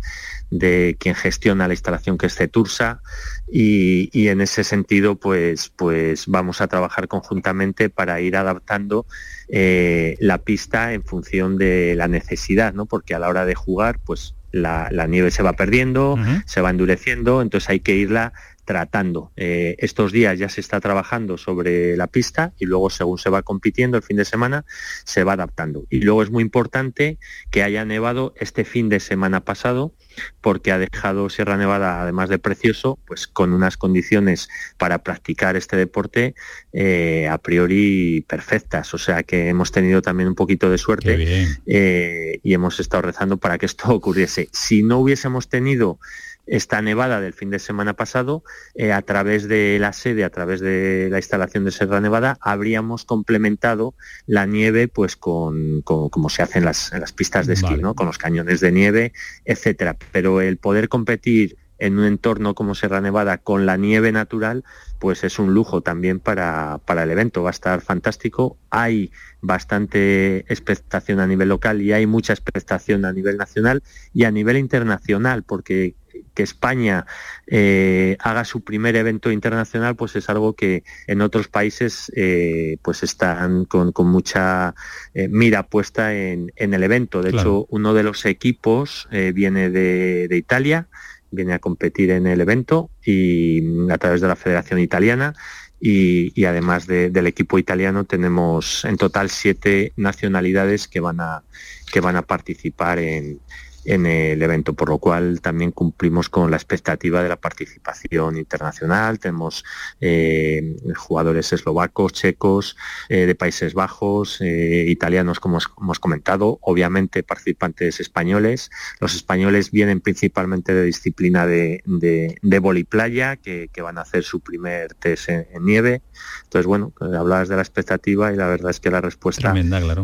quien gestiona la instalación que es Cetursa y, en ese sentido pues, pues vamos a trabajar conjuntamente para ir adaptando eh, la pista en función de la necesidad, ¿no? porque a la hora de jugar pues la, nieve se va perdiendo, se va endureciendo, entonces hay que irla tratando. Eh, estos días ya se está trabajando sobre la pista y luego según se va compitiendo el fin de semana se va adaptando. Y luego es muy importante que haya nevado este fin de semana pasado porque ha dejado Sierra Nevada, además de precioso, pues con unas condiciones para practicar este deporte eh, a priori perfectas. O sea que hemos tenido también un poquito de suerte eh, y hemos estado rezando para que esto ocurriese. Si no hubiésemos tenido esta nevada del fin de semana pasado, eh, a través de la sede, a través de la instalación de Serra Nevada, habríamos complementado la nieve pues con, como se hace en las, pistas de esquí, ¿no? con los cañones de nieve, etcétera. Pero el poder competir en un entorno como Serra Nevada con la nieve natural, pues es un lujo también para, para, el evento. Va a estar fantástico. Hay bastante expectación a nivel local y hay mucha expectación a nivel nacional y a nivel internacional, porque que España eh, haga su primer evento internacional, pues es algo que en otros países eh, pues están con, mucha eh, mira puesta en, el evento. De hecho, uno de los equipos viene de, Italia, viene a competir en el evento y mm, a través de la Federación Italiana. Y, además del equipo italiano tenemos en total siete nacionalidades que van a que van a participar en, en el evento, por lo cual también cumplimos con la expectativa de la participación internacional. Tenemos eh, jugadores eslovacos, checos, eh, de Países Bajos, eh, italianos, como hemos comentado, obviamente participantes españoles. Los españoles vienen principalmente de disciplina de, de, de playa, que, van a hacer su primer test en, nieve. Entonces, bueno, hablabas de la expectativa y la verdad es que la respuesta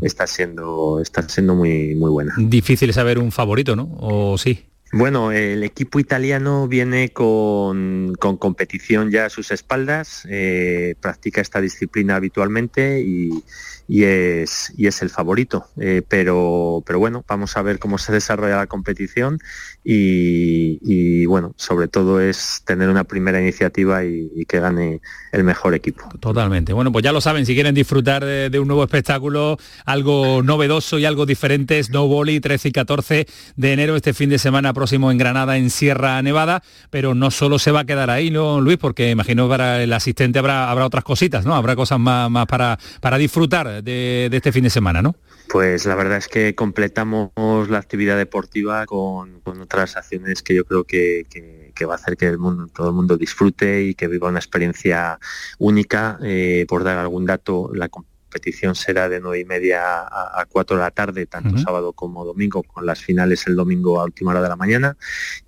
está siendo está siendo muy muy buena. Difícil saber un favorito, ¿no? ¿O sí? Bueno, el equipo italiano viene con, competición ya a sus espaldas, eh, practica esta disciplina habitualmente y, es, y es el favorito. Eh, pero, pero bueno, vamos a ver cómo se desarrolla la competición y, bueno, sobre todo es tener una primera iniciativa y, que gane el mejor equipo. Totalmente. Bueno, pues ya lo saben, si quieren disfrutar de, un nuevo espectáculo, algo novedoso y algo diferente, Snowball 13 y 14 de enero, este fin de semana próximo en Granada, en Sierra Nevada, pero no solo se va a quedar ahí, ¿no, Luis? Porque imagino para el asistente habrá, habrá otras cositas, ¿no? Habrá cosas más, más para, para disfrutar de, este fin de semana, ¿no? Pues la verdad es que completamos la actividad deportiva con, otras acciones que yo creo que, va a hacer que el mundo, todo el mundo disfrute y que viva una experiencia única. Eh, por dar algún dato, la, competición será de nueve y media a, cuatro de la tarde, tanto sábado como domingo, con las finales el domingo a última hora de la mañana.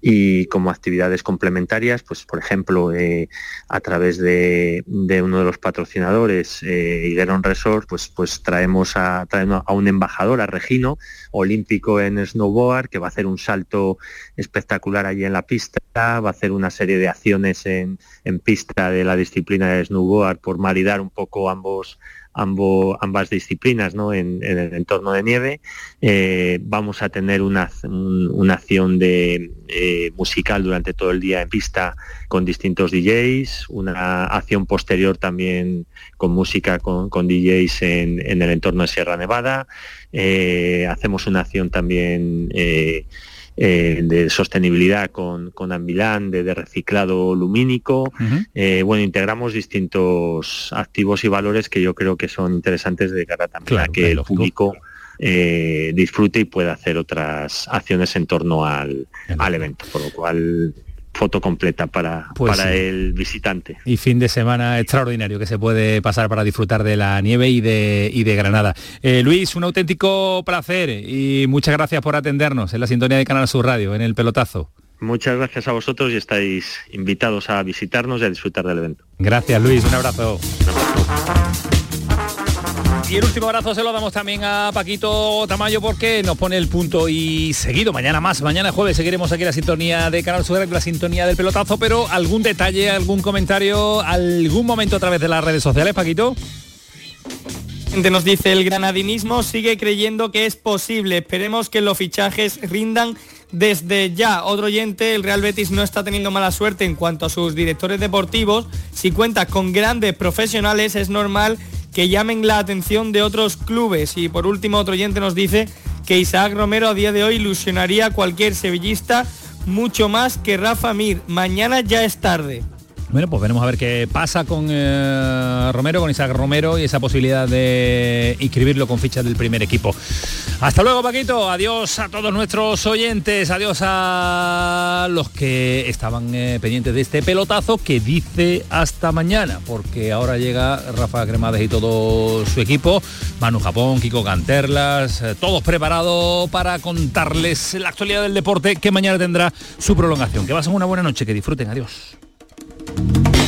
Y como actividades complementarias, pues por ejemplo, eh, a través de, uno de los patrocinadores, eh, Resort, pues, pues traemos a, traemos a un embajador, a Regino, olímpico en snowboard, que va a hacer un salto espectacular allí en la pista, va a hacer una serie de acciones en, en pista de la disciplina de snowboard por maridar un poco ambos ambas disciplinas en, el entorno de nieve. Eh, vamos a tener una, una acción de, eh, musical durante todo el día en pista con distintos DJs, una acción posterior también con música con, DJs en, el entorno de Sierra Nevada. Eh, hacemos una acción también eh, de sostenibilidad con, con Ambilán, de, reciclado lumínico. Eh, bueno, integramos distintos activos y valores que yo creo que son interesantes de cara también a que el público eh, disfrute y pueda hacer otras acciones en torno al, al evento. Por lo cual foto completa para, pues para el visitante. Y fin de semana extraordinario que se puede pasar para disfrutar de la nieve y de, y de Granada. Eh, Luis, un auténtico placer y muchas gracias por atendernos en la sintonía de Canal Sur Radio, en el pelotazo. Muchas gracias a vosotros y estáis invitados a visitarnos y a disfrutar del evento. Gracias Luis, Un abrazo. Y el último abrazo se lo damos también a Paquito Tamayo porque nos pone el punto y seguido. Mañana más, mañana jueves seguiremos aquí la sintonía de Canal Sur, la sintonía del pelotazo, pero algún detalle, algún comentario, algún momento a través de las redes sociales, Paquito. Nos dice el granadinismo sigue creyendo que es posible. Esperemos que los fichajes rindan desde ya. Otro oyente, el Real Betis no está teniendo mala suerte en cuanto a sus directores deportivos. Si cuenta con grandes profesionales es normal que llamen la atención de otros clubes. Y por último, otro oyente nos dice que Isaac Romero a día de hoy ilusionaría a cualquier sevillista mucho más que Rafa Mir. Mañana ya es tarde. Bueno, pues veremos a ver qué pasa con eh, Romero, con Isaac Romero y esa posibilidad de inscribirlo con fichas del primer equipo. Hasta luego, Paquito. Adiós a todos nuestros oyentes. Adiós a los que estaban eh, pendientes de este pelotazo que dice hasta mañana, porque ahora llega Rafa Cremades y todo su equipo. Manu Japón, Kiko Canterlas, eh, todos preparados para contarles la actualidad del deporte que mañana tendrá su prolongación. Que pasen una buena noche, que disfruten. Adiós. Bye.